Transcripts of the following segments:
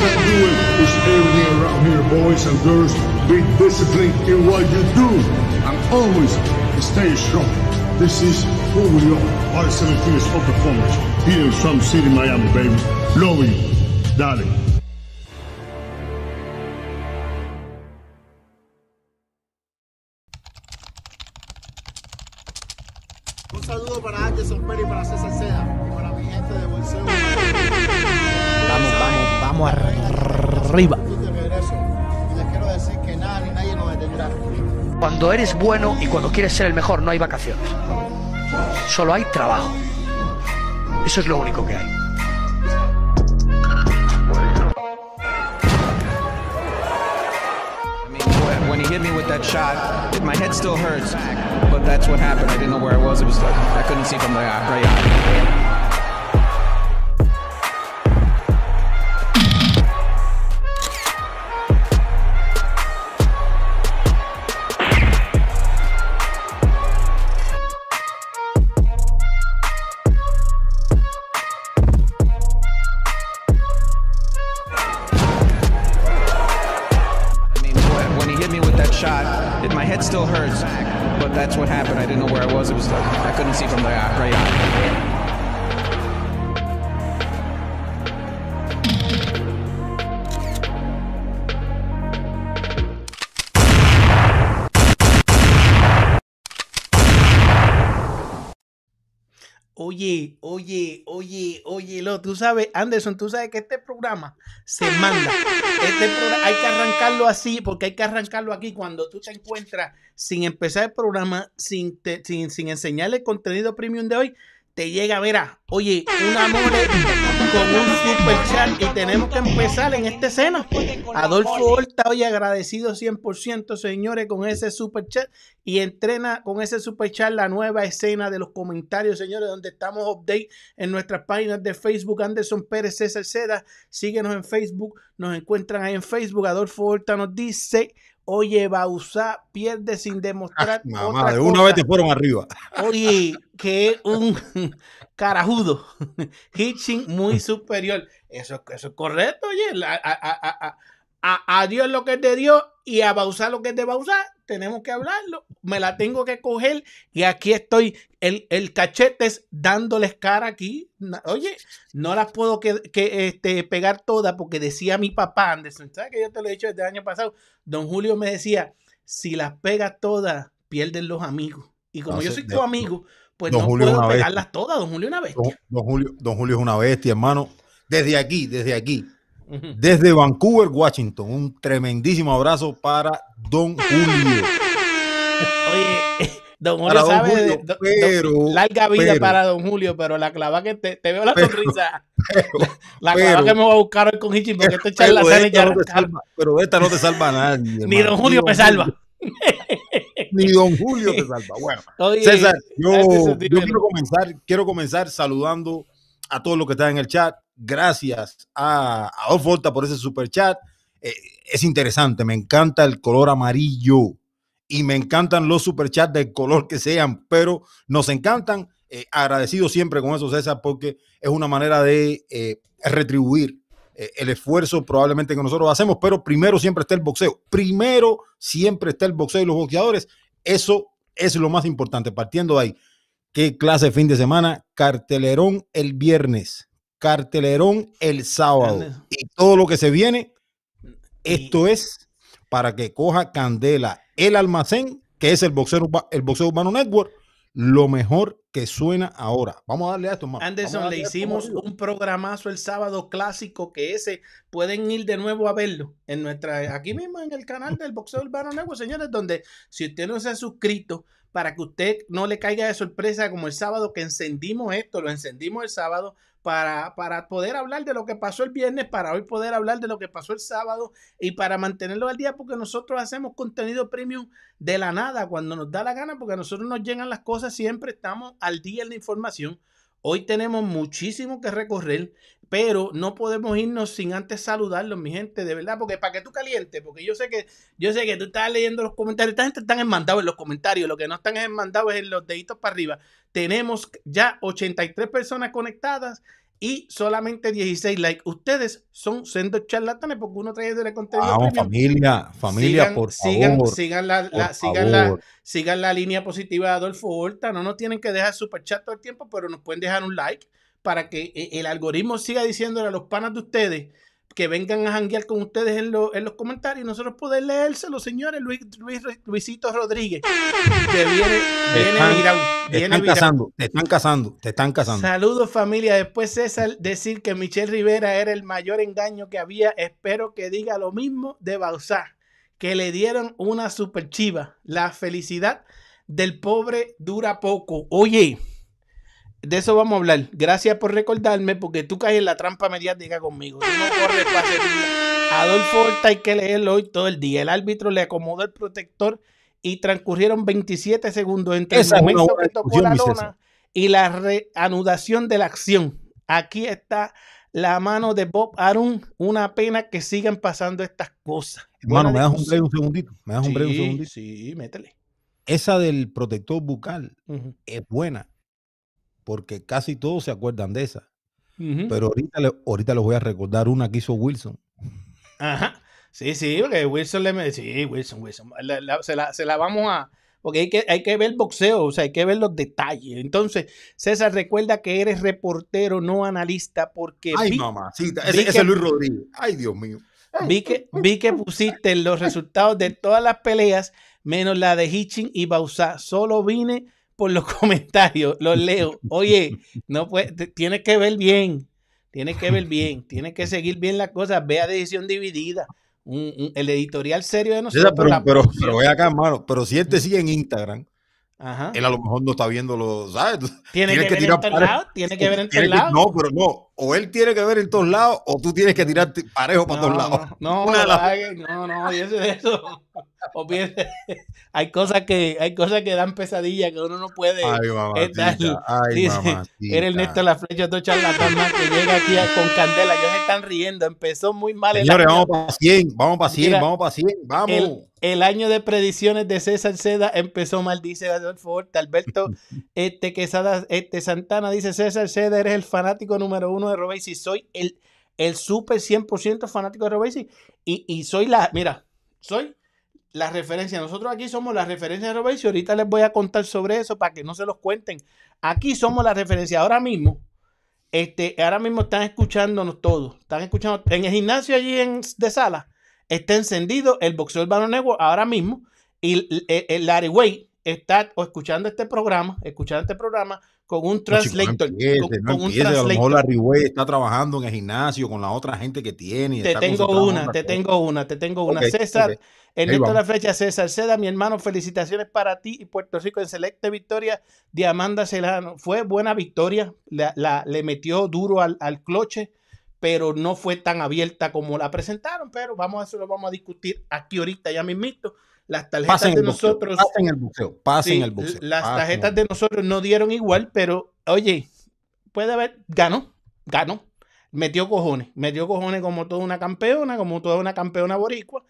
can do it is everything around here, boys and girls. Be disciplined in what you do and always stay strong. This is who we are. Our 17 is for performance here in Sun City, Miami, baby. Love you. Dale. Detendrá. Cuando eres bueno y cuando quieres ser el mejor no hay vacaciones. Solo hay trabajo. Eso es lo único que hay. I when- he hit me with that shot, my head still hurts, but that's what happened. I didn't know where it was. It was like I couldn't see from the right eye. Tú sabes, Anderson, tú sabes que este programa se manda. Este programa hay que arrancarlo así, porque hay que arrancarlo aquí cuando tú te encuentras sin empezar el programa, sin, te- sin, sin enseñarle el contenido premium de hoy. Te llega, verá, oye, una mole con un super chat y tenemos que empezar en esta escena. Adolfo Horta, hoy agradecido 100%, señores, con ese super chat y entrena con ese super chat la nueva escena de los comentarios, señores, donde estamos update en nuestras páginas de Facebook, Anderson Pérez César Seda, síguenos en Facebook, nos encuentran ahí en Facebook, Adolfo Horta nos dice, oye, Bausa pierde sin demostrar Mamá, otra de una cosa". vez te fueron arriba. Oye, que es un carajudo. Hitching muy superior. Eso, eso es correcto, oye. a, a- a- a- Dios lo que es de Dios y a Bausar lo que es de Bausar. Tenemos que hablarlo. Me la tengo que coger y aquí estoy. El, el cachete es dándoles cara aquí. Oye, no las puedo que, que, este, pegar todas porque decía mi papá, Anderson, ¿sabes que yo te lo he dicho desde el año pasado? Don Julio me decía, si las pegas todas, pierden los amigos. Y como No yo soy tu amigo, pues Don no Julio puedo bestia. pegarlas todas. Don Julio es una bestia. Don, don Julio, don Julio es una bestia, hermano. Desde aquí, desde aquí. Desde Vancouver, Washington. Un tremendísimo abrazo para Don Julio. Oye, Don Julio Para don sabe, Julio, de- larga vida pero, para Don Julio, pero la clava que te, te veo la Pero- sonrisa. La clava que me voy a buscar hoy con Hichi porque charlatanes esta ya no salva, pero esta no te salva nadie. Ni hermano. Don Julio me salva. Ni Don Julio te salva. Bueno, Oye, César, yo, yo quiero comenzar, quiero comenzar saludando a todos los que están en el chat. Gracias a Adolfo Horta por ese super chat. Eh, es interesante, me encanta el color amarillo y me encantan los super chats del color que sean, pero nos encantan. Eh, agradecido siempre con eso, César, porque es una manera de eh, retribuir eh, el esfuerzo probablemente que nosotros hacemos, pero primero siempre está el boxeo. Primero siempre está el boxeo y los boxeadores. Eso es lo más importante. Partiendo de ahí, ¿qué clase de fin de semana? Cartelerón el viernes, cartelerón el sábado y todo lo que se viene. Esto es para que coja candela el almacén, que es el boxeo, el boxeo urbano network, lo mejor que suena ahora. Vamos a darle a esto, a Anderson, le esto, hicimos un programazo el sábado clásico que ese pueden ir de nuevo a verlo en nuestra aquí mismo en el canal del Boxeo Urbano Network, señores, donde si usted no se ha suscrito para que usted no le caiga de sorpresa como el sábado que encendimos esto, lo encendimos el sábado para, para poder hablar de lo que pasó el viernes, para hoy poder hablar de lo que pasó el sábado y para mantenerlo al día porque nosotros hacemos contenido premium de la nada cuando nos da la gana porque a nosotros nos llegan las cosas siempre estamos al día en la información. Hoy tenemos muchísimo que recorrer, pero no podemos irnos sin antes saludarlos, mi gente, de verdad, porque para que tú calientes, porque yo sé que yo sé que tú estás leyendo los comentarios, esta gente están enmandados en los comentarios, lo que no están enmandados es en los deditos para arriba. Tenemos ya 83 personas conectadas y solamente 16 likes. Ustedes son sendos charlatanes porque uno trae de contenido. Vamos, premium. familia, familia, sigan, por sigan, favor. sigan la, la- por sigan, la, favor. sigan la línea positiva de Adolfo Horta. No nos tienen que dejar super chat todo el tiempo, pero nos pueden dejar un like para que eh, el algoritmo siga diciéndole a los panas de ustedes que vengan a janguear con ustedes en, lo- en los comentarios y nosotros poder leérselo, señores. Luis, Luis- Luisito Rodríguez, que viene, viene están- virado, Te viene están virado. casando, te están casando, te están casando. Saludos familia. Después César decir que Michelle Rivera era el mayor engaño que había. Espero que diga lo mismo de Bausá, que le dieron una super chiva. La felicidad del pobre dura poco. Oye, de eso vamos a hablar. Gracias por recordarme porque tú caes en la trampa mediática conmigo. Tú no corres. Adolfo Horta hay que leerlo hoy todo el día. El árbitro le acomodó el protector y transcurrieron 27 segundos entre Esa el momento que tocó la lona y la reanudación de la acción. Aquí está la mano de Bob Arum. Una pena que sigan pasando estas cosas. Hermano, Buena me das un break un segundito. Me das un break un Sí, segundito. Sí, métele. Esa del protector bucal es buena porque casi todos se acuerdan de esa. Pero ahorita, le- ahorita les voy a recordar una que hizo Wilson. Ajá. Sí, sí, porque Wilson le me Sí, Wilson, Wilson. La- la- se, la, se la vamos a. Porque hay que, hay que ver boxeo, o sea, hay que ver los detalles. Entonces, César, recuerda que eres reportero, no analista, porque Ay, vi, mamacita. Ese, es Luis Rodríguez. Ay, Dios mío. vi que, vi que pusiste los resultados de todas las peleas, menos la de Hitchin y Bausá. Solo vine por los comentarios, los leo. Oye, no puede, te- tienes que ver bien, tienes que ver bien, tienes que seguir bien las cosas. Ve a decisión dividida. Un- un- el editorial serio de nosotros. pero, pero, pero ve acá, hermano. Pero si él te sigue en Instagram, Ajá. él a lo mejor no está viendo los. ¿Sabes? Tiene que, que ver tirar tiene que ver en no, pero no. O él tiene que ver en todos lados, o tú tienes que tirar parejo para todos lados. No, de las- no, no, olvídese de eso. Olvídese. Hay cosas que, hay cosas que dan pesadilla que uno no puede. Ay, mamacita. Ay, Dice. Era Ernesto La Flecha, otro charlatán más que llega aquí con candela. Ya se están riendo. Empezó muy mal el Señores, año. vamos para 100, vamos para 100, Mira, vamos para 100, vamos. El, el año de predicciones de César Seda empezó mal, dice Adolfo Horta. Alberto este, Quesada este, Santana dice: César Seda, eres el fanático número uno de Robesi. Soy el, el súper 100% fanático de Robesi. Y, y soy la, mira, soy la referencia. Nosotros aquí somos la referencia de Robesi. Ahorita les voy a contar sobre eso para que no se los cuenten. Aquí somos la referencia. Ahora mismo, este, ahora mismo están escuchándonos todos. Están escuchando en el gimnasio allí en, de sala. Está encendido el Boxeo Urbano Network ahora mismo. Y el, el- el Larry Way está escuchando este programa, escuchando este programa con un No, chico, no translator. empiece, con, no un empiece, A lo mejor translator. Way está trabajando en el gimnasio con la otra gente que tiene. Te tengo en una, te tengo una, te tengo una. César, ok. Ernesto vamos. La Flecha, César Seda, mi hermano, felicitaciones para ti y Puerto Rico en selecta victoria de Amanda Celano. Fue buena victoria, la, la- le metió duro al, al cloche, pero no fue tan abierta como la presentaron, pero vamos a eso lo vamos a discutir aquí ahorita ya mismito. Las tarjetas Pasen de nosotros, pasen el boxeo, pasen sí, el boxeo. las pasen tarjetas de nosotros no dieron igual, pero oye, puede haber, ganó, ganó. Metió cojones, metió cojones como toda una campeona, como toda una campeona boricua,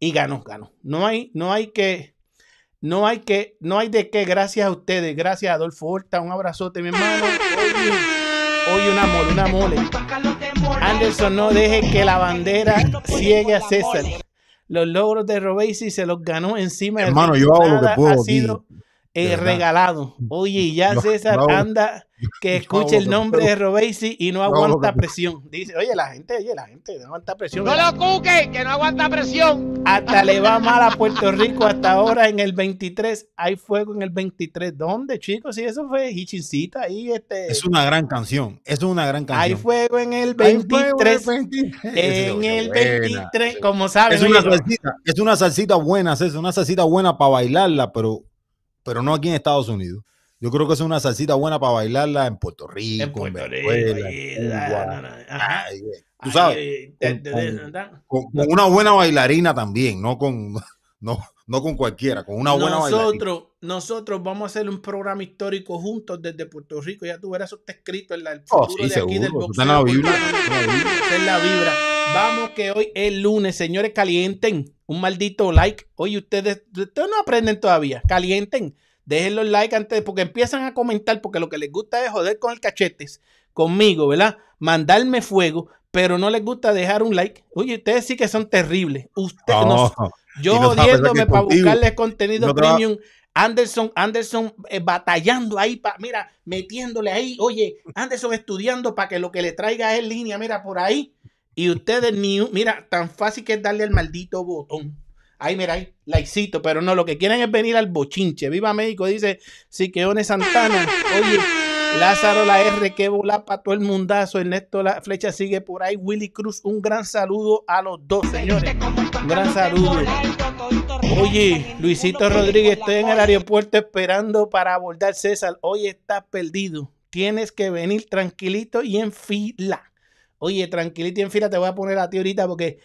y ganó, ganó. No hay, no hay que, no hay que, no hay de qué, gracias a ustedes, gracias a Adolfo Horta, un abrazote, mi hermano. Oye, oye, un amor, un amor. Anderson, no deje que la bandera ciegue a César. Los logros de Robesi se los ganó encima del Hermano, ring. yo hago lo que puedo ha aquí, sido de eh, regalado. Oye, ya Yo- César anda que escuche el nombre de Robesi y no aguanta presión. Dice, oye, la gente, oye, la gente no aguanta presión. No lo cuque, que no aguanta presión. Hasta le va mal a Puerto Rico hasta ahora en el 23. Hay fuego en el 23. ¿Dónde, chicos? Si eso fue Hichincita ahí, este. Es una gran canción, es una gran canción. Hay fuego en el Hay fuego 23. en el 23. En Esa el buena. 23, como saben. Es una salsita, es una salsita buena, es una salsita buena para bailarla, pero, pero no aquí en Estados Unidos. Yo creo que es una salsita buena para bailarla en Puerto Rico, en, Puerto. Venezuela, en Cuba. ajá. Ay. Tú sabes, eh, con- de- con- de- da. con, con una buena bailarina también, no con, no, no con cualquiera, con una buena bailarina. nosotros, nosotros vamos a hacer un programa histórico juntos desde Puerto Rico. Ya tú verás, eso está escrito en la, el Oh, sí, de aquí del seguro, boxeo. está en la en la vibra. Vamos que hoy es lunes, señores, calienten un maldito like. Oye, ustedes, ustedes no aprenden todavía. Calienten. Dejen los likes antes, porque empiezan a comentar, porque lo que les gusta es joder con el cachetes. conmigo, ¿verdad? Mandarme fuego, pero no les gusta dejar un like. Oye, ustedes sí que son terribles. Ustedes, no- Oh, yo no jodiéndome para buscarles contenido no premium. Anderson, Anderson eh, batallando ahí, pa, mira, metiéndole ahí. Oye, Anderson estudiando para que lo que le traiga es línea, mira, por ahí. Y ustedes ni, mira, tan fácil que es darle al maldito botón. Ahí, mira, ahí, likecito, pero no, lo que quieren es venir al bochinche. Viva México, dice Siqueone Santana. Oye, Lázaro la R, que bola para todo el mundazo. Ernesto la flecha sigue por ahí. Willy Cruz, un gran saludo a los dos, señores. Un gran saludo. Oye, Luisito Rodríguez, estoy en el aeropuerto esperando para abordar César. Hoy estás perdido. Tienes que venir tranquilito y en fila. Oye, tranquilito y en fila te voy a poner a ti ahorita porque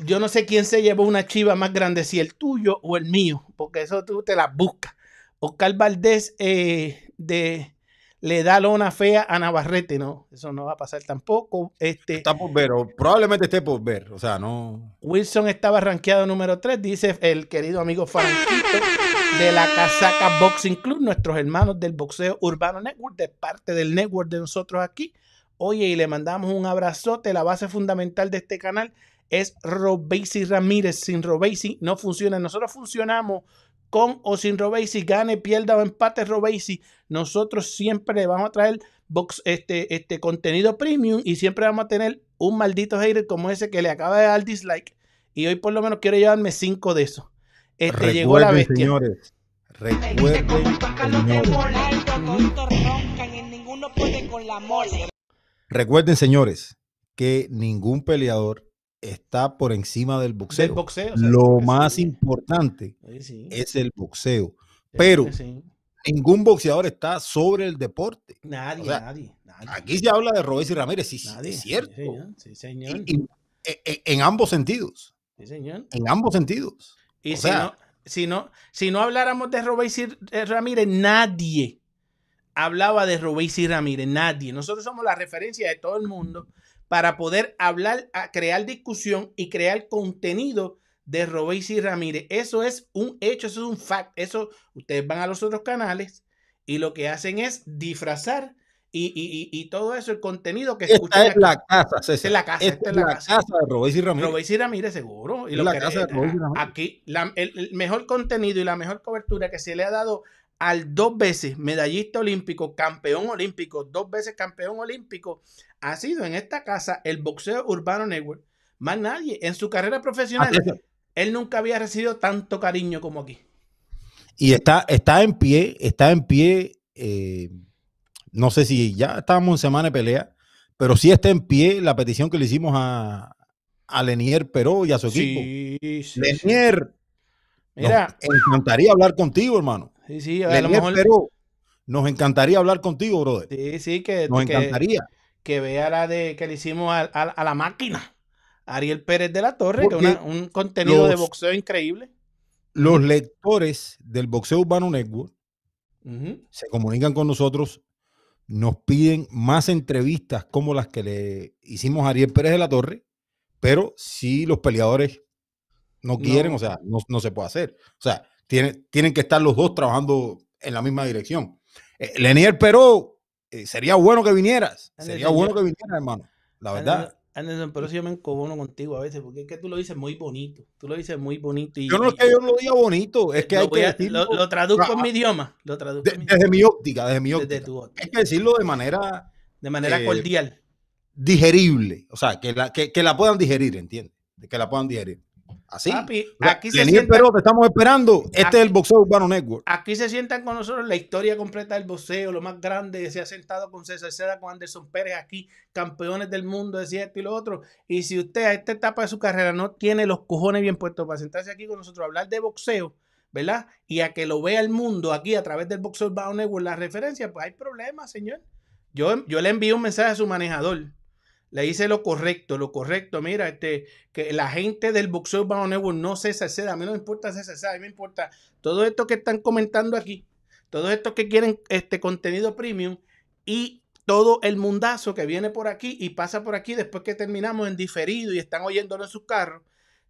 yo no sé quién se llevó una chiva más grande, si el tuyo o el mío, porque eso tú te las buscas. Oscar Valdés eh, de, le da lona fea a Navarrete, no, eso no va a pasar tampoco. Este, Está por ver, o probablemente esté por ver. O sea, no. Wilson estaba rankeado número 3, dice el querido amigo Franquito de la Casaca Boxing Club, nuestros hermanos del Boxeo Urbano Network, de parte del network de nosotros aquí. Oye, y le mandamos un abrazote. La base fundamental de este canal es Robesi Ramírez. Sin Robesi no funciona. Nosotros funcionamos con o sin Robesi, gane, pierda o empate Robesi. Nosotros siempre le vamos a traer box, este, este contenido premium y siempre vamos a tener un maldito hater como ese que le acaba de dar dislike. Y hoy por lo menos quiero llevarme cinco de esos. Este, llegó la Recuerden, bestia. señores. Recuerden, señores. Recuerden, señores, que ningún peleador está por encima del boxeo. Del boxeo, o sea, Lo más sí. importante Sí, es el boxeo. Pero Sí. ningún boxeador está sobre el deporte. Nadie, o sea, nadie, nadie. Aquí se habla de Robes y Ramírez, sí, nadie. es cierto. Sí, señor. Y- y- e- e- en ambos sentidos. Sí, señor. En ambos sentidos. Y o si, sea- no, si, no, si no habláramos de Robesi Ramírez, nadie hablaba de Robesi Ramírez, nadie. Nosotros somos la referencia de todo el mundo para poder hablar, crear discusión y crear contenido de Robesi Ramírez. Eso es un hecho, eso es un fact. Eso ustedes van a los otros canales y lo que hacen es disfrazar y, y- y- y todo eso, el contenido que escuchan Esta es aquí. la casa, César. Esta es la casa, esta es la casa. de Robes y Ramírez. Robesi Ramírez seguro. Y Es lo la que- casa de Ramírez. aquí la- el, el mejor contenido y la mejor cobertura que se le ha dado al dos veces medallista olímpico, campeón olímpico, dos veces campeón olímpico, ha sido en esta casa el boxeo urbano network. Más nadie. En su carrera profesional, él nunca había recibido tanto cariño como aquí. Y está, está en pie, está en pie. eh, no sé si ya estábamos en semana de pelea, pero sí está en pie la petición que le hicimos a, a Lenier Peró y a su equipo. Sí, sí, sí. Lenier, Mira, nos encantaría hablar contigo, hermano. Sí, sí, a lo Lenier mejor. Peró, nos encantaría hablar contigo, brother. Sí, sí, que, Nos que- encantaría. que vea la de que le hicimos a, a- a la máquina. Ariel Pérez de la Torre, que una- un contenido de boxeo increíble. Los lectores del Boxeo Urbano Network se comunican con nosotros, nos piden más entrevistas como las que le hicimos a Ariel Pérez de la Torre, pero si los peleadores no quieren, No. o sea, no, no se puede hacer. O sea, tiene- tienen que estar los dos trabajando en la misma dirección. Eh, Lenier Peró, eh, sería bueno que vinieras, sería bueno que vinieras, hermano. La verdad. Anderson, Anderson, pero si yo me encobono contigo a veces, porque es que tú lo dices muy bonito. Tú lo dices muy bonito. Y, Yo no es que yo no lo diga bonito, es que lo hay que a- decirlo lo, lo traduzco en mi idioma. Lo traduzco de- en mi- desde mi óptica, desde mi desde óptica. tu óptica, Hay que decirlo de manera de manera eh, cordial. digerible, o sea, que la, que, que la puedan digerir, ¿entiendes? De Que la puedan digerir. Así. Papi, aquí se, Lenier sientan, Peró, te estamos esperando. Este Aquí- es el Boxeo Urbano Network. aquí se sientan con nosotros la historia completa del boxeo, lo más grande. Se ha sentado con César Seda, con Anderson Pérez aquí, campeones del mundo, de esto y lo otro. Y si usted a esta etapa de su carrera no tiene los cojones bien puestos para sentarse aquí con nosotros a hablar de boxeo, ¿verdad? Y a que lo vea el mundo aquí a través del Boxeo Urbano Network, la referencia, pues hay problemas, señor. Yo, yo le envié un mensaje a su manejador. Le hice lo correcto, lo correcto. Mira, este, que la gente del Boxeo Urbano Network no César Seda. A mí no me importa César a mí me importa todo esto que están comentando aquí. Todos estos que quieren este contenido premium y todo el mundazo que viene por aquí y pasa por aquí después que terminamos en diferido y están oyéndolo en sus carros,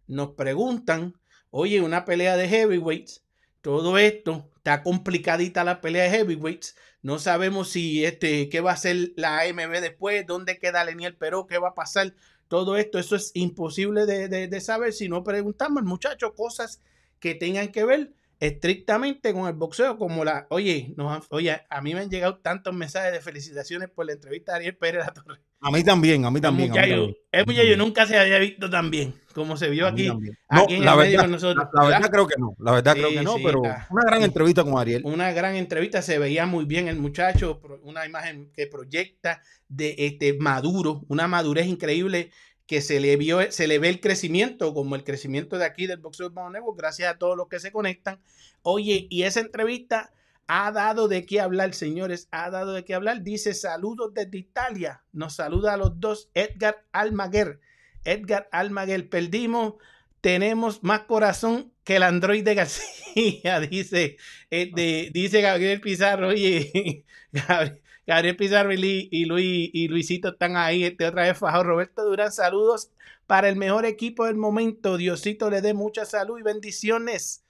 nos preguntan, oye, una pelea de heavyweights, todo esto, está complicadita la pelea de heavyweights, No sabemos si este, qué va a hacer la AMB después, dónde queda Leniel Peró, qué va a pasar. Todo esto, eso es imposible de, de- de saber si no preguntamos al muchacho cosas que tengan que ver estrictamente con el boxeo, como la, oye, nos han- oye, a mí me han llegado tantos mensajes de felicitaciones por la entrevista de Ariel Pérez La Torre. A mí también, a mí también. mí muchacho, el muchacho nunca se había visto tan bien como se vio aquí. aquí No, en la el medio verdad, con nosotros, la, la verdad ¿verdad? creo que no. La verdad creo que no, sí, pero una gran entrevista con Ariel. una gran entrevista, se veía muy bien el muchacho, una imagen que proyecta de este maduro, una madurez increíble que se le vio, se le ve el crecimiento, como el crecimiento de aquí del Boxeo Urbano Network, gracias a todos los que se conectan. Oye, y esa entrevista ha dado de qué hablar, señores, ha dado de qué hablar. Dice saludos desde Italia, nos saluda a los dos, Edgar Almaguer. Edgar Almaguer, perdimos, tenemos más corazón que el androide García, dice, eh, de- dice Gabriel Pizarro, oye, Gabriel, Gabriel Pizarro y, Li- y Luis, y Luisito están ahí, este otra vez fajado. Roberto Durán, saludos para el mejor equipo del momento. Diosito le dé mucha salud y bendiciones.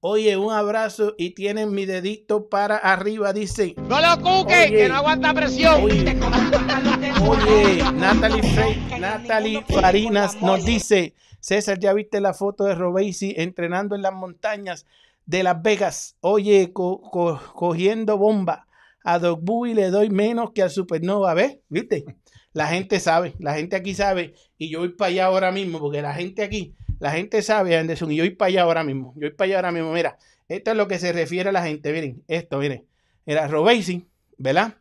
Oye, un abrazo y tienen mi dedito para arriba, dice. No lo cuque, que no aguanta presión. Oye, oye, Natalie, Natalie Farinas nos dice, César, ¿ya viste la foto de Robesi entrenando en las montañas de Las Vegas? Oye, co- co- cogiendo bomba. A Doc Bowie le doy menos que al Supernova, ¿ves? ¿Viste? La gente sabe, la gente aquí sabe, y yo voy para allá ahora mismo, porque la gente aquí, la gente sabe, Anderson, y yo voy para allá ahora mismo, yo voy para allá ahora mismo, mira, esto es lo que se refiere a la gente, miren, esto, miren, era Robesi, ¿verdad?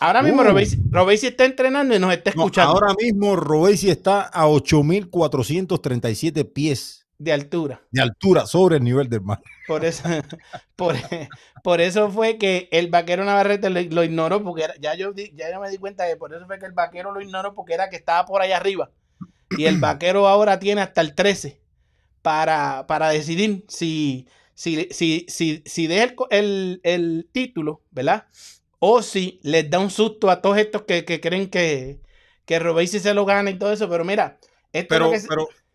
Ahora mismo Uh. Robesi, Robesi está entrenando y nos está No, escuchando ahora mismo Robesi está a 8.437 pies de altura. de altura sobre el nivel del mar. Por eso, por, por eso fue que el vaquero Navarrete lo, lo ignoró, porque era- ya, yo, ya yo me di cuenta que por eso fue que el vaquero lo ignoró, porque era que estaba por allá arriba. Y el vaquero ahora tiene hasta el 13 para, para decidir si, si, si, si, si deja el, el, el título, ¿verdad? O si les da un susto a todos estos que, que creen que, que Robesi se lo gana y todo eso. Pero mira, esto es lo Pero, que se-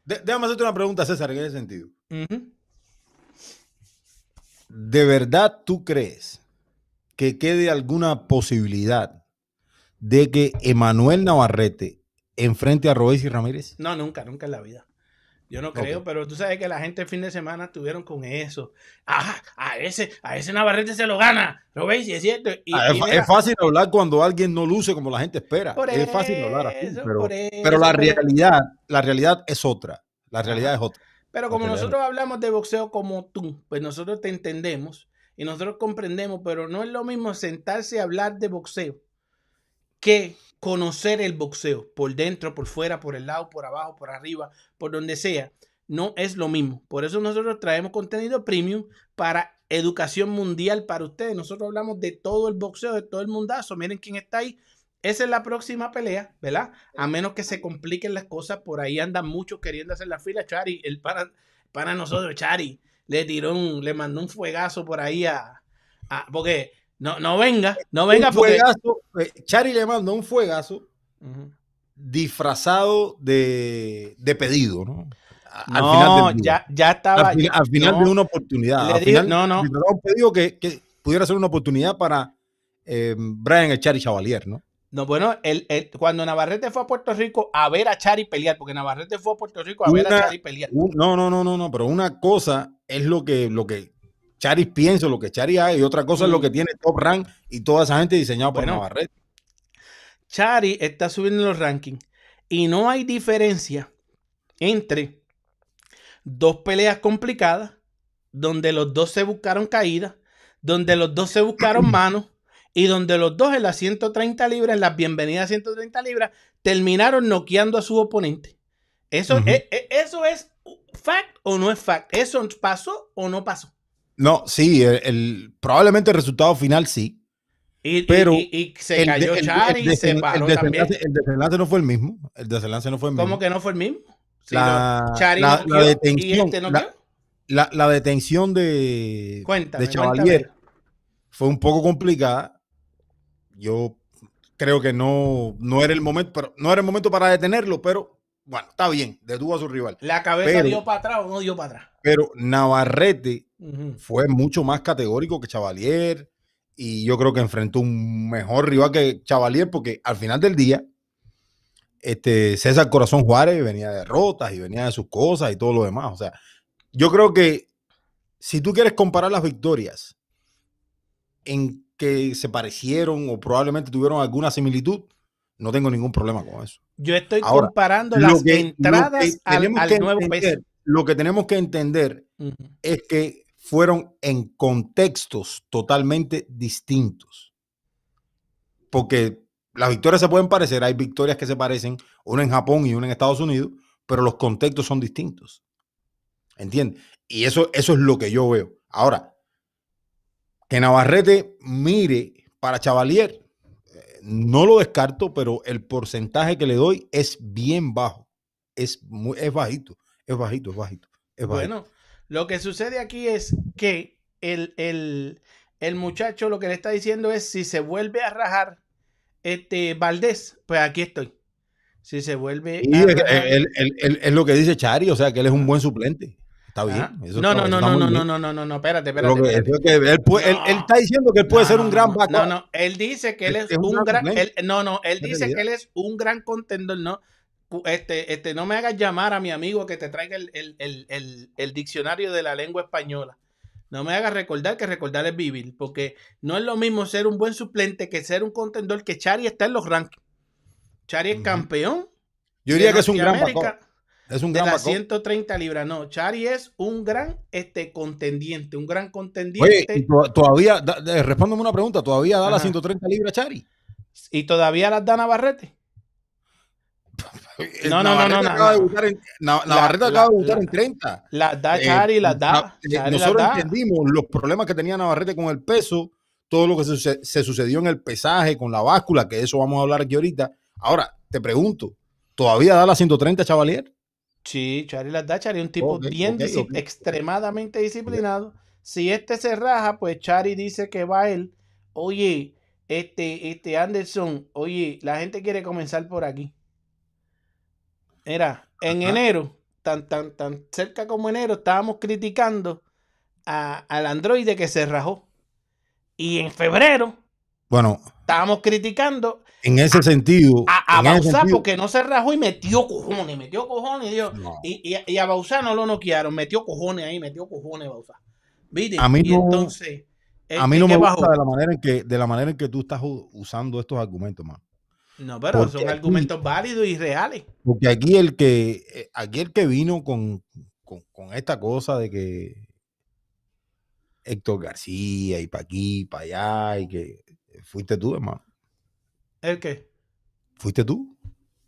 de- déjame hacerte una pregunta, César, en ese sentido. ¿De verdad tú crees que quede alguna posibilidad de que Emanuel Navarrete enfrente a Robesi Ramírez? No, nunca, nunca en la vida. Yo no creo, pero tú sabes que la gente el fin de semana estuvieron con eso. Ah, a ese, a ese Navarrete se lo gana. ¿Lo veis? Y es cierto. Y, Ah, es, y fácil hablar cuando alguien no luce como la gente espera. Por es fácil hablar así, pero, pero la realidad, la realidad es otra. La realidad es otra. Pero como nosotros hablamos de boxeo como tú, pues nosotros te entendemos y nosotros comprendemos, pero no es lo mismo sentarse a hablar de boxeo que conocer el boxeo por dentro, por fuera, por el lado, por abajo, por arriba, por donde sea. No es lo mismo. Por eso nosotros traemos contenido premium para educación mundial para ustedes. Nosotros hablamos de todo el boxeo, de todo el mundazo. Miren quién está ahí. Esa es la próxima pelea, ¿verdad? A menos que se compliquen las cosas, por ahí andan muchos queriendo hacer la fila. Chari, el para, para nosotros, Chari, le tiró un, le mandó un fuegazo por ahí a, a- porque no, no venga, no venga un porque. fuegazo, eh, Chari le manda un fuegazo disfrazado de, de pedido, ¿no? A- No, del día. ya, ya estaba. al, al final no, de una oportunidad. Le al dije- final, no, no. un pedido que, que pudiera ser una oportunidad para eh, Brian el Chari Chavalier, ¿no? No, bueno, el, el- cuando Navarrete fue a Puerto Rico a ver a Chari pelear, porque Navarrete fue a Puerto Rico a ver a Chari pelear. Un- no, no, no, no, no, pero una cosa es lo que, lo que Chari piensa, lo que Chari hace, y otra cosa es lo Mm. que tiene Top Rank y toda esa gente diseñado por Bueno. Navarrete. Chari está subiendo los rankings y no hay diferencia entre dos peleas complicadas, donde los dos se buscaron caídas, donde los dos se buscaron manos y donde los dos en las 130 libras, en las bienvenidas 130 libras, terminaron noqueando a su oponente. Eso, es, es- eso es fact o no es fact. Eso pasó o no pasó. No, sí, el, el- probablemente el resultado final sí. Y, y- Pero y, y se El cayó el y se paró el también. desenlace, el desenlace no fue el mismo. El desenlace no fue el mismo. ¿Cómo que no fue el mismo? Sí, La- no, la- noqueó la y detención, este la- noqueó. la, la detención de, Cuéntame, de Chavalier cuéntame. fue un poco complicada. Yo creo que no, no era el momento, pero no era el momento para detenerlo, pero bueno, está bien, detuvo a su rival. ¿La cabeza Pero- dio para atrás o no dio para atrás? Pero Navarrete Fue mucho más categórico que Chavalier y yo creo que enfrentó un mejor rival que Chavalier porque al final del día este César Corazón Juárez venía de derrotas y venía de sus cosas y todo lo demás. O sea, yo creo que si tú quieres comparar las victorias en que se parecieron o probablemente tuvieron alguna similitud, no tengo ningún problema con eso. Yo estoy Ahora, comparando las que- entradas al, al nuevo entender- peso. Lo que tenemos que entender es que fueron en contextos totalmente distintos. Porque las victorias se pueden parecer, hay victorias que se parecen, una en Japón y una en Estados Unidos, pero los contextos son distintos. ¿Entiendes? Y eso, eso es lo que yo veo. Ahora, que Navarrete mire para Chavalier, eh, no lo descarto, pero el porcentaje que le doy es bien bajo. Es, muy, es bajito, es bajito, es bajito. Es bajito. Bueno, lo que sucede aquí es que el, el- el muchacho lo que le está diciendo es si se vuelve a rajar este Valdés, pues aquí estoy. Si se vuelve Y a es, rajar- él- él- él- es lo que dice Chari, o sea que él es un buen suplente. Está bien. Eso No, está- no, no, no, no, bien. no, no, no, no, espérate, espérate. que- él, puede- él- él No. está diciendo que él puede No, ser no, un gran no, backup. No, no, él dice que él Es- un gran él- no, no, él dice que él es un gran contendor, no. Este, este, no me hagas llamar a mi amigo que te traiga el, el- el- el- el diccionario de la lengua española. No me hagas recordar que recordar es vivir, porque no es lo mismo ser un buen suplente que ser un contendor que Chari está en los rankings. Chari es campeón. Yo diría de que es un gran backup. Es un De gran las backup. 130 libras, no. Chari es un gran este, contendiente, un gran contendiente. todavía, da- da- respóndeme una pregunta, ¿todavía da las Ajá. 130 libras Chari? y todavía las da Navarrete. Eh, No, no, no, Navarrete no, no, acaba de en- La- Navarrete la- acaba de la- en 30. Las da Eh, Chari, las da. na- eh, Chari Nosotros da. entendimos los problemas que tenía Navarrete con el peso, todo lo que se, suce- se sucedió en el pesaje, con la báscula, que eso vamos a hablar aquí ahorita. Ahora, te pregunto, ¿todavía da las 130 Chavalier? Sí, Chari las da. Chari es un tipo bien extremadamente disciplinado. Si este se raja, pues Chari dice que va él. Oye, este, este Anderson, oye, la gente quiere comenzar por aquí. Era, en Ajá. enero, tan, tan, tan cerca como enero, estábamos criticando a- al androide que se rajó. Y en febrero Bueno, estábamos criticando en ese sentido. a, a sentido- porque no se rajó y metió cojones, metió cojones. Y, Dios, No. y, y- y a Bauzá no lo noquearon, metió cojones ahí, metió cojones Bauzá. ¿Viste? A mí y no- entonces, A mí no me ¿qué gusta bajó? de la manera en que, de la manera en que tú estás usando estos argumentos, man. No, pero porque son aquí- argumentos válidos y reales. Porque aquí el que, eh, aquí el que vino con, con, con esta cosa de que Héctor García y para aquí, para allá, y que fuiste tú, hermano. ¿El qué? Fuiste tú.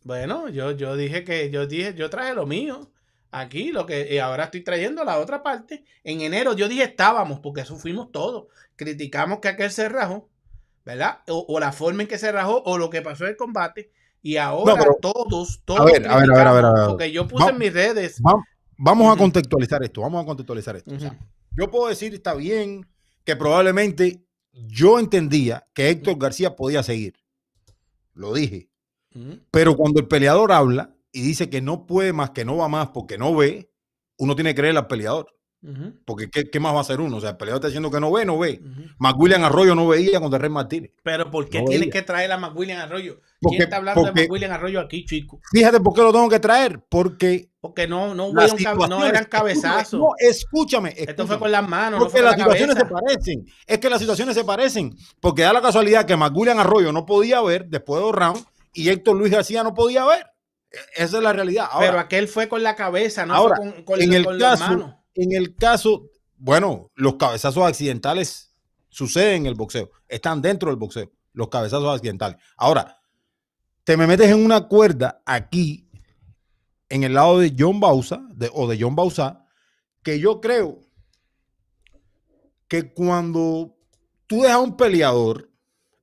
Bueno, yo, yo dije que yo dije, yo traje lo mío. Aquí, lo que y ahora estoy trayendo la otra parte. En enero yo dije estábamos, porque eso fuimos todos. Criticamos que aquel se rajó, ¿verdad? O, o la forma en que se rajó, o lo que pasó en el combate. Y ahora pero- todos, todos. ver, a ver, a ver, a ver, a ver. Porque yo puse en mis redes. Va- vamos a contextualizar esto, vamos a contextualizar esto. O sea, Ujú. yo puedo decir, está bien, que probablemente yo entendía que Héctor García podía seguir. Lo dije. Pero cuando el peleador habla y dice que no puede más, que no va más porque no ve, uno tiene que creer al peleador. Porque ¿qué, qué más va a hacer uno? O sea, el peleador está diciendo que no ve, no ve. Ujú. McWilliam Arroyo no veía contra Rey Martínez. Pero ¿por qué No veía. que traer a McWilliam Arroyo? Porque- ¿Quién está hablando porque- de McWilliam Arroyo aquí, chico? Fíjate por qué lo tengo que traer. Porque Porque no, no, no eran cabezazos. No, escúchame. Esto fue con las manos, no Porque fue las la situaciones se parecen. Es que las situaciones se parecen. Porque da la casualidad que McWilliam Arroyo no podía ver después de dos rounds y Héctor Luis García no podía ver. E- Esa es la realidad. Ahora, pero aquel fue con la cabeza, no ahora, fue con, con- en, el con las caso, manos. En el caso, bueno, los cabezazos accidentales suceden en el boxeo. Están dentro del boxeo. Los cabezazos accidentales. Ahora, te me metes en una cuerda aquí, en el lado de John Bausa, o de John Bausa, que yo creo que cuando tú dejas a un peleador,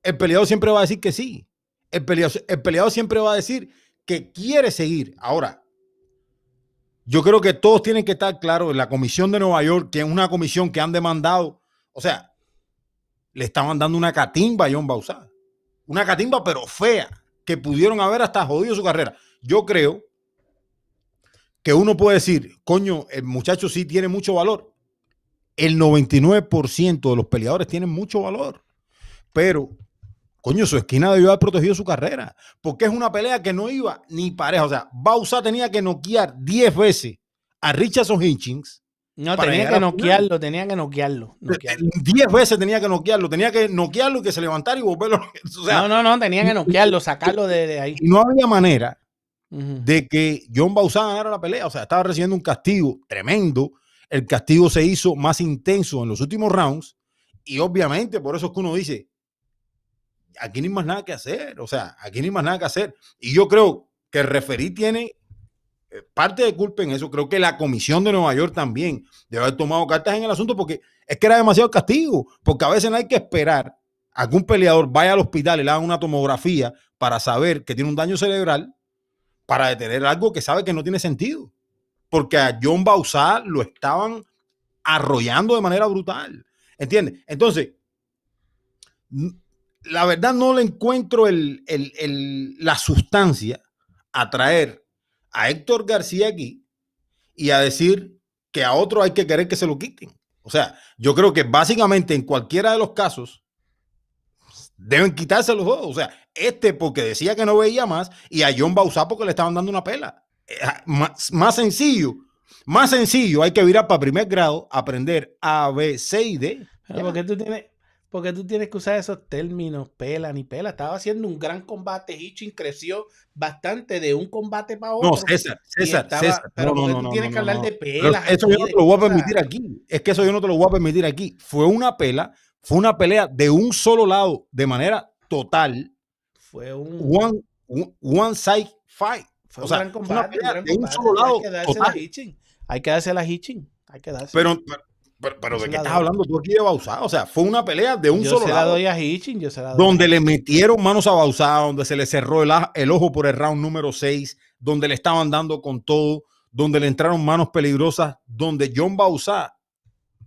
el peleador siempre va a decir que sí. El peleador, el peleador siempre va a decir que quiere seguir. Ahora, yo creo que todos tienen que estar claros la comisión de Nueva York, que es una comisión que han demandado, o sea, le estaban dando una catimba a John Bausá. Una catimba, pero fea, que pudieron haber hasta jodido su carrera. Yo creo que uno puede decir, coño, el muchacho sí tiene mucho valor. El 99% de los peleadores tienen mucho valor. pero coño, su esquina debió haber protegido su carrera, porque es una pelea que no iba ni pareja. O sea, Bausa tenía que noquear 10 veces a Richardson Hitchings. No, tenía que noquearlo, tenía que noquearlo. noquearlo. 10 veces tenía que noquearlo, tenía que noquearlo y que se levantara y volverlo. O sea, no, no, no, tenía que noquearlo, sacarlo de, de ahí. no había manera de que John Bausa ganara la pelea. O sea, estaba recibiendo un castigo tremendo. El castigo se hizo más intenso en los últimos rounds. Y obviamente, por eso es que uno dice, aquí no hay más nada que hacer. O sea, aquí no hay más nada que hacer. Y yo creo que el referí tiene eh, parte de culpa en eso. Creo que la comisión de Nueva York también debe haber tomado cartas en el asunto porque es que era demasiado castigo. Porque a veces no hay que esperar a que un peleador vaya al hospital y le hagan una tomografía para saber que tiene un daño cerebral para detener algo que sabe que no tiene sentido. Porque a John Bausá lo estaban arrollando de manera brutal. ¿Entiendes? Entonces, la verdad no le encuentro el- el- el- la sustancia a traer a Héctor García aquí y a decir que a otro hay que querer que se lo quiten. O sea, yo creo que básicamente en cualquiera de los casos deben quitarse los dos. O sea, este porque decía que no veía más y a John Bausá porque le estaban dando una pela. Eh, Más, más sencillo, más sencillo, hay que virar para primer grado, aprender A, B, C y D. Pero Ya. ¿por qué tú tienes, por qué tú tienes que usar esos términos, pela ni pela? Estaba haciendo un gran combate. Hitchin creció bastante de un combate para otro. No, César, César, estaba- César. Pero no, ¿por qué no, tú no, tienes que hablar de pelas. eso yo no te lo voy a permitir aquí. Es que eso yo no te lo voy a permitir aquí. Fue una pela, fue una pelea de un solo lado, de manera total, Fue un, one, one, one side fight. fue o un sea, gran una combate. un pelea gran de un solo lado, Hay que dársela a total. Hitchin. Hay que dársela a Hitchin. Hay que dársela. Pero, pero, pero, ¿de qué la estás hablando tú aquí de Bausá? O sea, fue una pelea de un yo solo se la lado. doy a Hitchin. Yo se la doy. donde le metieron manos a Bausá, donde se le cerró el, el ojo por el round número 6, donde le estaban dando con todo, donde le entraron manos peligrosas, donde John Bausá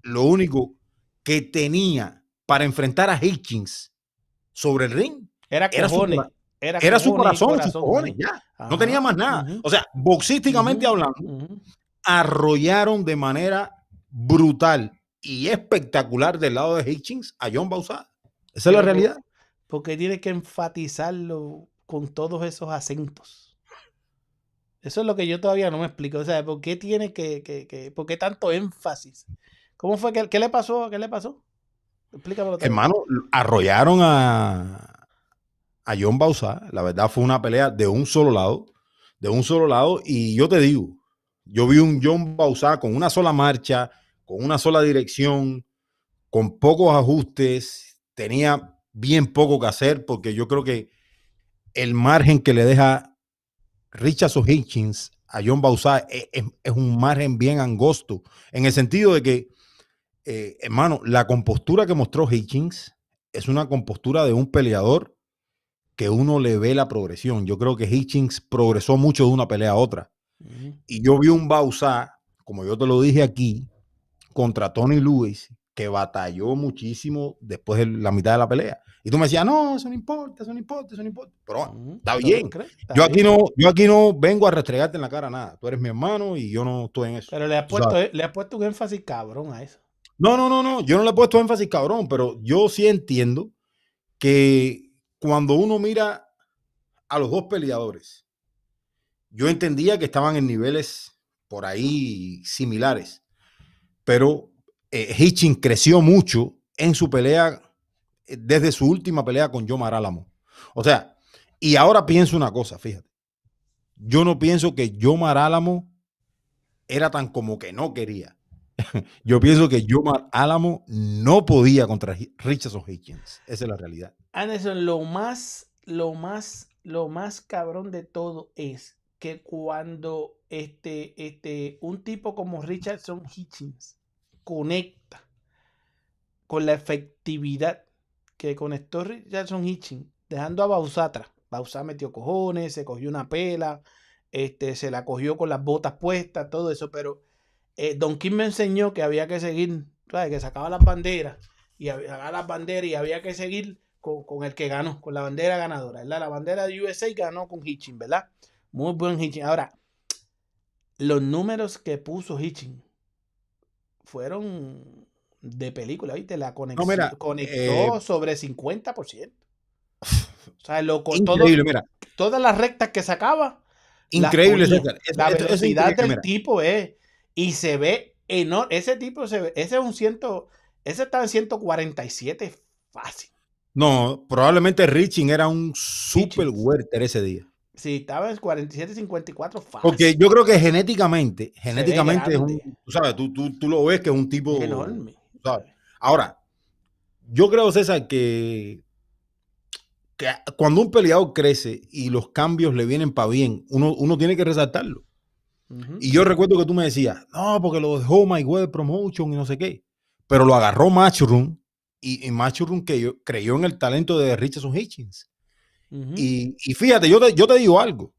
lo único que tenía para enfrentar a Hitchins sobre el ring Era era su cojones. cora- Era, era su cojones y corazón, sus cojones, ya. No tenía más nada. O sea, boxísticamente hablando, arrollaron de manera brutal y espectacular del lado de Hitchins a John Bausá. Esa es la realidad. Porque tiene que enfatizarlo con todos esos acentos. Eso es lo que yo todavía no me explico. O sea, ¿por qué tiene que, que, que- por qué tanto énfasis? ¿Cómo fue que, qué le pasó? ¿Qué le pasó? Explícamelo. Hermano, arrollaron a, a John Bausá. La verdad fue una pelea de un solo lado, de un solo lado. Y yo te digo, yo vi un John Bausá con una sola marcha, con una sola dirección, con pocos ajustes. Tenía bien poco que hacer porque yo creo que el margen que le deja Richardson Hitchins a John Bausá es, es- es un margen bien angosto, en el sentido de que, eh, hermano, la compostura que mostró Hitchins es una compostura de un peleador que uno le ve la progresión. Yo creo que Hitchins progresó mucho de una pelea a otra. Y yo vi un Bausá, como yo te lo dije aquí, contra Tony Lewis, que batalló muchísimo después de la mitad de la pelea. Y tú me decías, no, eso no importa, eso no importa, eso no importa. Pero Ujú. está ¿Tú lo bien. crees? Está yo aquí bien. no, yo aquí no vengo a restregarte en la cara nada. Tú eres mi hermano y yo no estoy en eso. Pero le has puesto, sabes. le has puesto un énfasis cabrón a eso. No, no, no, no. Yo no le he puesto énfasis, cabrón, pero yo sí entiendo que cuando uno mira a los dos peleadores, yo entendía que estaban en niveles por ahí similares, pero eh, creció mucho en su pelea eh, desde su última pelea con Yomar Álamo. O sea, y ahora pienso una cosa, fíjate. Yo no pienso que Yomar Álamo era tan como que no quería. Yo pienso que Yomar Álamo no podía contra Richardson Hitchens. Esa es la realidad. Anderson, lo más, lo más, lo más cabrón de todo es que cuando este, este, un tipo como Richardson Hitchens conecta con la efectividad que conectó Richardson Hitchens, dejando a Bausá atrás. Bausá metió cojones, se cogió una pela, este, se la cogió con las botas puestas, todo eso, pero eh, Don Kim me enseñó que había que seguir, ¿sabes? que sacaba las banderas y había las banderas y había que seguir con, con el que ganó, con la bandera ganadora. La bandera de USA ganó con Hitchin, ¿verdad? Muy buen Hitchin. Ahora, los números que puso Hitchin fueron de película, ¿viste? La conexión mira, conectó eh, sobre 50%. O sea, lo, todo- mira. todas las rectas que sacaba. Increíble. Eso- La esto- eso es velocidad del tipo es. Y se ve enorme. Ese tipo se ve. Ese es un ciento. Ese estaba en 147 fácil. No, probablemente Riching era un super welter ese día. Sí, estaba en 47, 54 fácil. Porque yo creo que genéticamente, genéticamente es un, tú sabes, tú, tú, tú lo ves que es un tipo Es enorme. ¿sabes? Ahora, yo creo, César, que, que cuando un peleador crece y los cambios le vienen para bien, uno, uno tiene que resaltarlo. Y yo recuerdo que tú me decías, no, porque lo dejó My Web Promotion y no sé qué. Pero lo agarró Matchroom y, y Matchroom que yo, creyó en el talento de Richardson Hitchens. Y, fíjate, yo te, digo algo.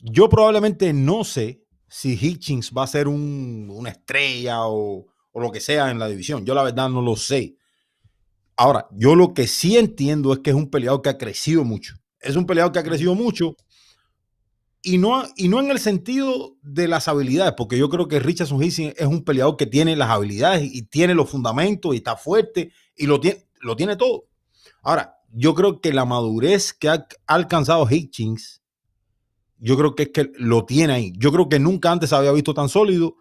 Yo probablemente no sé si Hitchens va a ser un- una estrella o, lo que sea en la división. Yo la verdad no lo sé. Ahora, yo lo que sí entiendo es que es un peleador que ha crecido mucho. Es un peleador que ha crecido mucho y no, y no en el sentido de las habilidades, porque yo creo que Richardson Hitchens es un peleador que tiene las habilidades y tiene los fundamentos y está fuerte y lo tiene, lo tiene todo. Ahora, yo creo que la madurez que ha, alcanzado Hitchens, yo creo que es que lo tiene ahí. Yo creo que nunca antes se había visto tan sólido.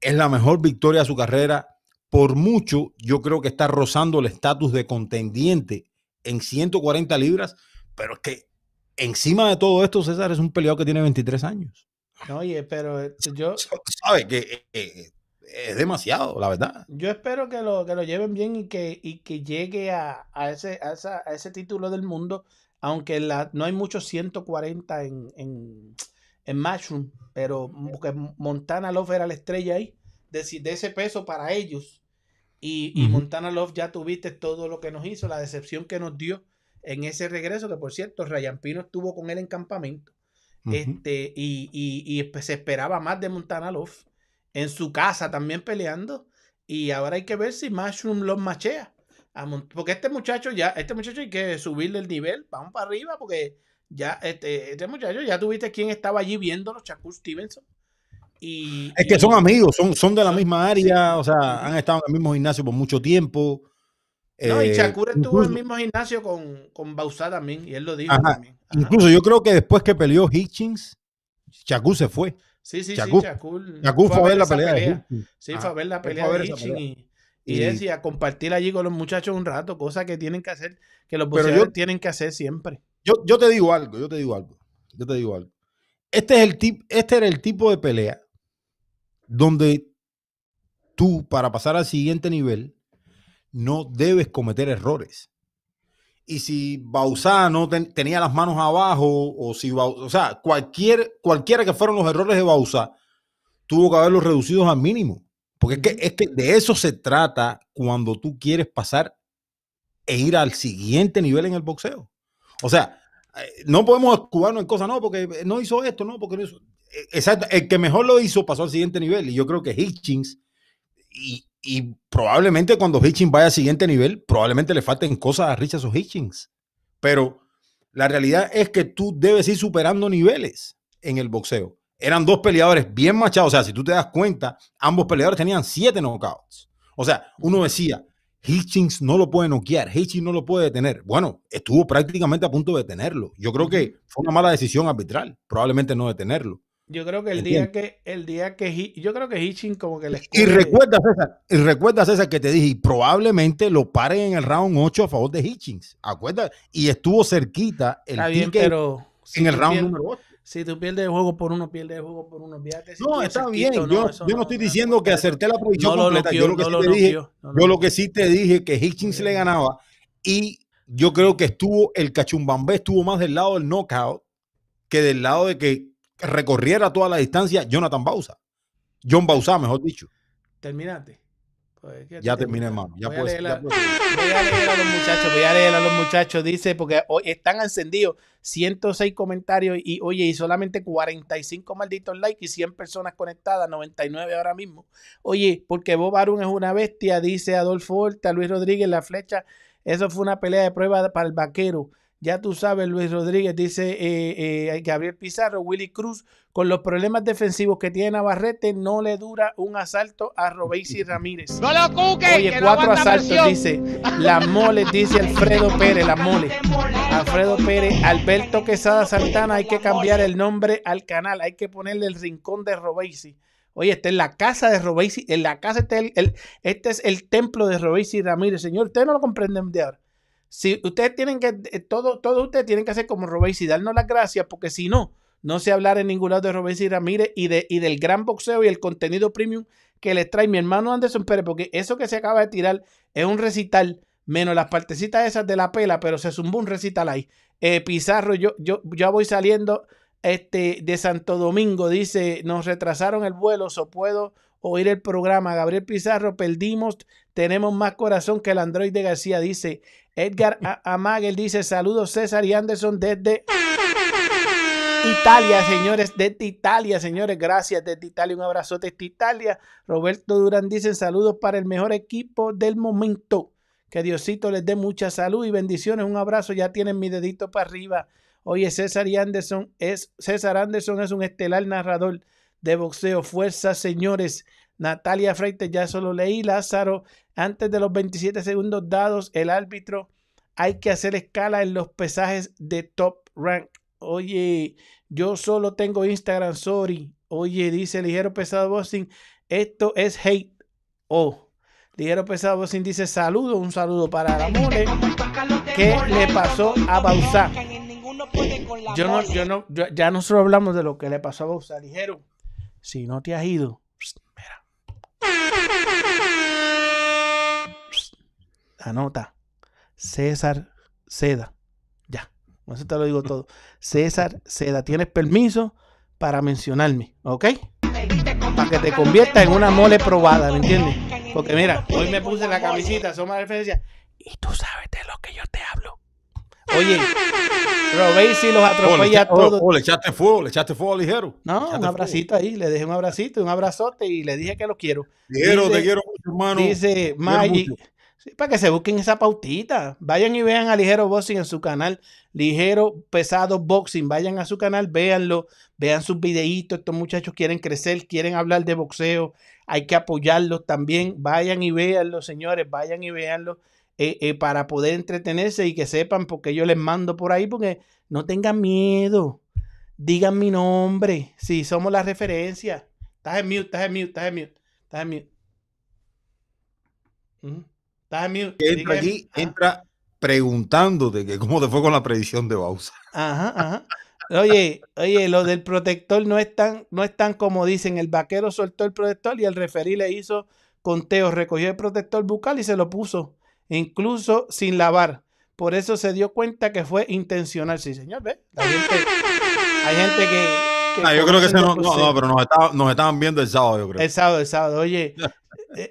Es la mejor victoria de su carrera. Por mucho, yo creo que está rozando el estatus de contendiente en 140 libras, pero es que encima de todo esto, César es un peleador que tiene 23 años. Oye, pero eh, yo, ¿Sabes? Que eh, eh, es demasiado, la verdad. yo espero que lo, que lo lleven bien y que, y que llegue a, a ese, a, esa- a ese título del mundo, aunque la, no hay muchos 140 en, en, en Matchroom, pero porque Montana Love era la estrella ahí, de, de ese peso para ellos. Y, y. Montana Love ya tuviste todo lo que nos hizo, la decepción que nos dio en ese regreso, que por cierto, Ryan Pino estuvo con él en campamento. Este, y, y- y espe- se esperaba más de Montana Love en su casa también peleando. Y ahora hay que ver si Mushroom los machea. Porque este muchacho ya, este muchacho hay que subirle el nivel, vamos para arriba, porque ya, este, este muchacho, ya tuviste quién estaba allí viéndolo, Shakur Stevenson. Y, Es que y- son amigos, son, son de la misma área, o sea, han estado en el mismo gimnasio por mucho tiempo. No, y Eh, Shakur estuvo incluso, en el mismo gimnasio con, con Bausá también, y él lo dijo Ajá, también. Ajá. incluso yo creo que después que peleó Hitchens, Shakur se fue. Sí, sí, Shakur- sí, Shakur, Shakur fue a ver la pelea Hitchens. Sí, Ajá, fue a ver la pelea a ver de pelea. y, y Y- decía, compartir allí con los muchachos un rato, cosa que tienen que hacer, que los boxeadores yo- tienen que hacer siempre. Yo, yo te digo algo, yo te digo algo, yo te digo algo. Este, es el tip, este era el tipo de pelea donde tú, para pasar al siguiente nivel, no debes cometer errores. Y si Bausá no ten- tenía las manos abajo, o si Bau- o sea, cualquier, cualquiera que fueron los errores de Bausá, tuvo que haberlos reducidos al mínimo. Porque es que, es que de eso se trata cuando tú quieres pasar e ir al siguiente nivel en el boxeo. O sea, eh, no podemos escudarnos en cosas, no, porque no hizo esto, no, porque no hizo. eh, Exacto, el que mejor lo hizo pasó al siguiente nivel. Y yo creo que Hitchings, y, y probablemente cuando Hitchings vaya al siguiente nivel, probablemente le falten cosas a Richardson Hitchings. Pero la realidad es que tú debes ir superando niveles en el boxeo. Eran dos peleadores bien machados. O sea, si tú te das cuenta, ambos peleadores tenían siete knockouts. O sea, uno decía, Hitchings no lo puede noquear, Hitchings no lo puede detener. Bueno, estuvo prácticamente a punto de detenerlo. Yo creo que fue una mala decisión arbitral, probablemente no detenerlo. Yo creo que el día que, el día que, yo creo que Hitching como que le Y recuerda, César, y recuerda, César, que te dije, y probablemente lo paren en el round 8 a favor de Hitchings. Acuérdate, y estuvo cerquita el Está bien, pero en el round número 8. Si tú pierdes el juego por uno, pierdes el juego por uno. Si No, está bien. Yo, no estoy no diciendo que acerté la predicción completa. yo lo que sí te dije, yo lo que sí te dije que Hitchings le ganaba y yo creo que estuvo el cachumbambé estuvo más del lado del knockout que del lado de que recorriera toda la distancia Jonathan Bausa. John Bausa, mejor dicho. Terminaste. Pues, ¿qué Ya te terminé, hermano. Ya a puedes- ya voy a leer a los muchachos, voy a leer a los muchachos. Dice, porque hoy están encendidos 106 comentarios y oye, y solamente 45 malditos likes y 100 personas conectadas, 99 ahora mismo. Oye, porque Bob Arum es una bestia, dice Adolfo Horta, Luis Rodríguez, la flecha. Eso fue una pelea de prueba para el vaquero. Ya tú sabes, Luis Rodríguez dice eh, eh, Gabriel Pizarro, Willy Cruz, con los problemas defensivos que tiene Navarrete, no le dura un asalto a Robeysi Ramírez. No lo cuque, Oye, que cuatro asaltos, dice. La mole, dice Alfredo Pérez, la mole. Alfredo Pérez, Alberto Quesada Santana, hay que cambiar el nombre al canal, hay que ponerle el rincón de Robeysi. Oye, esta es la casa de Robeysi, en la casa este es el, el- este es el templo de Robeysi Ramírez. Señor, ustedes no lo comprenden de ahora. Si ustedes tienen que, eh, todo, todo ustedes tienen que hacer como Robeysi, darnos las gracias, porque si no, no se hablar en ningún lado de Robeysi Ramírez y, de, y del gran boxeo y el contenido premium que les trae mi hermano Anderson Pérez, porque eso que se acaba de tirar es un recital, menos las partecitas esas de la pela, pero se zumbó un recital ahí. Eh, Pizarro, yo, yo ya voy saliendo este, de Santo Domingo, dice, nos retrasaron el vuelo, so puedo oír el programa. Gabriel Pizarro, perdimos, tenemos más corazón que el Android de García, dice. Edgar Amagel dice, saludos César y Anderson desde Italia, señores, desde Italia, señores, gracias desde Italia, un abrazote desde Italia. Roberto Durán dice saludos para el mejor equipo del momento. Que Diosito les dé mucha salud y bendiciones. Un abrazo, ya tienen mi dedito para arriba. Oye, César y Anderson es César Anderson es un estelar narrador de boxeo. Fuerza, señores. Natalia Freites, ya eso lo leí. Lázaro, antes de los 27 segundos dados, el árbitro hay que hacer escala en los pesajes de top rank. Oye, yo solo tengo Instagram, sorry. Oye, dice Ligero Pesado Boxing, esto es hate. Oh, Ligero Pesado Boxing dice saludo, un saludo para la mole. ¿Qué le pasó a Bausá? Yo no, yo no, ya nosotros hablamos de lo que le pasó a Bausá. Ligero, si no te has ido, pst, mira. Anota. César Seda. Ya. Con Eso te lo digo todo. César Seda. Tienes permiso para mencionarme, ¿ok? Para que te conviertas en una mole probada, ¿me entiendes? Porque mira, hoy me puse la camisita, somos referencia. Y tú sabes de lo que yo te hablo. Oye, Robesi los Oh, le, atropella a todos. oh, le echaste fuego, le echaste fuego ligero. No, un fuego. abracito ahí, le dejé un abracito, un abrazote y le dije que lo quiero. Ligero, Dice- te quiero mucho, hermano. Dice Maggie. Sí, para que se busquen esa pautita. Vayan y vean a Ligero Boxing en su canal, Ligero Pesado Boxing. Vayan a su canal, véanlo, vean sus videitos. Estos muchachos quieren crecer, quieren hablar de boxeo. Hay que apoyarlos también. Vayan y véanlo, señores, vayan y véanlo. eh, eh, para poder entretenerse y que sepan porque yo les mando por ahí porque no tengan miedo. Digan mi nombre. Sí, somos la referencia. Estás en mute, estás en mute, estás en mute, estás en mute. Estás en mute. Que sigue entra en- aquí, entra preguntándote que cómo te fue con la predicción de Bausa. Ajá, ajá. Oye, oye, lo del protector no es tan, no es tan como dicen. El vaquero soltó el protector y el referí le hizo conteo, recogió el protector bucal y se lo puso, incluso sin lavar. Por eso se dio cuenta que fue intencional. Sí, señor, ¿ve? Gente, hay gente que. que Ah, yo creo que ese no, no, no, pero nos, estaba- nos estaban viendo el sábado, yo creo. El sábado, el sábado. Oye,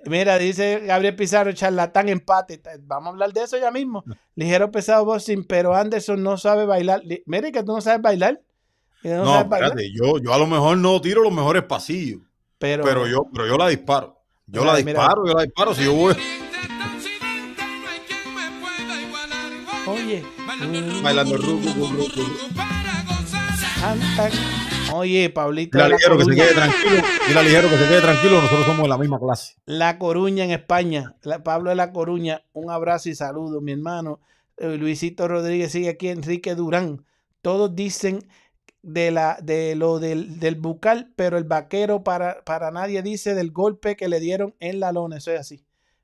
mira, dice Gabriel Pizarro, charlatán empate. Vamos a hablar de eso ya mismo. Ligero pesado boxing, pero Anderson no sabe bailar. Mire que tú no sabes bailar. No No, sabes bailar, espérate, yo, yo a lo mejor no tiro los mejores pasillos, pero, pero yo, pero yo la disparo. Yo Mira, la mira. disparo, yo la disparo. Si yo voy Oye, bailando ruco, ruco, ruco. Oye, Pablito. La ligero que se quede tranquilo. Mira, ligero que se quede tranquilo. Nosotros somos de la misma clase. La Coruña en España. La- Pablo de La Coruña, un abrazo y saludo, mi hermano. Eh, Luisito Rodríguez sigue aquí, Enrique Durán. Todos dicen de, la, de lo del, del bucal, pero el vaquero para, para nadie dice del golpe que le dieron en la lona. Eso es así.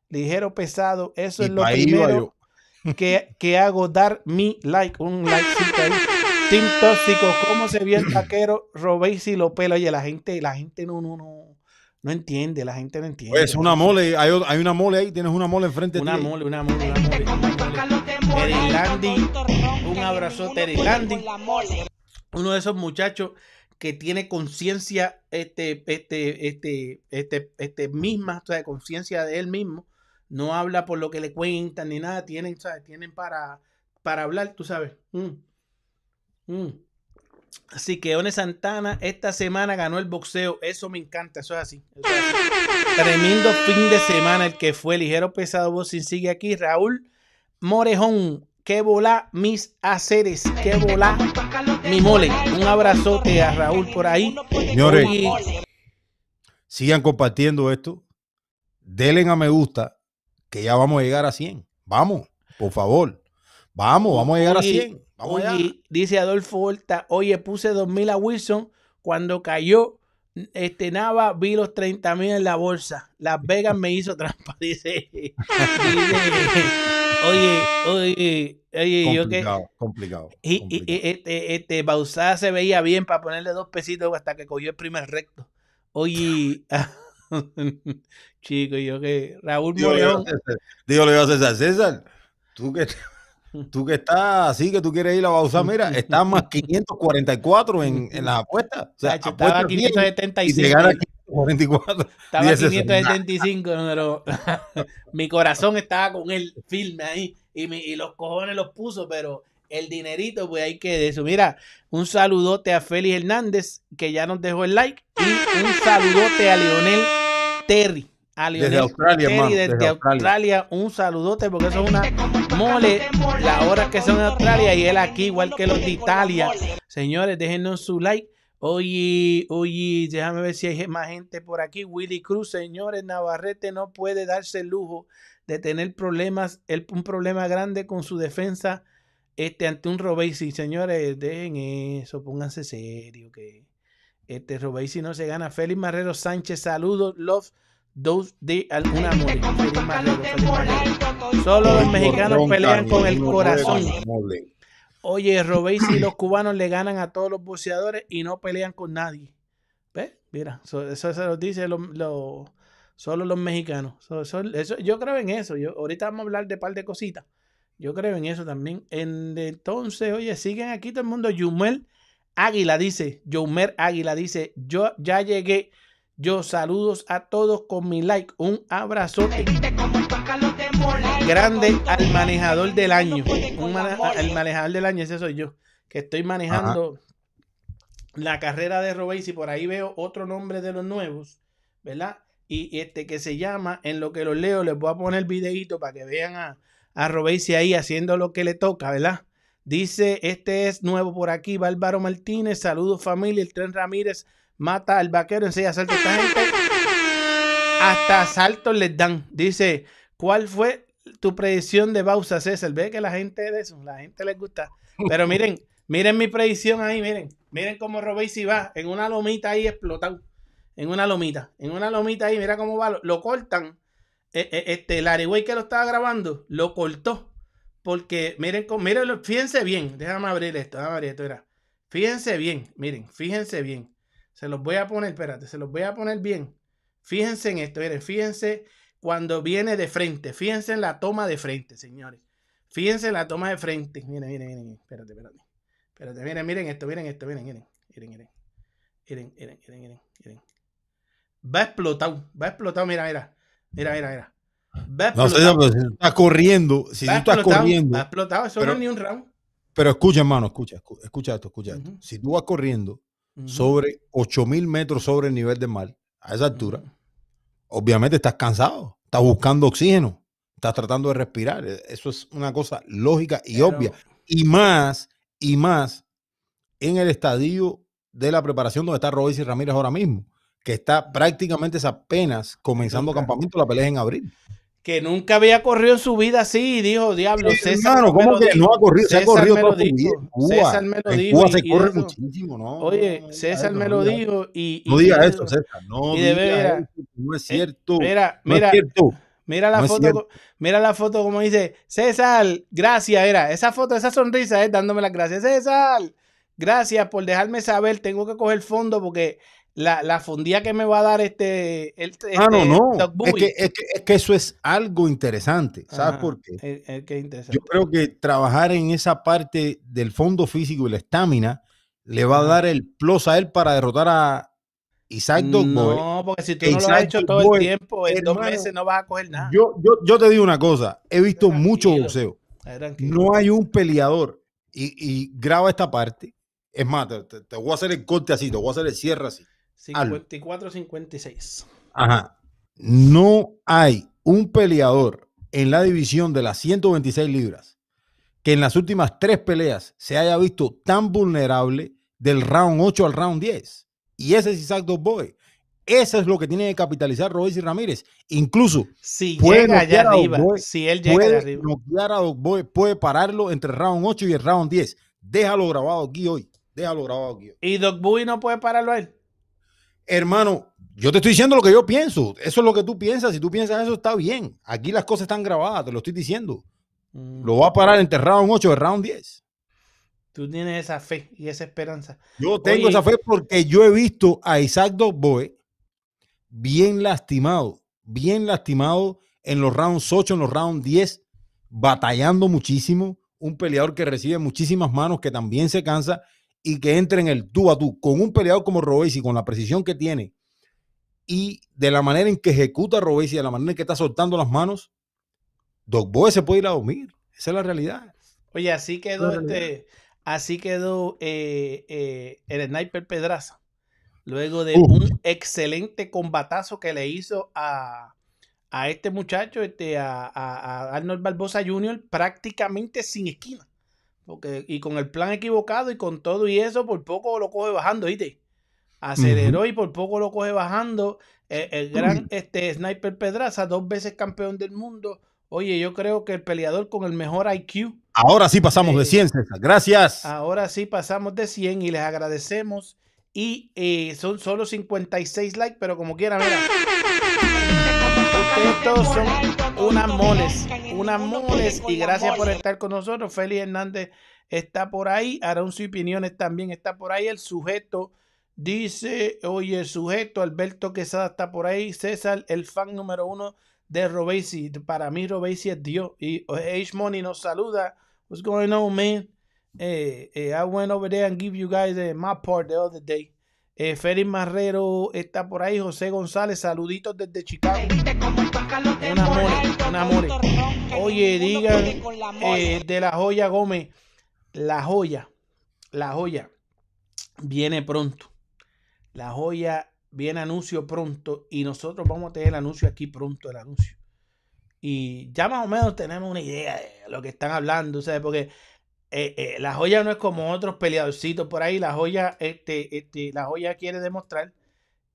Ligero, pesado. Eso Y es lo primero que, que hago, dar mi like, un ahí. Team Tóxico, ¿cómo se vio el vaquero? Robéis y lo pela. Oye, la gente, la gente no, no, no, no entiende, la gente no entiende. Pues una mole, hay, hay una mole ahí, tienes una mole enfrente Una de ti. mole, una mole, una mole. una mole. Erilandi, un abrazote, Erilandi. Uno de esos muchachos que tiene conciencia este, este, este, este, este misma, o sea, conciencia de él mismo. No habla por lo que le cuentan ni nada. Tienen, ¿sabes? Tienen para, para hablar, tú sabes. Mm. Mm. Así que One Santana esta semana ganó el boxeo. Eso me encanta, eso es así. eso es así. Tremendo fin de semana el que fue ligero pesado boxing sigue aquí. Raúl Morejón, qué volá mis haceres, qué volá mi mole. Un abrazote a Raúl por ahí. Señores, sigan compartiendo esto. Denle a me gusta, que ya vamos a llegar a 100. Vamos, por favor. Vamos, vamos a llegar a Oye, 100. Vamos oye, allá. dice Adolfo Horta, oye, puse 2000 a Wilson cuando cayó este Nava, vi los 30 mil en la bolsa. Las Vegas me hizo trampa, dice. dice, oye, oye, oye, yo que. Complicado, complicado. Y, complicado. y este, este Bausá se veía bien para ponerle dos pesitos hasta que cogió el primer recto. Oye, chico, yo que Raúl Dígale a Morejón, César, dígale a César, César, tú que, tú que estás así, que tú quieres ir a Bausá, mira, estás más 544 en, en las apuestas. O sea, estaba a apuestas bien y te 575. gana 544. Estaba Dice a César, 575, pero mi corazón estaba con él firme ahí y, mi- y los cojones los puso, pero el dinerito, pues hay que de eso. Mira, un saludote a Félix Hernández, que ya nos dejó el like, y un saludote a Leonel Terry. A Desde Leonel Australia, Terry hermano, desde desde Australia. Australia. un saludote, porque eso es una mole, las horas que son en Australia y él aquí, igual que los de Italia. Señores, déjenos su like. Oye, oye, déjame ver si hay más gente por aquí. Willy Cruz, señores, Navarrete no puede darse el lujo de tener problemas, el- un problema grande con su defensa este, ante un Robesi. Señores, dejen eso, pónganse serio que este Robesi no se gana. Félix Marrero Sánchez, saludos, love, dos de alguna mole. Solo los mexicanos pelean con el corazón. Oye, Robesi y los cubanos le ganan a todos los boxeadores y no pelean con nadie. ¿Ves? Mira, eso, eso se lo dice lo- lo- solo los mexicanos. So- eso- eso- yo creo en eso. Yo, ahorita vamos a hablar de un par de cositas. Yo creo en eso también. En, entonces, oye, siguen aquí todo el mundo. Yumel Águila dice, Yumer Águila dice, yo ya llegué. Yo saludos a todos con mi like. Un abrazote grande al manejador del año. Un el manejador del año, ese soy yo. Que estoy manejando la carrera de Robéis y por ahí veo otro nombre de los nuevos, ¿verdad? Y este que se llama, en lo que lo leo, les voy a poner el videito para que vean a, a Robéis ahí haciendo lo que le toca, ¿verdad? Dice, este es nuevo por aquí, Bárbaro Martínez, saludos familia, el tren Ramírez mata al vaquero, enseña asalto esta gente. Hasta asaltos les dan. Dice, ¿cuál fue tu predicción de Bausa, César? Ve que la gente de eso, la gente les gusta. Pero miren, miren mi predicción ahí, miren. Miren cómo Robéis va en una lomita ahí explotado. En una lomita, en una lomita ahí, mira cómo va, lo, cortan. Eh, eh, este, el Arigüey que lo estaba grabando, lo cortó. Porque miren, miren, fíjense bien, déjame abrir esto, déjame abrir esto, mira. Fíjense bien, miren, fíjense bien. Se los voy a poner, espérate, se los voy a poner bien. Fíjense en esto, miren, fíjense cuando viene de frente, fíjense en la toma de frente, señores. Fíjense en la toma de frente. Miren, miren, miren, espérate, espérate. Espérate, miren, miren esto, miren esto, miren, miren, miren, miren. Miren, miren, miren, miren, miren. Va explotado, va explotado, mira, mira. Mira, mira, mira. Va No sé, explotado. pero si tú estás corriendo, si tú estás corriendo, va explotado, eso pero- no es ni un round. pero escucha, hermano, escucha, escu- escucha esto, escucha esto. Si tú vas corriendo Sobre 8000 metros sobre el nivel del mar, a esa altura, obviamente estás cansado, estás buscando oxígeno, estás tratando de respirar. E- Eso es una cosa lógica y Pero- obvia. Y más, y más en el estadio de la preparación donde está Royce y Ramírez ahora mismo, que está prácticamente es apenas comenzando campamento, la pelea es en abril. Que nunca había corrido en su vida así y dijo, diablo, Eh, César. hermano, ¿cómo que dijo. no ha corrido? Se ha César corrido toda su vida Cuba. César me lo en dijo Cuba se corre eso- muchísimo, ¿no? Oye, no César me lo no dijo y... No diga eso, César. No diga veras. eso. No es cierto. Mira, no mira, es cierto. Mira la No foto, mira la foto como dice, César, gracias, era, esa foto, esa sonrisa es dándome las gracias. César, gracias por dejarme saber, tengo que coger fondo porque la, la fundía que me va a dar este, el, Ah, no, este no. Es que, es, que, es que eso es algo interesante. ¿Sabes Ajá, por qué? eh, qué interesante. Yo creo que trabajar en esa parte del fondo físico y la estamina le va a dar el plus a él para derrotar a Isaac Dogboy. No, porque si tú no lo has Isaac hecho todo el tiempo, en dos meses no vas a coger nada. Yo, yo, yo te digo una cosa, he visto Tranquilo. mucho boxeo. Tranquilo. No hay un peleador y, y graba esta parte. Es más, te voy a hacer el corte así, te voy a hacer el cierre así. 54-56. Ajá. No hay un peleador en la división de las 126 libras que en las últimas tres peleas se haya visto tan vulnerable del round 8 al round 10. Y ese es Isaac Boy. Eso es lo que tiene que capitalizar y Ramírez. Incluso Si llega allá arriba, Dogboy, si él llega allá puede arriba. a Boy, puede pararlo entre el round 8 y el round 10. Déjalo grabado aquí hoy. Déjalo grabado aquí hoy. Y Doc Bowie no puede pararlo a él. Hermano, yo te estoy diciendo lo que yo pienso. Eso es lo que tú piensas. Si tú piensas eso, está bien. Aquí las cosas están grabadas, te lo estoy diciendo. Mm, Lo va a parar entre round 8 y el round 10. Tú tienes esa fe y esa esperanza. Yo tengo Oye. esa fe porque yo he visto a Isaac Boy bien lastimado, bien lastimado en los rounds 8, en los rounds 10, batallando muchísimo. Un peleador que recibe muchísimas manos, que también se cansa y que entra en el tú a tú con un peleador como Robesi, con la precisión que tiene y de la manera en que ejecuta Robesi, de la manera en que está soltando las manos, Doc Boy se puede ir a dormir. Esa es la realidad. Oye, así quedó este, así quedó eh, eh, el sniper Pedraza. Luego de un excelente combatazo que le hizo a, a este muchacho, este, a, a- a Arnold Barbosa Jr., prácticamente sin esquina. Porque, y con el plan equivocado y con todo y eso, por poco lo coge bajando, ¿viste? Aceleró y por poco lo coge bajando. Eh, el gran este, Sniper Pedraza, dos veces campeón del mundo. Oye, yo creo que el peleador con el mejor IQ Ahora sí pasamos de Eh, 100, César. Gracias. Ahora sí pasamos de 100 y les agradecemos. Y eh, son solo 56 likes, pero como quieran, mira. Todos son unas moles, unas moles. Y gracias por estar con nosotros. Félix Hernández está por ahí. Aroncio y Opiniones también está por ahí. El sujeto dice, oye, el sujeto, Alberto Quesada está por ahí. César, el fan número uno de Robesi. Para mí, Robesi es Dios. Y H Money nos saluda. What's going on, man? Eh, eh, I went over there and give you guys eh, my part the other day. Eh, Félix Marrero está por ahí. José González, saluditos desde Chicago. Un amor, un amor. Oye, digan eh, de la joya Gómez. La joya, la joya viene pronto. La joya viene anuncio pronto y nosotros vamos a tener el anuncio aquí pronto, el anuncio. Y ya más o menos tenemos una idea de lo que están hablando, ¿sabes? Porque eh, eh, la joya no es como otros peleadorcitos por ahí. La joya, este, este, la joya quiere demostrar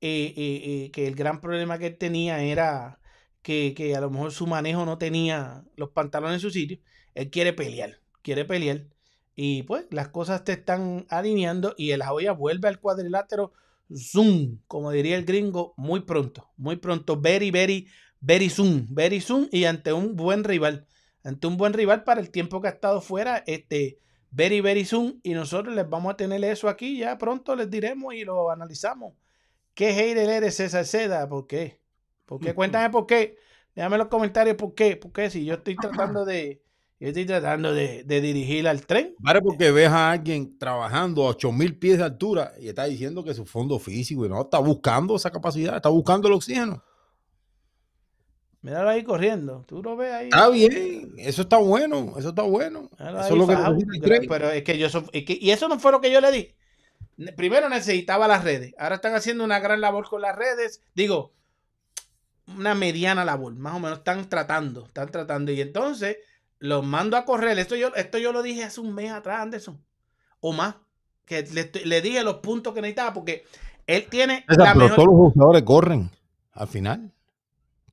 eh, que el gran problema que él tenía era que, que a lo mejor su manejo no tenía los pantalones en su sitio. Él quiere pelear, quiere pelear. Y pues las cosas te están alineando y el joya vuelve al cuadrilátero. Zoom, como diría el gringo, muy pronto, muy pronto, very, very, very soon, very soon y ante un buen rival ante un buen rival para el tiempo que ha estado fuera, este, very, very soon. Y nosotros les vamos a tener eso aquí, ya pronto les diremos y lo analizamos. ¿Qué hater eres César Seda? ¿Por qué? ¿Por qué? Cuéntame por qué. Déjame en los comentarios por qué. ¿Por qué? Si yo estoy tratando de, yo estoy tratando de, dirigir al tren. Vale, porque ves a alguien trabajando a 8000 pies de altura y está diciendo que su fondo físico y no está buscando esa capacidad, está buscando el oxígeno. Míralo ahí corriendo. Tú lo ves ahí. Está bien, eso está bueno, eso está bueno. Míralo Eso es lo que fajado. Pero es que yo so- es que- y eso no fue lo que yo le di. Primero necesitaba las redes. Ahora están haciendo una gran labor con las redes. Digo, una mediana labor. Más o menos están tratando. Están tratando. Y entonces los mando a correr. Esto yo, esto yo lo dije hace un mes atrás, Anderson. O más. Que le, le dije los puntos que necesitaba. Porque él tiene César, la pero mejor. todos los boxeadores corren al final.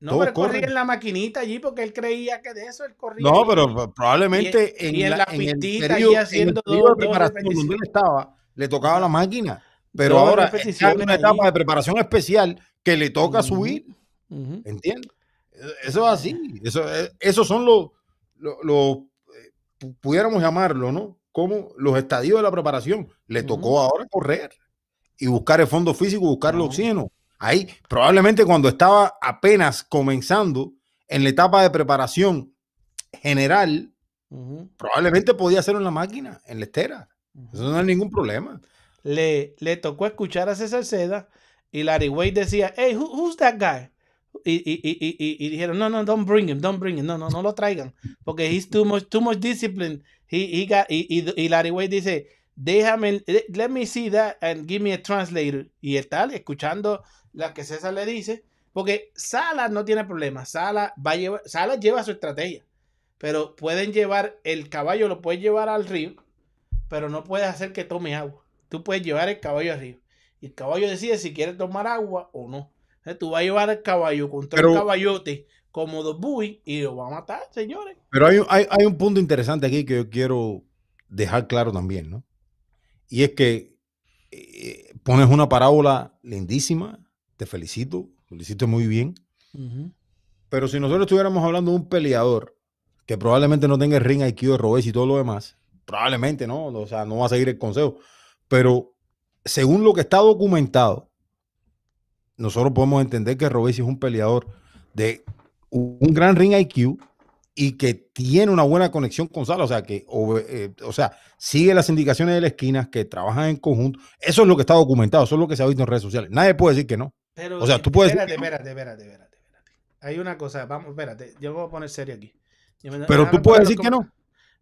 No, todos pero él corría en la maquinita allí porque él creía que de eso él corría. No, pero probablemente y- en, y en la, la en el en el haciendo periodo dos- preparación donde él estaba, le tocaba la máquina. Pero Dos ahora está en una allí. etapa de preparación especial que le toca subir. ¿Entiendes? Eso es así. Eso, eh, esos son los, los, los, eh, pu- pudiéramos llamarlo, ¿no? Como los estadios de la preparación. Le tocó ahora correr y buscar el fondo físico, buscar el oxígeno. Ahí, probablemente cuando estaba apenas comenzando en la etapa de preparación general, Ujú. probablemente podía hacerlo en la máquina, en la estera. Eso no es ningún problema. le, le tocó escuchar a César Seda y Larry Wade decía, hey, who- who's that guy? Y, y, y, y, dijeron, no, no, don't bring him, don't bring him, no, no, no lo traigan, porque he's too much, too much discipline. He, he got, y, Larry Wade dice, déjame, let me see that and give me a translator. Y tal, escuchando lo que César le dice, porque Sala no tiene problema, Sala, va a llevar, Sala lleva su estrategia. pero pueden llevar, el caballo lo puedes llevar al río, pero no puedes hacer que tome agua. Tú puedes llevar el caballo al río. Y el caballo decide si quiere tomar agua o no. Entonces, tú vas a llevar el caballo contra Pero- un caballote como dos buey y lo va a matar, señores. Pero hay, un- hay, hay un punto interesante aquí que yo quiero dejar claro también, ¿no? Y es que eh, pones una parábola lindísima, te felicito, lo hiciste muy bien, pero si nosotros estuviéramos hablando de un peleador que probablemente no tenga el ring IQ de Robes y todo lo demás, probablemente no, o sea, no va a seguir el consejo, pero según lo que está documentado, nosotros podemos entender que Robesi es un peleador de un gran ring IQ y que tiene una buena conexión con Sala, o sea, que eh, o sea, sigue las indicaciones de la esquina, que trabajan en conjunto. Eso es lo que está documentado, eso es lo que se ha visto en redes sociales. Nadie puede decir que no. Pero, O sea, tú puedes Espérate, espérate, espérate, espérate, espérate. Hay una cosa, vamos, espérate. Yo me voy a poner serio aquí. Me- Pero tú puedes decir que no.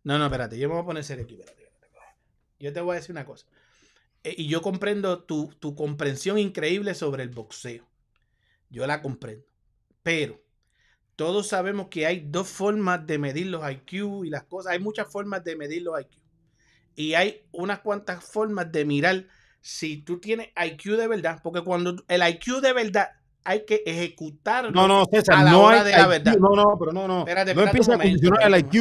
No, no, espérate. Yo me voy a poner serio aquí. Espérate, espérate, espérate. Yo te voy a decir una cosa. Eh, y yo comprendo tu, tu comprensión increíble sobre el boxeo. Yo la comprendo. Pero todos sabemos que hay dos formas de medir los IQ y las cosas. Hay muchas formas de medir los IQ. Y hay unas cuantas formas de mirar si tú tienes IQ de verdad. Porque cuando el IQ de verdad hay que ejecutarlo. No, no, César, a la no hora hay de la IQ. verdad. No, no, pero no, no. Espérate, no empieza a condicionar el IQ.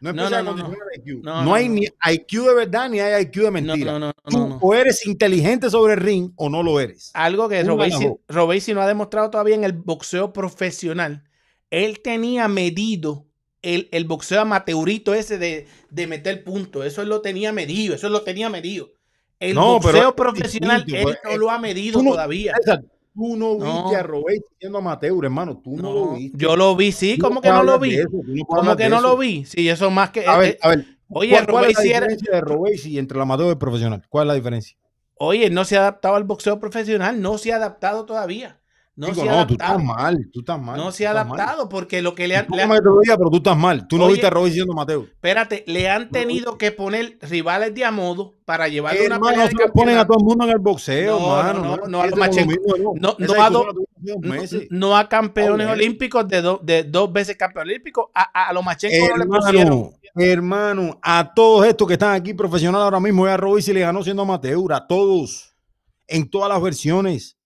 No No, empieza no, a no, no. condicionar el IQ. No, hay ni IQ de verdad ni hay IQ de mentira. no, no, no, Tú no, no. o eres inteligente sobre el ring o no lo eres. Algo que Robesi no ha demostrado todavía en el boxeo profesional. Él tenía medido el, el boxeo amateurito ese de, de meter puntos. Eso él lo tenía medido. Eso él lo tenía medido. El No, boxeo es profesional, distinto, él pues, no lo ha medido no- todavía. César, tú no No. viste a Robert siendo amateur, hermano. Tú no, lo viste. yo lo vi, sí. ¿Cómo que no lo vi? ¿Cómo que no lo vi? Sí, eso más que. A eh, ver, eh, a ver. Oye, ¿cuál, cuál es la Robesi era- diferencia de Robert entre el amateur y el profesional? ¿Cuál es la diferencia? Oye, no se ha adaptado al boxeo profesional. No se ha adaptado todavía. No Digo, se ha no, tú adaptado. estás mal, tú estás mal. no se ha mal. adaptado porque lo que le han. le te pero tú estás mal. Tú no viste a Robert siendo amateur. Espérate, le han tenido que poner rivales de a modo para llevarle una Hermano, pelea de se ponen a todo el mundo en el boxeo, No, hermano. no, no, no, a los mismo, No, no a do- No, no campeones Oye. olímpicos de, do- de dos veces campeón olímpico. A, los Machenko no le pusieron. Hermano, hermano, a todos estos que están aquí profesionales ahora mismo, a Robert le ganó siendo amateur, a todos, en todas las versiones.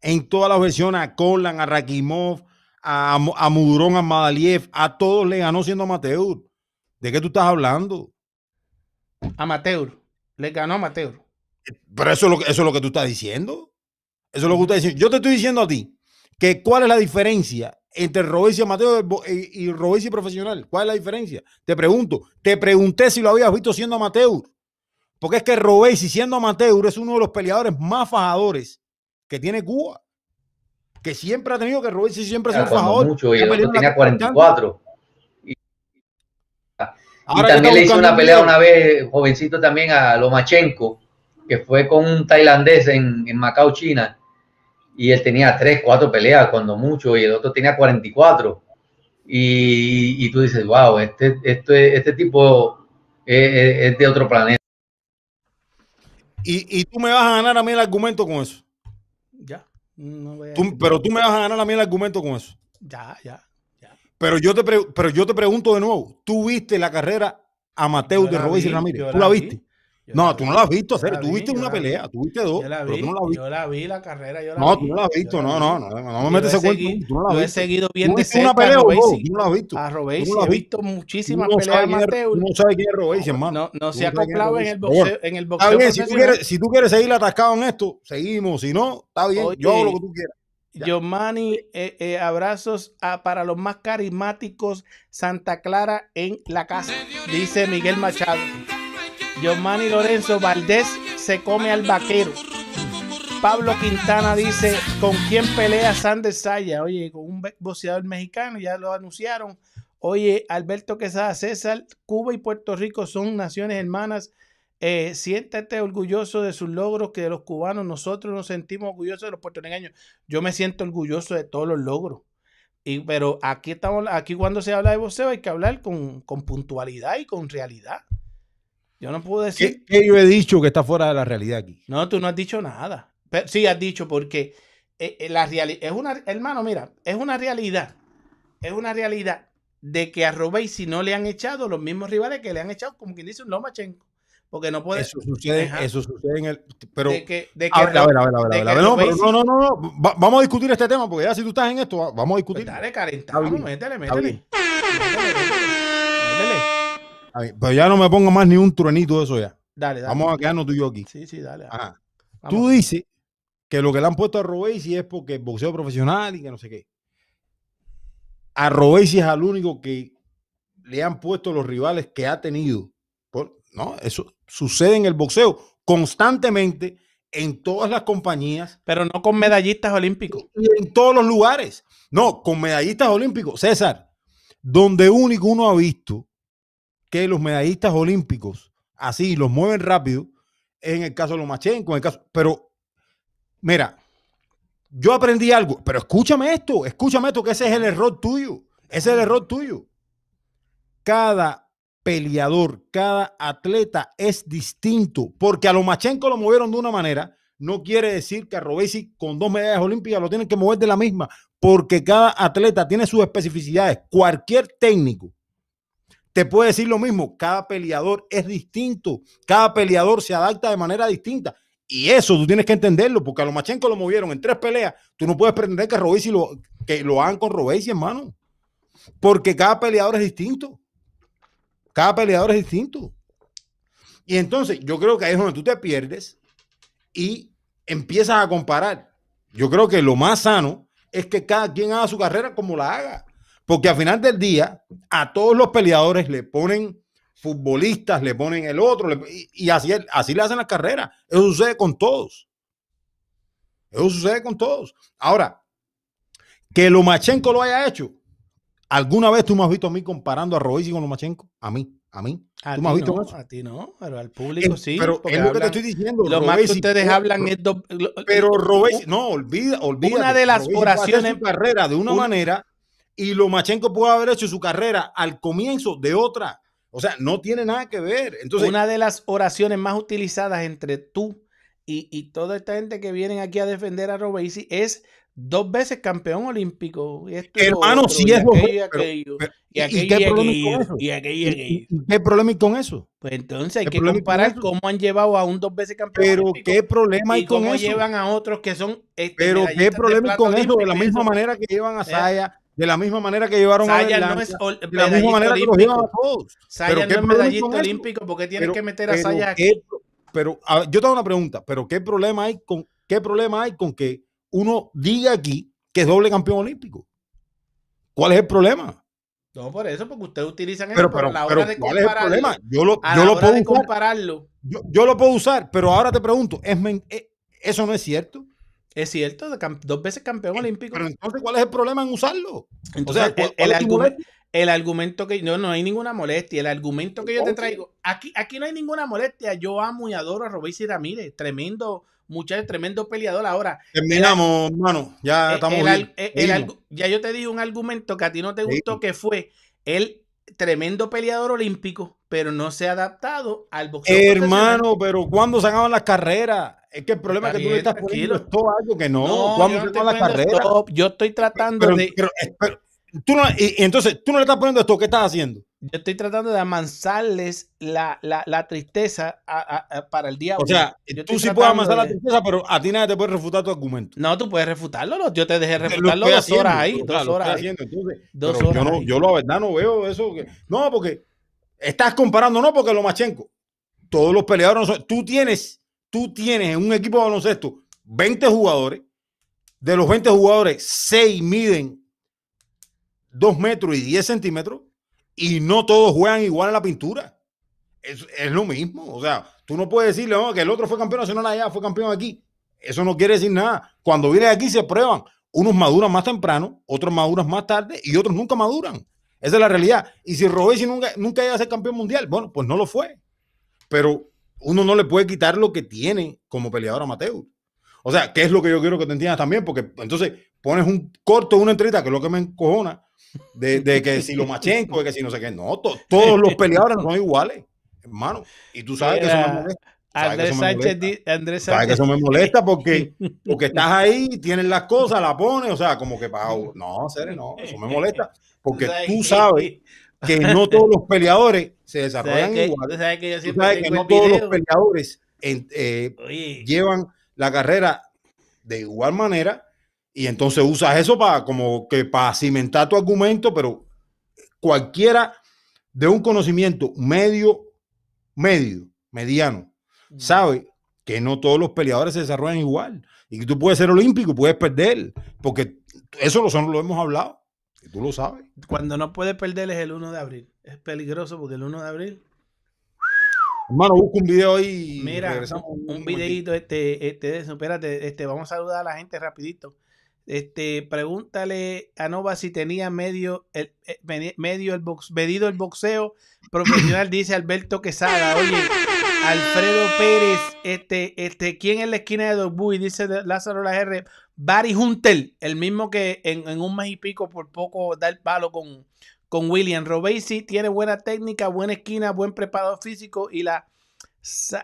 En todas las versiones, a Kolan, a Rakimov, a, a Mudrón, a Madaliev, a todos le ganó siendo amateur. ¿De qué tú estás hablando? Amateur. Le ganó amateur. Pero eso es lo que, eso es lo que tú estás diciendo. Eso es lo que tú estás diciendo. Yo te estoy diciendo a ti que cuál es la diferencia entre Robesi amateur y, y Robesi profesional. ¿Cuál es la diferencia? Te pregunto. Te pregunté si lo habías visto siendo amateur. Porque es que Robesi siendo amateur es uno de los peleadores más fajadores que tiene Cuba. Que siempre ha tenido que Robesi siempre ha sido fajador. mucho, y el otro tenía 44. Y Ahora también le hizo una un pelea una vez, jovencito también, a Lomachenko, que fue con un tailandés en, en Macao, China. Y él tenía 3, 4 peleas, cuando mucho, y el otro tenía 44. Y, y tú dices, wow, este, este, este tipo es, es- es de otro planeta. Y, y tú me vas a ganar a mí el argumento con eso. Ya. No voy a Tú- decir- pero tú me vas a ganar a mí el argumento con eso. Ya, ya. Pero yo te, pero yo te pregunto de nuevo, ¿tú viste la carrera amateur de vi, Ramírez? ¿Tú la la vi, viste? No, tú no la has visto, la Tú vi, viste una pelea, tú viste dos, Yo la vi, yo la vi, la carrera, yo la No, tú no la has visto, no, no, no, no, me metes ese cuento. Tú no la yo he seguido ¿Tú bien de una cerca a pelea o dos? Tú no la has visto. A Robesi he has visto muchísimas no peleas amateur. no sabes quién es Robesi, hermano. No, se ha acoplado en el boxeo, en el boxeo si tú, quieres, seguir atascado en esto, seguimos. Si no, está bien. yo hago lo que tú quieras. Giovanni, eh, eh, abrazos a- para los más carismáticos Santa Clara en la casa, dice Miguel Machado. Giovanni Lorenzo Valdés se come al vaquero. Pablo Quintana dice, ¿con quién pelea Sander Saya? Oye, con un boxeador mexicano, ya lo anunciaron. Oye, Alberto Quesada César, Cuba y Puerto Rico son naciones hermanas. Eh, siéntate orgulloso de sus logros, que de los cubanos nosotros nos sentimos orgullosos de los puertorriqueños. Yo me siento orgulloso de todos los logros. Y, pero aquí estamos, aquí cuando se habla de boxeo hay que hablar con, con puntualidad y con realidad. Yo no puedo decir, ¿Qué, qué yo he dicho que está fuera de la realidad aquí? no, tú no has dicho nada. Pero, sí has dicho porque eh, eh, la realidad es una, hermano, mira, es una realidad, es una realidad de que a Robesi no le han echado los mismos rivales que le han echado, como quien dice un Lomachenko. Porque no puede. Eso sucede, Ajá. eso sucede en el. Pero. de que, de que A ver, a ver, a ver, a a no, pero no, no, no, no. Va- vamos a discutir este tema porque ya si tú estás en esto, va- vamos a Pues discutir. dale, calentamos, métele, métele. Pero ya no me ponga más ni un truenito de eso ya. Dale, dale. Vamos a quedarnos tú y yo aquí. Sí, sí, dale. Ajá. Tú dices que lo que le han puesto a Robesi es porque es boxeo profesional y que no sé qué. A Robesi es al único que le han puesto los rivales que ha tenido. Por- no, eso sucede en el boxeo constantemente en todas las compañías Pero no con medallistas olímpicos. y en todos los lugares. No, con medallistas olímpicos. César, donde único uno ha visto que los medallistas olímpicos así los mueven rápido en el caso de Lomachenko, en el caso, pero mira, yo aprendí algo, pero escúchame esto, escúchame esto, que ese es el error tuyo, ese es el error tuyo. Cada peleador, cada atleta es distinto, porque a Lomachenko lo movieron de una manera, no quiere decir que a Robesi con dos medallas olímpicas lo tienen que mover de la misma, porque cada atleta tiene sus especificidades. Cualquier técnico te puede decir lo mismo, cada peleador es distinto, cada peleador se adapta de manera distinta. Y eso tú tienes que entenderlo, porque a Lomachenko lo movieron en tres peleas. Tú no puedes pretender que Robesi lo, que lo hagan con Robesi, hermano. Porque cada peleador es distinto. Cada peleador es distinto. Y entonces yo creo que ahí es donde tú te pierdes y empiezas a comparar. Yo creo que lo más sano es que cada quien haga su carrera como la haga. Porque al final del día, a todos los peleadores le ponen futbolistas, le ponen el otro, le- y, y así, así le hacen las carreras. Eso sucede con todos. Eso sucede con todos. Ahora, que Lomachenko lo haya hecho, ¿alguna vez tú me has visto a mí comparando a Robesi con Lomachenko? A mí, a mí. A ¿Tú me has visto no, eso? a ti no, pero al público sí. pero es lo que te estoy diciendo. Lo más que ustedes hablan es... do- lo- Pero Robesi, no, olvida, olvida. Una de las oraciones- su carrera de una un- manera y Lomachenko puede haber hecho su carrera al comienzo de otra. O sea, no tiene nada que ver. Entonces, una de las oraciones más utilizadas entre tú y, y toda esta gente que vienen aquí a defender a Robesi es dos veces campeón olímpico. Y esto hermano, otro, si es aquello aquello, pero- y ¿y aquello qué y ¿qué problema hay con eso? Pues entonces hay ¿Qué que comparar cómo han llevado a un dos veces campeón Pero olímpico qué problema hay y con cómo eso. llevan a otros que son este, Pero qué problema hay con eso. De la misma manera que llevan a. Saya, de la misma manera que llevaron a no es de la misma manera que los llevan a todos. Saya no ¿qué es medallista olímpico porque tienes Pero- que meter a Saya qué aquí. pero a yo tengo una pregunta, pero ¿qué problema hay con qué problema hay con que uno diga aquí que es doble campeón olímpico? ¿Cuál es el problema? No, por eso, porque ustedes utilizan eso, Pero, pero, a la hora de ¿cuál es el compararlo, problema? Yo lo, yo lo puedo usar, compararlo, yo, yo lo puedo usar, pero ahora te pregunto, ¿es men- eh, ¿eso no es cierto? Es cierto, dos veces campeón olímpico. Pero entonces, ¿cuál es el problema en usarlo? Entonces, o sea, el, argumento que no, no hay ninguna molestia. El argumento que yo te traigo, aquí, aquí no hay ninguna molestia. Yo amo y adoro a Robesi Ramírez, tremendo muchacho, tremendo peleador. Ahora, Terminamos, hermano. Ya eh, estamos el eh, ya yo te dije un argumento que a ti no te gustó, que fue el tremendo peleador olímpico, pero no se ha adaptado al boxeo. Hermano, pero ¿cuándo se acaban las carreras? Es que el problema Está es que tú le estás tranquilo. poniendo esto algo que no. profesional. ¿Cuándo yo no estoy stop, Yo tratando Pero, de. pero, pero, tú no, y, y entonces tú no le estás poniendo esto, ¿qué estás haciendo? Yo estoy tratando de amansarles la, la, la tristeza a- a- a- para el día O sea, Yo tú sí puedes amasar la tristeza, pero a ti nadie te puede refutar tu argumento. No, tú puedes refutarlo. lo- Yo te dejé Lo refutarlo dos haciendo, horas ahí. Dos lo horas estoy ahí. haciendo, entonces, Dos pero horas yo, no, ahí. yo la verdad no veo eso. que- no, porque estás comparando, no porque Lomachenko, todos los peleadores, no son- tú tienes, tú tienes en un equipo de baloncesto 20 jugadores, de los 20 jugadores, 6 miden 2 metros y 10 centímetros, y no todos juegan igual en la pintura. Es, es lo mismo. O sea, tú no puedes decirle "No, que el otro fue campeón nacional allá, fue campeón aquí. Eso no quiere decir nada. Cuando vienes aquí se prueban. Unos maduran más temprano, otros maduran más tarde y otros nunca maduran. Esa es la realidad. Y si Robesi nunca, nunca iba a ser campeón mundial, bueno, pues no lo fue. Pero uno no le puede quitar lo que tiene como peleador amateur. O sea, ¿qué es lo que yo quiero que te entiendas también? Porque entonces pones un corto, una entrevista, que es lo que me encojona, de, de que si lo machenco, de que si no sé qué. No, to- todos los peleadores no son iguales, hermano. Y tú sabes que eso me molesta. Que Andrés Sánchez, Andrés Sabe que Sánchez. eso me molesta porque, porque estás ahí, tienes las cosas, las pones, o sea, como que para. No, serio, no, eso me molesta. Porque sabes tú que- sabes que no todos los peleadores se ¿Sabes desarrollan que, igual. tú sabes que yo siempre sabes que no todos los peleadores en- eh, llevan la carrera de igual manera y entonces usas eso para como que para cimentar tu argumento, pero cualquiera de un conocimiento medio, medio, mediano, sabe que no todos los peleadores se desarrollan igual. Y que tú puedes ser olímpico puedes perder, porque eso lo, son, lo hemos hablado y tú lo sabes. cuando no puedes perder es el 1 de abril. Es peligroso porque el 1 de abril Hermano, busca un video ahí Mira, regresamos un, videito este, este de eso. Espérate, este, vamos a saludar a la gente rapidito. Este, pregúntale a Nova si tenía medio el, eh, medi- medio el box, medido el boxeo profesional, dice Alberto Quesada. Oye, Alfredo Pérez, este, este, ¿quién en la esquina de Dogbuy? Dice Lázaro La R. Barry Hunter, el mismo que en, un mes y pico por poco da el palo con, con William. Robesi tiene buena técnica, buena esquina, buen preparado físico y la,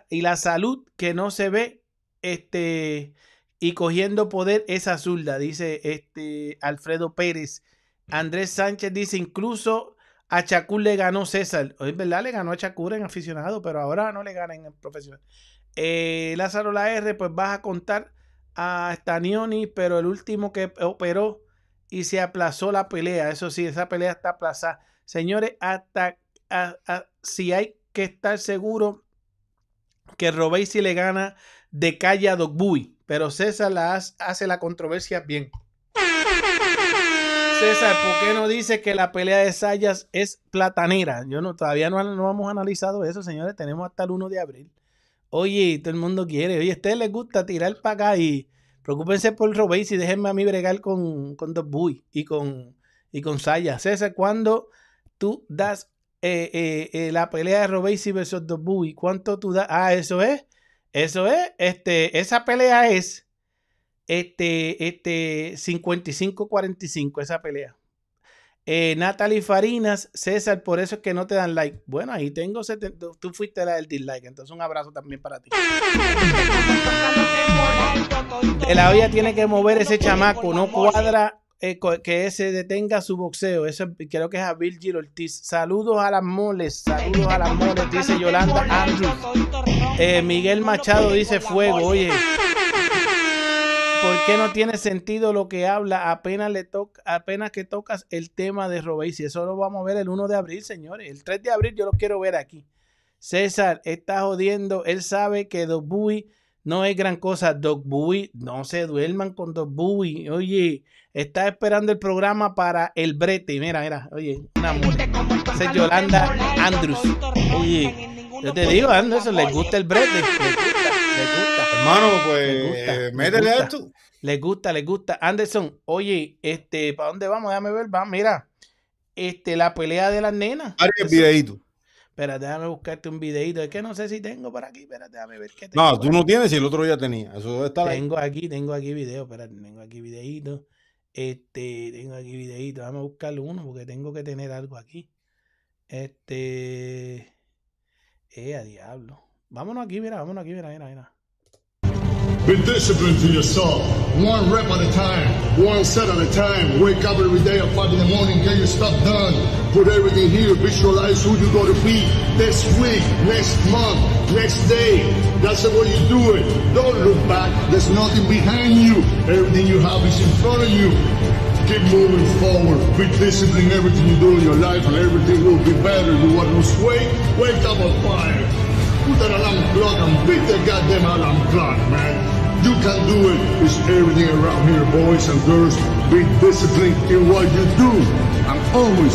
y la salud que no se ve este, y cogiendo poder esa zurda, dice este Alfredo Pérez. Andrés Sánchez dice, incluso a Chacur le ganó César. Es verdad, le ganó a Chacur en aficionado, pero ahora no le gana en profesional. Eh, Lázaro La R, pues vas a contar a Stanioni, pero el último que operó y se aplazó la pelea. Eso sí, esa pelea está aplazada. Señores, hasta si hay que estar seguro que Robesi le gana de calle a Dogbuy, pero César la hace, hace la controversia bien. César, ¿por qué no dice que la pelea de Sayas es platanera? Yo no, todavía no, no hemos analizado eso, señores. Tenemos hasta el 1 de abril. Oye, todo el mundo quiere. Oye, a ustedes les gusta tirar para acá y preocúpense por Robesi y déjenme a mí bregar con, con Dogbuy y con, y con Sayas. César, cuando tú das eh, eh, eh, la pelea de Robesi versus Dogbuy, ¿cuánto tú das? Ah, eso es. Eso es. Este, esa pelea es este, este 55-45, esa pelea. Eh, Natalie Farinas, César, por eso es que no te dan like. Bueno, ahí tengo 70, tú fuiste la del dislike, entonces un abrazo también para ti. La olla tiene que mover ese chamaco, no cuadra eh, que ese detenga su boxeo. Eso creo que es a Virgil Ortiz. Saludos a las moles, saludos a las moles, dice Yolanda Andrews. Eh, Miguel Machado dice fuego, oye. ¿Por qué no tiene sentido lo que habla? Apenas le toca, apenas que tocas el tema de Robesi. Eso lo vamos a ver el 1 de abril, señores. El 3 de abril yo lo quiero ver aquí. César está jodiendo. Él sabe que Doc Bowie no es gran cosa. Doc Bowie, no se duerman con Doc Bowie. Oye, está esperando el programa para el brete. Mira, mira, oye, una amor. Esa es Yolanda Andrews. Oye, yo te digo, Anderson, les gusta el brete. Les gusta, les gusta. Hermano, Me pues gusta, eh, métele a gusta. esto. Les gusta, les gusta. Anderson, oye, este, ¿para dónde vamos? Déjame ver, va, mira. Este, la pelea de las nenas. El videíto. Espera, déjame buscarte un videito. Es que no sé si tengo por aquí. Espera, déjame ver qué tengo. No, tú no tienes y el otro ya tenía. Eso ahí. Tengo aquí, tengo aquí video. Espera, tengo aquí videito. Este, tengo aquí videito. Déjame buscarle uno porque tengo que tener algo aquí. Este. Eh, a diablo. Vámonos aquí, mira, vámonos aquí, mira, mira, mira. Be disciplined to yourself. One rep at a time, one set at a time. Wake up every day at 5 in the morning, get your stuff done. Put everything here, visualize who you're going to be this week, next month, next day. That's the way you do it. Don't look back, there's nothing behind you. Everything you have is in front of you. Keep moving forward. Be disciplined in everything you do in your life, and everything will be better. You want to lose weight? Wake up at 5. Put an alarm clock and beat the goddamn alarm clock, man. You can do it. It's everything around here, boys and girls. Be disciplined in what you do and always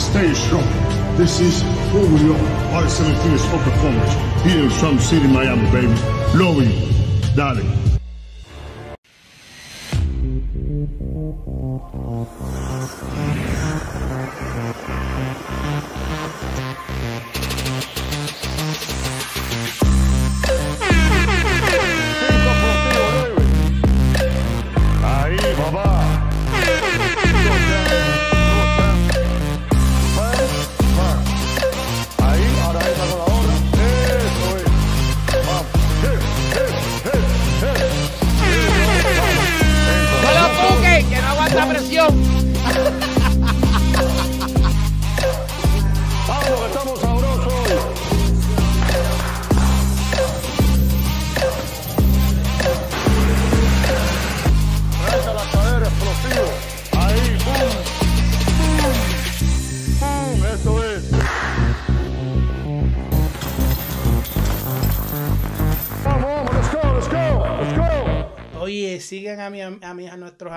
stay strong. This is who we are. Our 17 is for performance here in Trump City, Miami, baby. Love you. Dale.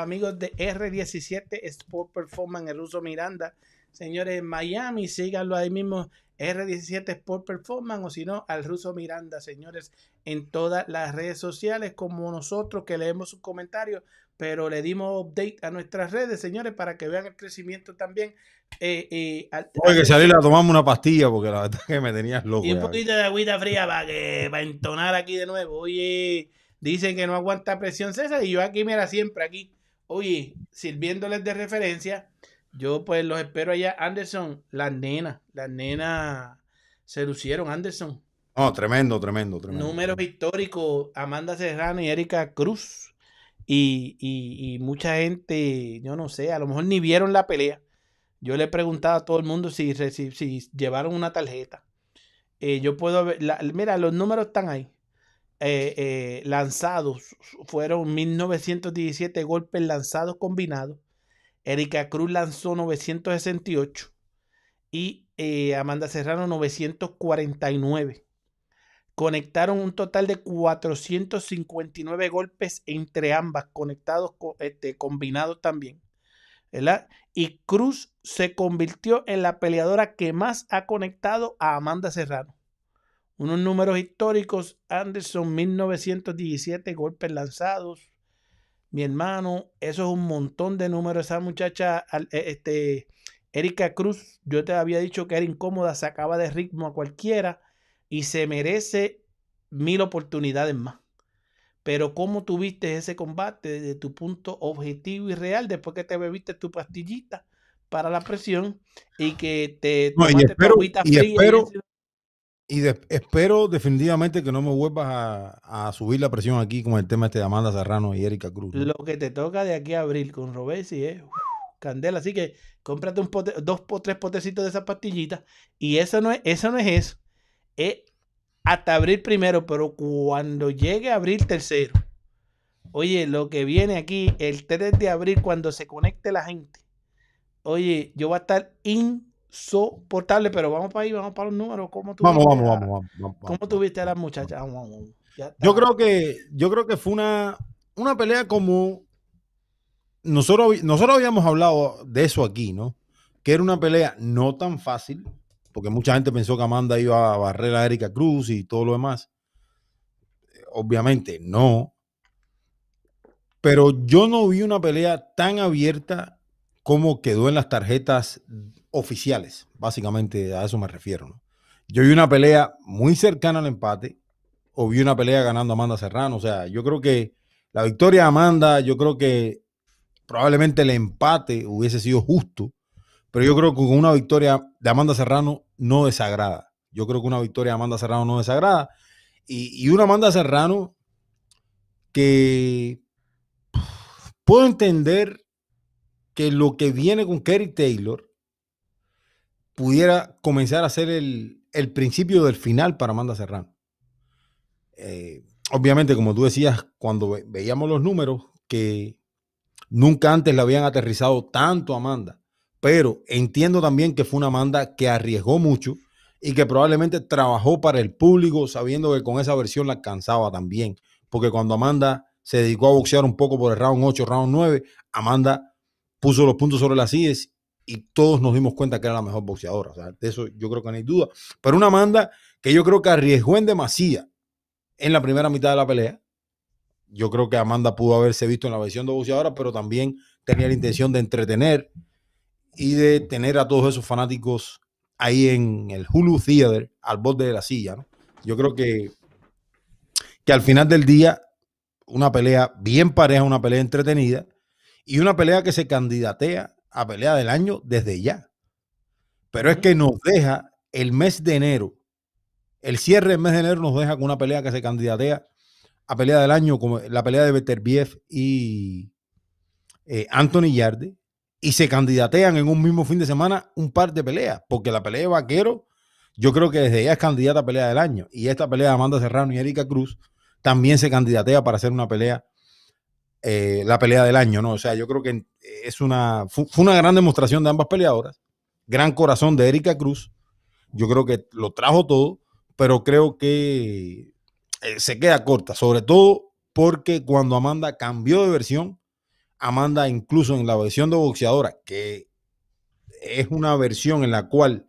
Amigos de R17 Sport Performance, el ruso Miranda. Señores, en Miami, síganlo ahí mismo, R17 Sport Performance, o si no, al ruso Miranda, señores, en todas las redes sociales, como nosotros que leemos sus comentarios, pero le dimos update a nuestras redes, señores, para que vean el crecimiento también. Eh, eh, al- Tuve que al- salir a tomarme una pastilla porque la verdad que me tenías loco. y un ya. poquito de agüita fría para que para entonar aquí de nuevo. Oye, dicen que no aguanta presión César y yo aquí, mira, siempre aquí. Oye, sirviéndoles de referencia, yo pues los espero allá. Anderson, las nenas, las nenas se lucieron, Anderson. No, tremendo, tremendo, tremendo. Números históricos, Amanda Serrano y Erika Cruz. Y, y- y mucha gente, yo no sé, a lo mejor ni vieron la pelea. Yo le he preguntado a todo el mundo si, reci- si llevaron una tarjeta. Eh, yo puedo ver, la- mira, los números están ahí. Eh, eh, lanzados fueron 1917 golpes lanzados combinados. Erika Cruz lanzó 968 y eh, Amanda Serrano 949 conectaron un total de 459 golpes entre ambas, conectados, co- este, combinados también. ¿verdad? Y Cruz se convirtió en la peleadora que más ha conectado a Amanda Serrano. Unos números históricos, Anderson 1917 golpes lanzados. Mi hermano, eso es un montón de números. Esa muchacha, eh, este, Erika Cruz, yo te había dicho que era incómoda, sacaba de ritmo a cualquiera y se merece mil oportunidades más. Pero ¿cómo tuviste ese combate desde tu punto objetivo y real después que te bebiste tu pastillita para la presión y que te No, y tomaste tu agüita y fría espero- Y espero definitivamente que no me vuelvas a, subir la presión aquí con el tema este de Amanda Serrano y Erika Cruz. Lo que te toca de aquí a abril con Robesi es candela. Así que cómprate un dos o tres potecitos de esas pastillitas. Y eso no es eso. No es eso. Es hasta abril primero, pero cuando llegue abril tercero. Oye, lo que viene aquí, el 3 de abril, cuando se conecte la gente. Oye, yo voy a estar insoportable, pero vamos para ahí, vamos para los números. ¿Cómo tú Vamos, vamos, vamos, ¿Cómo tuviste a las muchachas? Yo creo que, yo creo que fue una, una pelea como nosotros, nosotros habíamos hablado de eso aquí, ¿no? Que era una pelea no tan fácil, porque mucha gente pensó que Amanda iba a barrer a Erika Cruz y todo lo demás. Obviamente no. Pero yo no vi una pelea tan abierta como quedó en las tarjetas oficiales. Básicamente a eso me refiero, ¿no? Yo vi una pelea muy cercana al empate o vi una pelea ganando Amanda Serrano. O sea, yo creo que la victoria de Amanda, yo creo que probablemente el empate hubiese sido justo, pero yo creo que con una victoria de Amanda Serrano no desagrada. Yo creo que una victoria de Amanda Serrano no desagrada. Y, y una Amanda Serrano que puedo entender que lo que viene con Kerry Taylor pudiera comenzar a ser el, el principio del final para Amanda Serrano. Eh, obviamente, como tú decías, cuando ve- veíamos los números, que nunca antes le habían aterrizado tanto a Amanda, pero entiendo también que fue una Amanda que arriesgó mucho y que probablemente trabajó para el público sabiendo que con esa versión la alcanzaba también, porque cuando Amanda se dedicó a boxear un poco por el round 8, round 9, Amanda puso los puntos sobre las IES y todos nos dimos cuenta que era la mejor boxeadora. De eso yo creo que no hay duda. Pero una Amanda que yo creo que arriesgó en demasía en la primera mitad de la pelea. Yo creo que Amanda pudo haberse visto en la versión de boxeadora, pero también tenía la intención de entretener y de tener a todos esos fanáticos ahí en el Hulu Theater al borde de la silla. Yo creo que, que al final del día, una pelea bien pareja, una pelea entretenida y una pelea que se candidatea a pelea del año desde ya. Pero es que nos deja el mes de enero, el cierre del mes de enero nos deja con una pelea que se candidatea a pelea del año, como la pelea de Beterbiev y, eh, Anthony Yarde y se candidatean en un mismo fin de semana un par de peleas, porque la pelea de Vaquero, yo creo que desde ella es candidata a pelea del año, y esta pelea de Amanda Serrano y Erika Cruz también se candidatea para hacer una pelea, eh, la pelea del año, ¿no? O sea, yo creo que es una, fu- fue una gran demostración de ambas peleadoras, gran corazón de Erika Cruz, yo creo que lo trajo todo, pero creo que eh, se queda corta, sobre todo porque cuando Amanda cambió de versión, Amanda incluso en la versión de boxeadora, que es una versión en la cual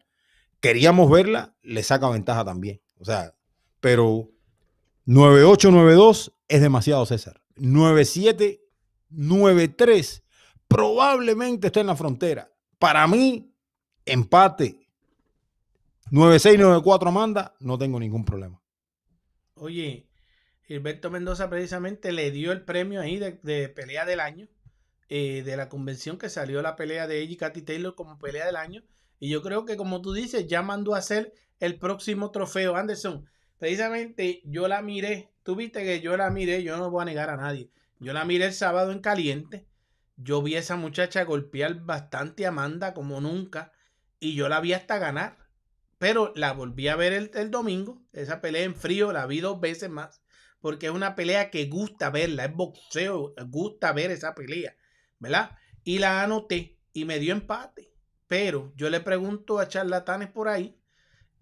queríamos verla, le saca ventaja también. O sea, pero 9892 es demasiado, César. 97, 93 probablemente está en la frontera. Para mí, empate. 96, 94 Amanda, no tengo ningún problema. Oye, Gilberto Mendoza precisamente le dio el premio ahí de, de pelea del año eh, de la convención que salió la pelea de ella y Katy Taylor como pelea del año. Y yo creo que como tú dices, ya mandó a hacer el próximo trofeo. Anderson, precisamente yo la miré, tú viste que yo la miré, yo no voy a negar a nadie. Yo la miré el sábado en caliente. Yo vi a esa muchacha golpear bastante a Amanda como nunca. Y yo la vi hasta ganar. Pero la volví a ver el, el domingo. Esa pelea en frío la vi dos veces más. Porque es una pelea que gusta verla. Es boxeo. Gusta ver esa pelea. ¿Verdad? Y la anoté. Y me dio empate. Pero yo le pregunto a charlatanes por ahí.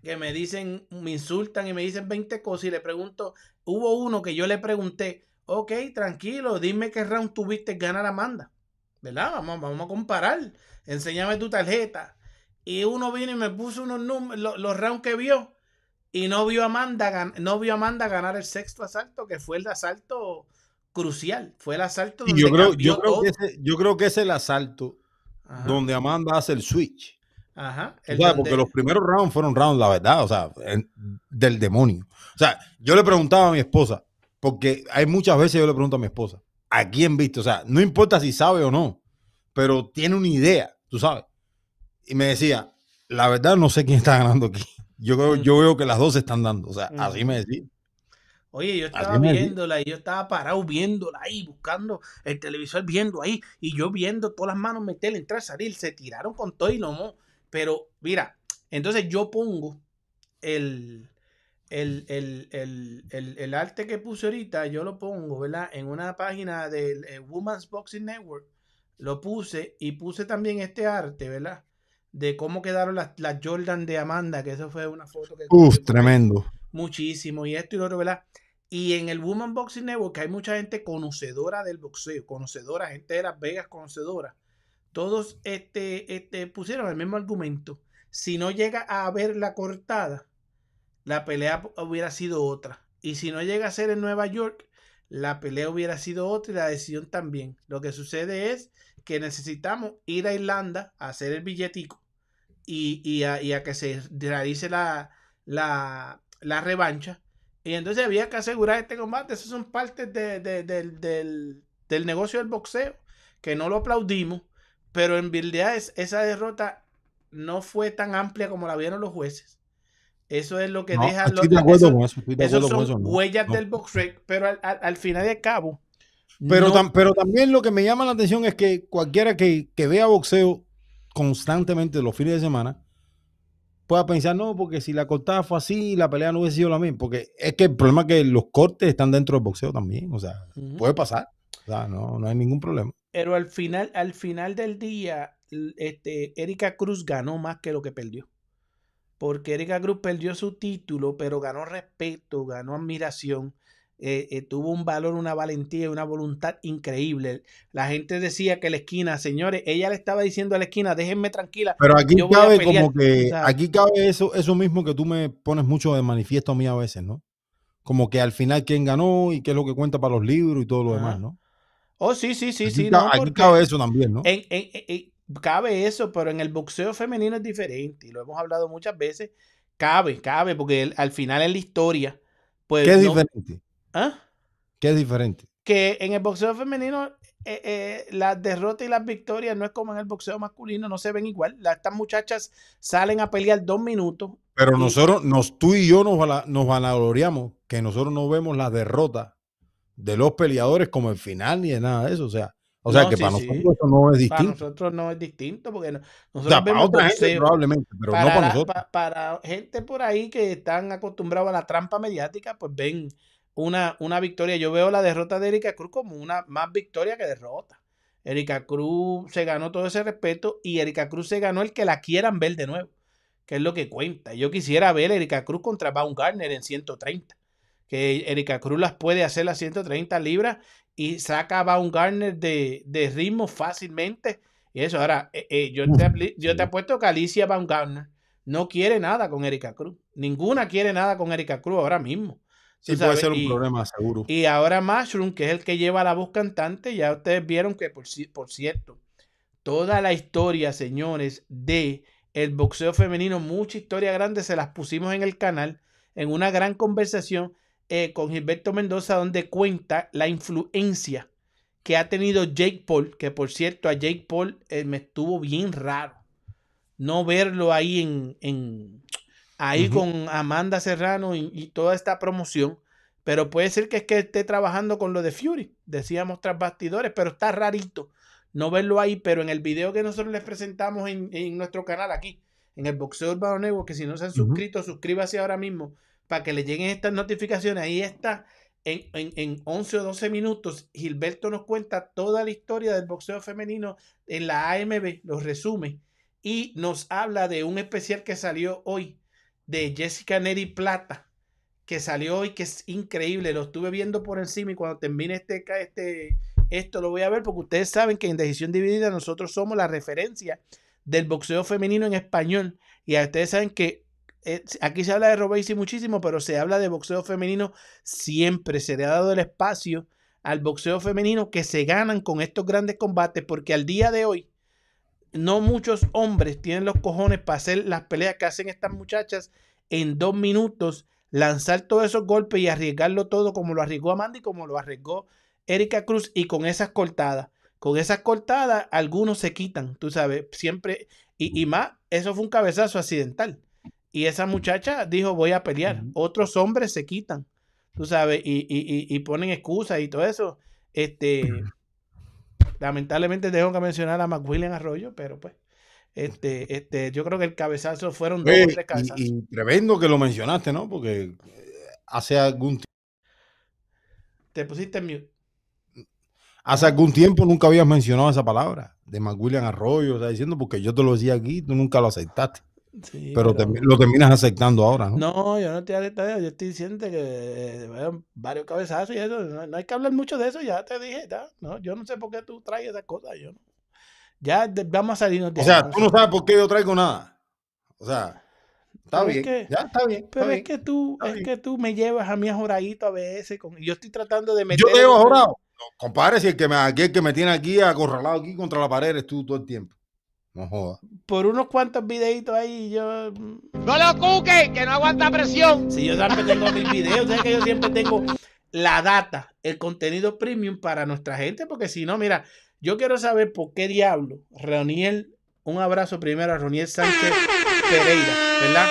Que me dicen, me insultan y me dicen 20 cosas. Y le pregunto. Hubo uno que yo le pregunté. Ok, tranquilo. Dime qué round tuviste ganar a Amanda. ¿Verdad? Vamos, vamos a comparar. Enséñame tu tarjeta. Y uno vino y me puso unos números, los, los rounds que vio. Y no vio a Amanda, no vio Amanda ganar el sexto asalto, que fue el asalto crucial. Fue el asalto Y donde yo creo, yo, creo que ese, yo creo que es el asalto Ajá, donde Amanda hace el switch. Ajá, O el sea, donde- porque los primeros rounds fueron rounds, la verdad, o sea, del demonio. O sea, yo le preguntaba a mi esposa, porque hay muchas veces yo le pregunto a mi esposa, ¿a quién viste? O sea, no importa si sabe o no, pero tiene una idea, tú sabes. Y me decía, la verdad no sé quién está ganando aquí. Yo creo, yo veo que las dos se están dando. O sea, así Ujú. me decía. Oye, yo Así estaba viéndola y yo estaba parado viéndola ahí, buscando el televisor, viendo ahí, y yo viendo todas las manos meter, entrar, salir, se tiraron con todo y lomo. Pero mira, entonces yo pongo el, el, el, el, arte que puse ahorita, yo lo pongo, ¿verdad? En una página del eh, Women's Boxing Network, lo puse y puse también este arte, ¿verdad? De cómo quedaron las, las Jordan de Amanda, que eso fue una foto que... Uf, que- tremendo. muchísimo y esto y lo otro, ¿verdad? Y en el Woman Boxing Network hay mucha gente conocedora del boxeo, conocedora, gente de Las Vegas conocedora. Todos este, este, pusieron el mismo argumento. Si no llega a haber la cortada, la pelea hubiera sido otra. Y si no llega a ser en Nueva York, la pelea hubiera sido otra y la decisión también. Lo que sucede es que necesitamos ir a Irlanda a hacer el billetico y, y a, que se realice la, la, la revancha. Y entonces había que asegurar este combate. Esas son partes de- de- del- del negocio del boxeo, que no lo aplaudimos, pero en verdad es, esa derrota no fue tan amplia como la vieron los jueces. Eso es lo que No, deja... estoy lo- de acuerdo eso- con eso. Estoy de esos acuerdo con son eso. no, huellas no. del box rec, pero al, al- al final y al cabo. Pero, no- tam- pero también lo que me llama la atención es que cualquiera que, que vea boxeo constantemente los fines de semana pueda pensar, no, porque si la cortada fue así, la pelea no hubiese sido la misma. Porque es que el problema es que los cortes están dentro del boxeo también. O sea, puede pasar. O sea, no, no hay ningún problema. Pero al final, al final del día, este, Erika Cruz ganó más que lo que perdió. Porque Erika Cruz perdió su título, pero ganó respeto, ganó admiración, eh, eh, tuvo un valor, una valentía y una voluntad increíble. La gente decía que la esquina, señores, ella le estaba diciendo a la esquina, déjenme tranquila. Pero aquí cabe pelear". como que, O sea, aquí cabe eso, eso mismo que tú me pones mucho de manifiesto a mí a veces, ¿no? Como que al final quién ganó y qué es lo que cuenta para los libros y todo lo demás, ¿no? Oh, sí, sí, sí, Aquí, sí. ca- no, aquí cabe eso también, ¿no? En, en- en- en- cabe eso, pero en el boxeo femenino es diferente y lo hemos hablado muchas veces. Cabe, cabe, porque el- al final en la historia, pues. ¿Qué es no- diferente? ¿Ah? ¿Qué es diferente? Que en el boxeo femenino, eh, eh, las derrotas y las victorias no es como en el boxeo masculino, no se ven igual. La- estas muchachas salen a pelear dos minutos. Pero y- nosotros, nos, tú y yo nos, nos vanagloriamos que nosotros no vemos las derrotas de los peleadores como el final ni de nada de eso. O sea, O sea No, que sí, para sí. nosotros eso no es Para distinto. nosotros no es distinto porque no- O nosotros sea, para otra gente probablemente, pero no para, para nosotros. pa- para gente por ahí que están acostumbrados a la trampa mediática, pues ven una, una victoria. Yo veo la derrota de Erika Cruz como una más victoria que derrota. Erika Cruz se ganó todo ese respeto y Erika Cruz se ganó el que la quieran ver de nuevo, que es lo que cuenta. Yo quisiera ver a Erika Cruz contra Baumgartner en 130, que Erika Cruz las puede hacer las 130 libras y saca a Baumgartner de, de ritmo fácilmente. Y eso, ahora, eh, eh, yo, te, yo te apuesto que Alicia Baumgartner no quiere nada con Erika Cruz. Ninguna quiere nada con Erika Cruz ahora mismo. Sí, puede ser un y- problema, seguro. y ahora Mushroom, que es el que lleva la voz cantante, ya ustedes vieron que, por, por cierto, toda la historia, señores, de el boxeo femenino, mucha historia grande, se las pusimos en el canal, en una gran conversación eh, con Gilberto Mendoza, donde cuenta la influencia que ha tenido Jake Paul, que por cierto, a Jake Paul eh, me estuvo bien raro no verlo ahí en, en ahí con Amanda Serrano y, y toda esta promoción. Pero puede ser que es que esté trabajando con lo de Fury, decíamos tras bastidores, pero está rarito no verlo ahí. Pero en el video que nosotros les presentamos en, en nuestro canal aquí, en el Boxeo Urbano Network, que si no se han suscrito, suscríbase ahora mismo para que le lleguen estas notificaciones. Ahí está, en, en, en 11 o 12 minutos, Gilberto nos cuenta toda la historia del boxeo femenino en la AMB, los resume y nos habla de un especial que salió hoy de Jessica Neri Plata, que salió hoy, que es increíble. Lo estuve viendo por encima y cuando termine este, este, esto lo voy a ver porque ustedes saben que en Decisión Dividida nosotros somos la referencia del boxeo femenino en español. Y ustedes saben que aquí se habla de Robesi muchísimo, pero se habla de boxeo femenino siempre. Se le ha dado el espacio al boxeo femenino que se ganan con estos grandes combates porque al día de hoy no muchos hombres tienen los cojones para hacer las peleas que hacen estas muchachas en dos minutos, lanzar todos esos golpes y arriesgarlo todo como lo arriesgó Amanda y como lo arriesgó Erika Cruz y con esas cortadas. Con esas cortadas, algunos se quitan, tú sabes, siempre. Y, y más, eso fue un cabezazo accidental. Y esa muchacha dijo, voy a pelear. Otros hombres se quitan, tú sabes, y, y, y, y ponen excusas y todo eso. Este, lamentablemente tengo que mencionar a McWilliam Arroyo, pero pues, este, este, yo creo que el cabezazo fueron dos o tres cabezazos. y, tremendo que lo mencionaste, ¿no? Porque eh, hace algún, ti- Te pusiste en mute. hace algún tiempo nunca habías mencionado esa palabra de McWilliam Arroyo, o sea, diciendo porque yo te lo decía aquí, tú nunca lo aceptaste. Sí, pero lo terminas aceptando ahora, ¿no? No, yo no estoy aceptando, yo estoy diciendo que eh, varios cabezazos y eso, no, no hay que hablar mucho de eso, ya te dije, ya, no, yo no sé por qué tú traes esas cosas, yo no. Ya de- vamos a salirnos de O sea, tú a- no sabes por qué yo traigo nada. O sea, está Pero es bien. que- ya está bien. Pero está es bien. que tú, es bien. que tú me llevas a mí ajoradito a veces, con, yo estoy tratando de meter... Yo te he ahorrado. No, compadre, si el que, me, aquí el que me tiene aquí acorralado aquí contra la pared eres tú todo el tiempo. No. Por unos cuantos videitos ahí, yo... mm, No lo cuque, que no aguanta presión. Si yo siempre tengo mis videos, sabes que yo siempre tengo la data, el contenido premium para nuestra gente, porque si no, mira, yo quiero saber por qué diablo Roniel, un abrazo primero a Roniel Sánchez Pereira, ¿verdad?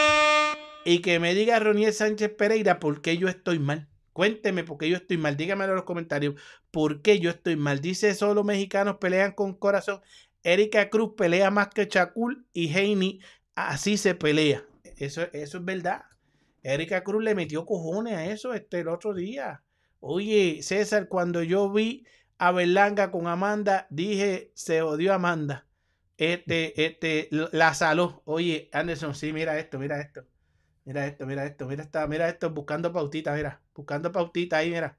Y que me diga Roniel Sánchez Pereira por qué yo estoy mal. Cuénteme por qué yo estoy mal. Dígamelo en los comentarios. ¿Por qué yo estoy mal? Dice solo mexicanos pelean con corazón. Erika Cruz pelea más que Chacul y Heini así se pelea. Eso, eso es verdad. Erika Cruz le metió cojones a eso este, el otro día. Oye, César, cuando yo vi a Berlanga con Amanda, dije, se odió Amanda. Este, este, la saló. Oye, Anderson, sí, mira esto, mira esto. Mira esto, mira esto, mira esta, mira esto, buscando pautita, mira, buscando pautita ahí, mira.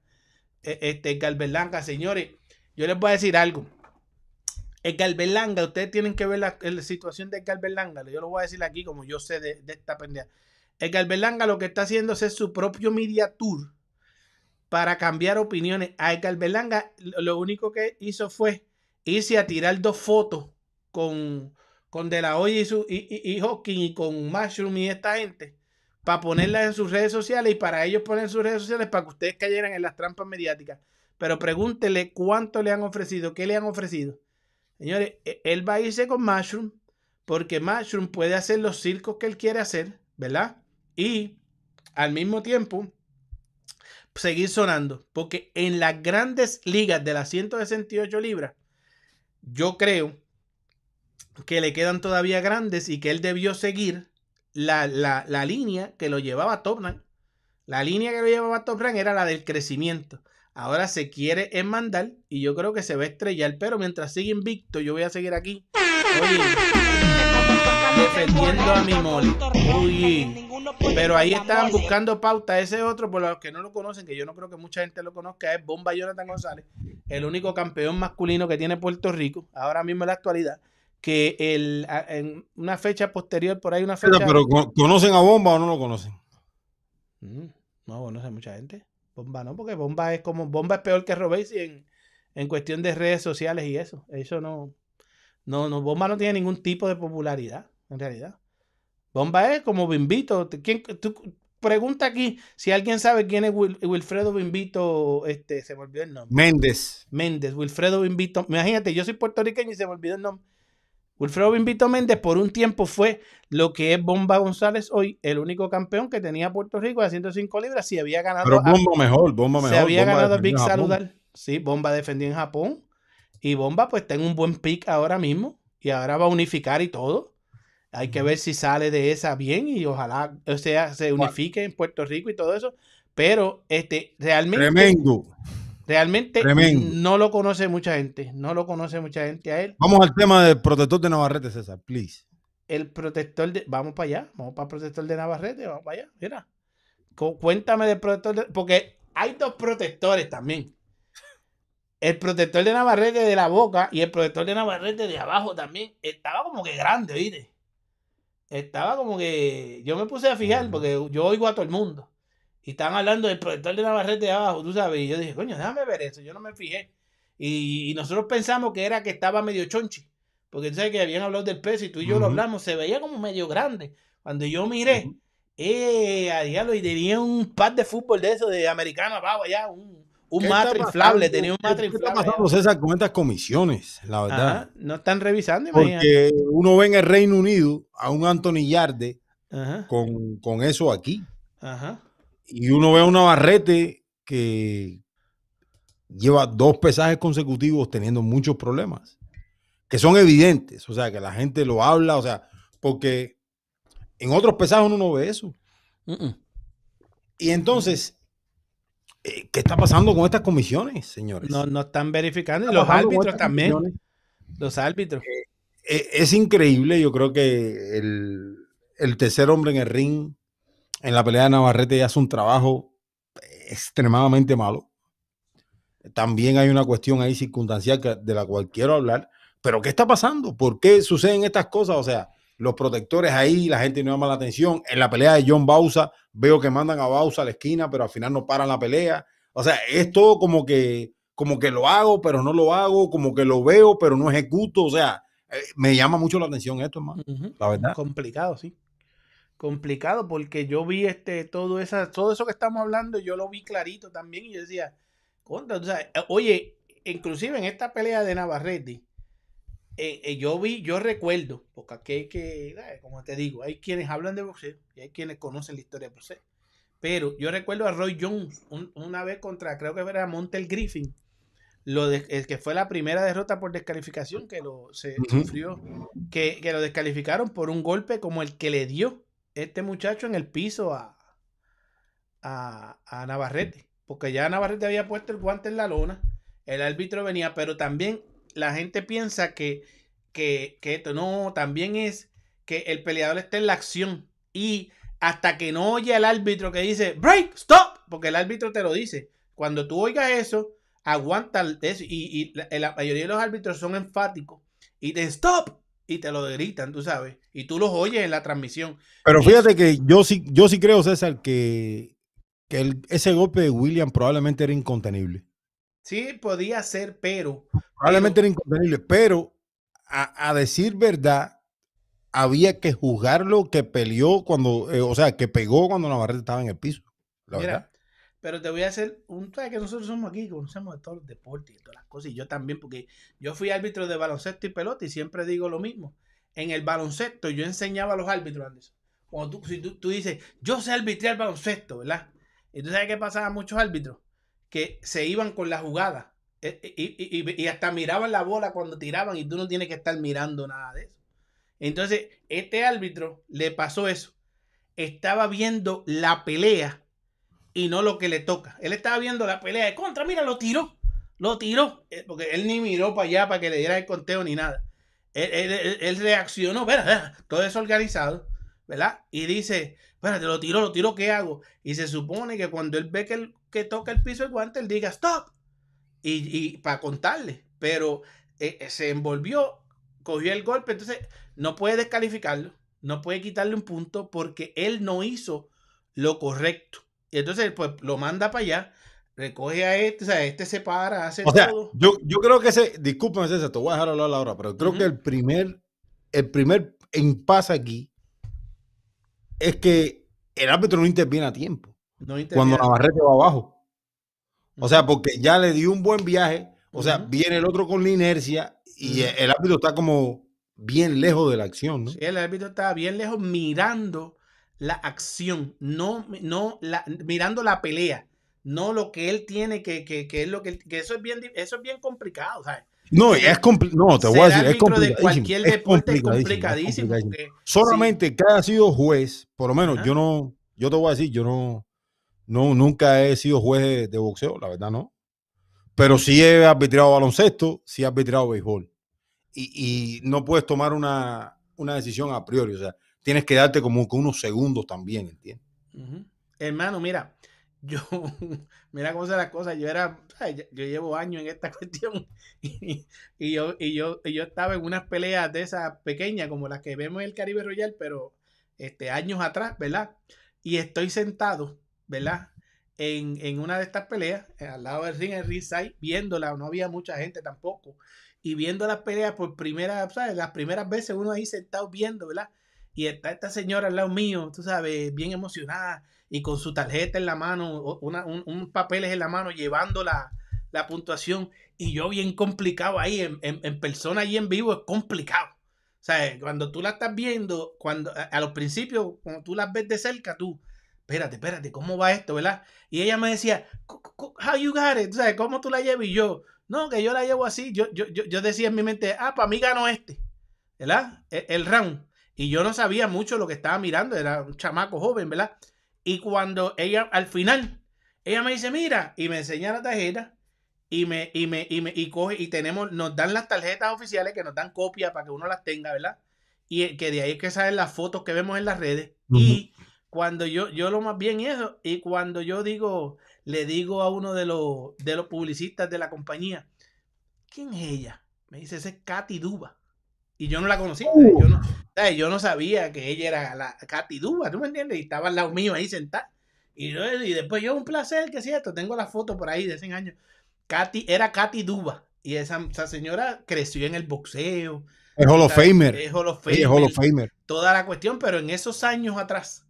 E- Este, Edgar Berlanga, señores, yo les voy a decir algo. Edgar Berlanga, ustedes tienen que ver la, situación de Edgar Berlanga. Yo lo voy a decir aquí como yo sé de, esta pendeja. Berlanga lo que está haciendo es su propio media tour para cambiar opiniones. A Edgar Berlanga lo único que hizo fue irse a tirar dos fotos con, con De La Hoya y, su, y, y, Hawking y con Mushroom y esta gente para ponerlas en sus redes sociales y para ellos poner sus redes sociales para que ustedes cayeran en las trampas mediáticas. Pero pregúntele cuánto le han ofrecido, qué le han ofrecido. Señores, e- él va a irse con Mushroom porque Mushroom puede hacer los circos que él quiere hacer, ¿verdad? Y al mismo tiempo seguir sonando. Porque en las grandes ligas de las 168 libras, yo creo que le quedan todavía grandes y que él debió seguir la, la, la línea que lo llevaba a Top Rank. La línea que lo llevaba a Top Rank era la del crecimiento. Ahora se quiere enmandar y yo creo que se va a estrellar. Pero mientras sigue invicto, yo voy a seguir aquí. Oye, defendiendo a mi mole. Uy. Pero ahí estaban buscando pauta. Ese otro, por los que no lo conocen, que yo no creo que mucha gente lo conozca, es Bomba Jonathan González, el único campeón masculino que tiene Puerto Rico, ahora mismo en la actualidad. Que el, en una fecha posterior, por ahí una fecha. Pero, pero, ¿con- ¿conocen a Bomba o no lo conocen? Mm, No, sé mucha gente. Bomba no, porque Bomba es como. Bomba es peor que Robesi en, en cuestión de redes sociales y eso. Eso no. No, no, Bomba no tiene ningún tipo de popularidad, en realidad. Bomba es como Bimbito. ¿Quién, tú, pregunta aquí si alguien sabe quién es Wil- Wilfredo Bimbito. Este, se me olvidó el nombre. Méndez. Méndez, Wilfredo Bimbito. Imagínate, yo soy puertorriqueño y se me olvidó el nombre. Wilfredo Bimbito Méndez por un tiempo fue lo que es Bomba González hoy, el único campeón que tenía Puerto Rico de 105 libras. Si había ganado, Pero a- Bomba mejor, Bomba mejor. se había Bomba ganado a Big. Saludar. Sí, Bomba defendió en Japón. Y Bomba pues está en un buen pick ahora mismo. Y ahora va a unificar y todo. Hay que ver si sale de esa bien y ojalá, o sea, se unifique en Puerto Rico y todo eso. Pero este, realmente, Tremendo. Realmente Tremendo. no lo conoce mucha gente. No lo conoce mucha gente a él. Vamos al tema del protector de Navarrete, César, please. El protector de. Vamos para allá. Vamos para el protector de Navarrete. Vamos para allá. Mira. Cu- Cuéntame del protector. de- porque hay dos protectores también. El protector de Navarrete de la boca y el protector de Navarrete de abajo también. Estaba como que grande, ¿viste? Estaba como que. Yo me puse a fijar porque yo oigo a todo el mundo. Y estaban hablando del protector de Navarrete de abajo, tú sabes. Y yo dije, coño, déjame ver eso. Yo no me fijé. Y, y nosotros pensamos que era que estaba medio chonchi. Porque tú sabes que habían hablado del peso y tú y yo lo hablamos. Se veía como medio grande. Cuando yo miré, eh, a diablo, y tenía un pad de fútbol de eso, de americano abajo allá, un, un ¿Qué matre inflable. Tenía un ¿Qué- matre ¿Qué está pasando, César, con estas comisiones? La verdad. Ajá, No están revisando, imagínate. Porque uno ve en el Reino Unido a un Anthony Yarde con, con eso aquí. ajá. Y uno ve a un Navarrete que lleva dos pesajes consecutivos teniendo muchos problemas. Que son evidentes. O sea, que la gente lo habla. O sea, porque en otros pesajes uno no ve eso. Y entonces, eh, ¿qué está pasando con estas comisiones, señores? No, no están verificando. Y ¿Qué los árbitros también. comisiones? Los árbitros. Eh, es increíble. Yo creo que el, el tercer hombre en el ring en la pelea de Navarrete hace un trabajo extremadamente malo. También hay una cuestión ahí circunstancial que- de la cual quiero hablar. Pero ¿qué está pasando? ¿Por qué suceden estas cosas? O sea, los protectores ahí, la gente no llama la atención. En la pelea de John Bausa, veo que mandan a Bausa a la esquina, pero al final no paran la pelea. O sea, es todo como que, como que lo hago, pero no lo hago, como que lo veo, pero no ejecuto. O sea, eh, me llama mucho la atención esto, hermano. La verdad. Complicado, sí. Complicado porque yo vi este todo esa todo eso que estamos hablando, yo lo vi clarito también y yo decía, contra, oye, inclusive en esta pelea de Navarrete, eh, eh, yo vi, yo recuerdo, porque aquí hay que, eh, como te digo, hay quienes hablan de boxeo y hay quienes conocen la historia de boxeo. Pero yo recuerdo a Roy Jones un- una vez contra, creo que era Montel Griffin, lo de, el que fue la primera derrota por descalificación que lo se sufrió, que, que lo descalificaron por un golpe como el que le dio este muchacho en el piso a, a, a Navarrete, porque ya Navarrete había puesto el guante en la lona, el árbitro venía, pero también la gente piensa que, que, que esto no, también es que el peleador está en la acción y hasta que no oye al árbitro que dice break, stop, porque el árbitro te lo dice. Cuando tú oigas eso, aguanta eso y, y la, la mayoría de los árbitros son enfáticos y te stop y te lo gritan, tú sabes, y tú los oyes en la transmisión. Pero fíjate que yo sí, yo sí creo, César, que, que el- ese golpe de William probablemente era incontenible. Sí, podía ser, pero Probablemente era incontenible, pero a, a decir verdad, había que juzgarlo que peleó cuando, eh, o sea, que pegó cuando Navarrete estaba en el piso. La Mira, verdad. pero te voy a hacer un sabes que nosotros somos aquí, conocemos de todos los deportes y todas las cosas, y yo también, porque yo fui árbitro de baloncesto y pelota y siempre digo lo mismo. En el baloncesto yo enseñaba a los árbitros, Anderson. Cuando tú, si tú, tú dices, yo sé arbitrar baloncesto, ¿verdad? Y tú sabes qué pasaba a muchos árbitros, que se iban con la jugada. Eh, Y, y- y- y hasta miraban la bola cuando tiraban y tú no tienes que estar mirando nada de eso. Entonces, este árbitro le pasó eso. Estaba viendo la pelea y no lo que le toca. Él estaba viendo la pelea de contra, mira, lo tiró. Lo tiró. Eh, Porque él ni miró para allá para que le diera el conteo ni nada. Él, reaccionó, ¿verdad? Todo eso organizado, ¿verdad? Y dice, espérate, lo tiró, lo tiró, ¿qué hago? Y se supone que cuando él ve que, toca el piso el guante, él diga, stop. Y, y para contarle. Pero eh, eh, se envolvió, cogió el golpe, entonces no puede descalificarlo, no puede quitarle un punto porque él no hizo lo correcto. Y entonces, pues lo manda para allá, recoge a este, o sea, este se para, hace O sea, todo. yo, yo creo que ese, discúlpeme César, te voy a dejar hablar ahora, pero creo que el primer, el primer impasse aquí es que el árbitro no interviene a tiempo. No Cuando interviene. Navarrete va abajo. O sea, porque ya le dio un buen viaje, o sea, viene el otro con la inercia y el árbitro está como bien lejos de la acción, ¿no? Sí, el árbitro estaba bien lejos mirando la acción, no, no la, mirando la pelea, no lo que él tiene que, que, que es lo que, él- que eso es bien, eso es bien complicado, ¿sabes? No, es. No, te voy a decir, es árbitro de complicadísimo. cualquier deporte es complicadísimo, complicadísimo. es complicadísimo. Solamente que haya sido juez, por lo menos Ajá. yo no, yo te voy a decir, yo no, no, nunca he sido juez de, de boxeo, la verdad no. Pero sí he arbitrado baloncesto, sí he arbitrado béisbol. Y, y no puedes tomar una, una decisión a priori, o sea, tienes que darte como que unos segundos también, ¿entiendes? Ujú. Hermano, mira, yo, mira cómo son las cosas. Yo era, yo llevo años en esta cuestión y, y yo, y, yo, y yo estaba en unas peleas de esas pequeñas, como las que vemos en el Caribe Royal, pero este, años atrás, ¿verdad? Y estoy sentado, ¿verdad? En, en una de estas peleas, eh, al lado del ring, en ringside, viéndola, no había mucha gente tampoco, y viendo las peleas por primera, ¿sabes? Las primeras veces uno ahí sentado viendo, ¿verdad? Y está esta señora al lado mío, tú sabes, bien emocionada y con su tarjeta en la mano, una, un, un papeles en la mano, llevando la, la puntuación. Y yo bien complicado ahí, en, en, persona y en vivo, es complicado. O sea, cuando tú la estás viendo, cuando a, los principios, cuando tú las ves de cerca, tú, espérate, espérate, ¿cómo va esto, verdad? Y ella me decía, "Co- co- how you got it? ¿cómo tú la llevas? Y yo, no, que yo la llevo así. Yo, yo, yo, yo decía en mi mente, ah, para mí ganó este, ¿verdad? El, el round. Y yo no sabía mucho lo que estaba mirando, era un chamaco joven, ¿verdad? Y cuando ella, al final, ella me dice, mira, y me enseña la tarjeta, y me, y me, y me, y coge, y tenemos, nos dan las tarjetas oficiales que nos dan copia para que uno las tenga, ¿verdad? Y que de ahí es que salen las fotos que vemos en las redes. Y cuando yo, yo lo más bien eso, y cuando yo digo, le digo a uno de los, de los publicistas de la compañía, ¿quién es ella? Me dice, esa es Katy Duba. Y yo no la conocía, yo no, ¿sabes? yo no sabía que ella era la Katy Duba, ¿tú me entiendes? Y estaba al lado mío ahí sentada. Y, yo- y después yo, un placer, que es cierto, tengo la foto por ahí de 100 años. Katy, era Katy Duba. Y esa, esa señora creció en el boxeo. Es Hall of. Famer. Es Hall of es Famer, Hall of Famer. Toda la cuestión, pero en esos años atrás,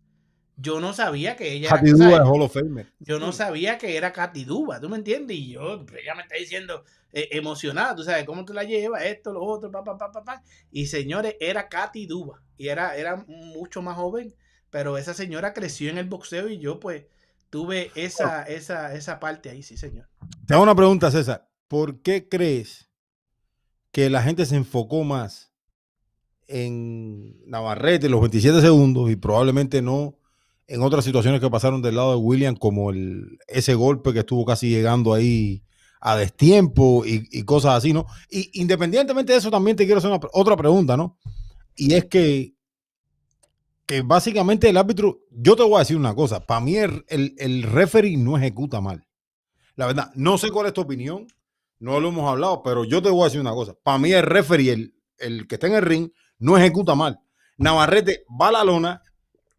yo no sabía que ella Katy era, Duba es Hall of Famer. Yo no sabía que era Katy Duba, ¿tú me entiendes? Y yo, ella me está diciendo eh, emocionada, tú sabes, ¿cómo tú la llevas? Esto, lo otro, pa, pa, pa, pa, pa. Y señores, era Katy Duba. Y era, era mucho más joven, pero esa señora creció en el boxeo y yo, pues, tuve esa, esa, esa parte ahí, sí, señor. Te hago una pregunta, César. ¿Por qué crees que la gente se enfocó más en Navarrete, los 27 segundos, y probablemente no en otras situaciones que pasaron del lado de William, como el, ese golpe que estuvo casi llegando ahí a destiempo y, y cosas así, ¿no? Y independientemente de eso, también te quiero hacer una otra pregunta, ¿no? Y es que, que básicamente el árbitro, yo te voy a decir una cosa, para mí el, el, el referee no ejecuta mal. La verdad, no sé cuál es tu opinión, no lo hemos hablado, pero yo te voy a decir una cosa. Para mí el referee, el, el que está en el ring, no ejecuta mal. Navarrete va a la lona,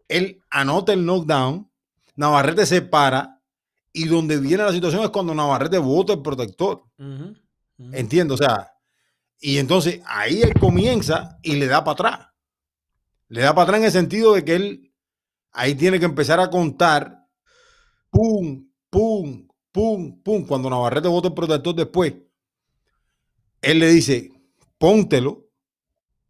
él anota el knockdown, Navarrete se para y donde viene la situación es cuando Navarrete bota el protector. Entiendo, o sea, y entonces ahí él comienza y le da para atrás. Le da para atrás en el sentido de que él ahí tiene que empezar a contar, pum, pum, pum, pum, cuando Navarrete bota el protector después, él le dice, póntelo,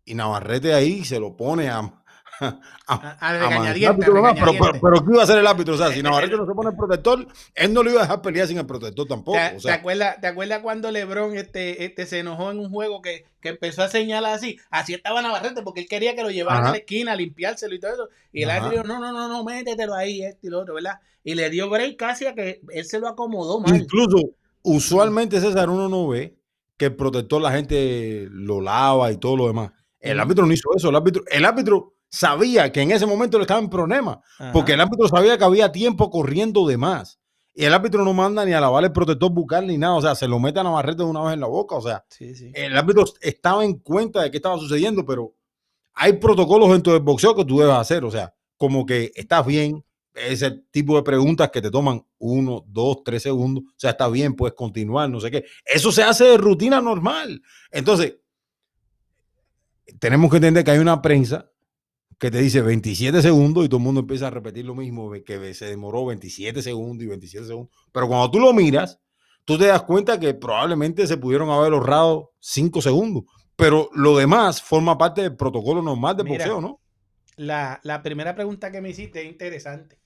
y Navarrete ahí se lo pone a, A, a a regañadientes, árbitro, a no, pero, pero, ¿qué iba a hacer el árbitro? O sea, si Navarrete no se pone el protector, él no lo iba a dejar pelear sin el protector tampoco. ¿Te, O te sea, acuerdas, ¿Te acuerdas cuando LeBron este, este, se enojó en un juego que, que empezó a señalar así? Así estaba Navarrete porque él quería que lo llevaran Ajá. a la esquina a limpiárselo y todo eso. Y el Ajá. árbitro dijo, no, no, no, no, métetelo ahí, esto y lo otro, ¿verdad? Y le dio break casi a que él se lo acomodó mal. incluso, usualmente, César, uno no ve que el protector la gente lo lava y todo lo demás. El árbitro no hizo eso. El árbitro, el árbitro sabía que en ese momento le estaba en problema. Ajá. Porque el árbitro sabía que había tiempo corriendo de más. Y el árbitro no manda ni a lavar el protector bucal ni nada. O sea, se lo mete a Navarrete de una vez en la boca. O sea, Sí, sí. el árbitro estaba en cuenta de qué estaba sucediendo, pero hay protocolos dentro del boxeo que tú debes hacer. O sea, como que estás bien, ese tipo de preguntas que te toman uno, dos, tres segundos. O sea, está bien, puedes continuar, no sé qué. Eso se hace de rutina normal. Entonces, tenemos que entender que hay una prensa que te dice 27 segundos y todo el mundo empieza a repetir lo mismo, que se demoró 27 segundos y 27 segundos. Pero cuando tú lo miras, tú te das cuenta que probablemente se pudieron haber ahorrado 5 segundos. Pero lo demás forma parte del protocolo normal de Mira, boxeo, ¿no? La, la primera pregunta que me hiciste es interesante.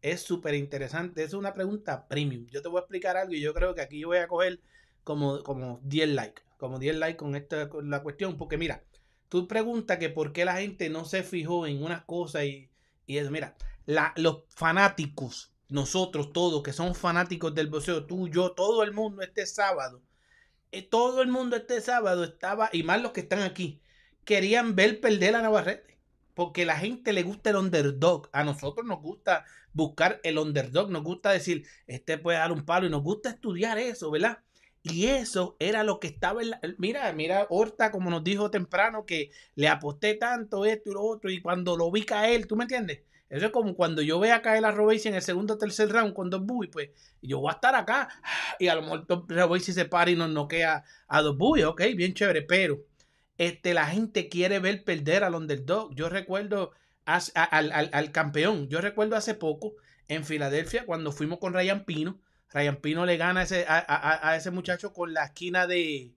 Es súper interesante. Es una pregunta premium. Yo te voy a explicar algo y yo creo que aquí yo voy a coger como, como 10 likes. Como 10 likes con esta con la cuestión. Porque mira, tú preguntas que por qué la gente no se fijó en unas cosas y, y eso. Mira, los fanáticos, nosotros todos que somos fanáticos del boxeo, tú, yo, todo el mundo este sábado, eh, todo el mundo este sábado estaba, y más los que están aquí, querían ver perder a Navarrete. Porque la gente le gusta el underdog. A nosotros nos gusta buscar el underdog. Nos gusta decir, este puede dar un palo. Y nos gusta estudiar eso, ¿verdad? Y eso era lo que estaba en la... Mira, mira, Horta, como nos dijo temprano, que le aposté tanto esto y lo otro. Y cuando lo vi caer, ¿tú me entiendes? Eso es como cuando yo vea caer a Robesi en el segundo o tercer round con dos Bowie, pues yo voy a estar acá. Y a lo mejor Robesi se para y nos noquea a dos Bowie. Ok, bien chévere. Pero este, la gente quiere ver perder al underdog. Yo recuerdo al, al- al campeón. Yo recuerdo hace poco en Filadelfia cuando fuimos con Ryan Pino. Ryan Pino le gana a ese, a, a- a ese muchacho con la esquina de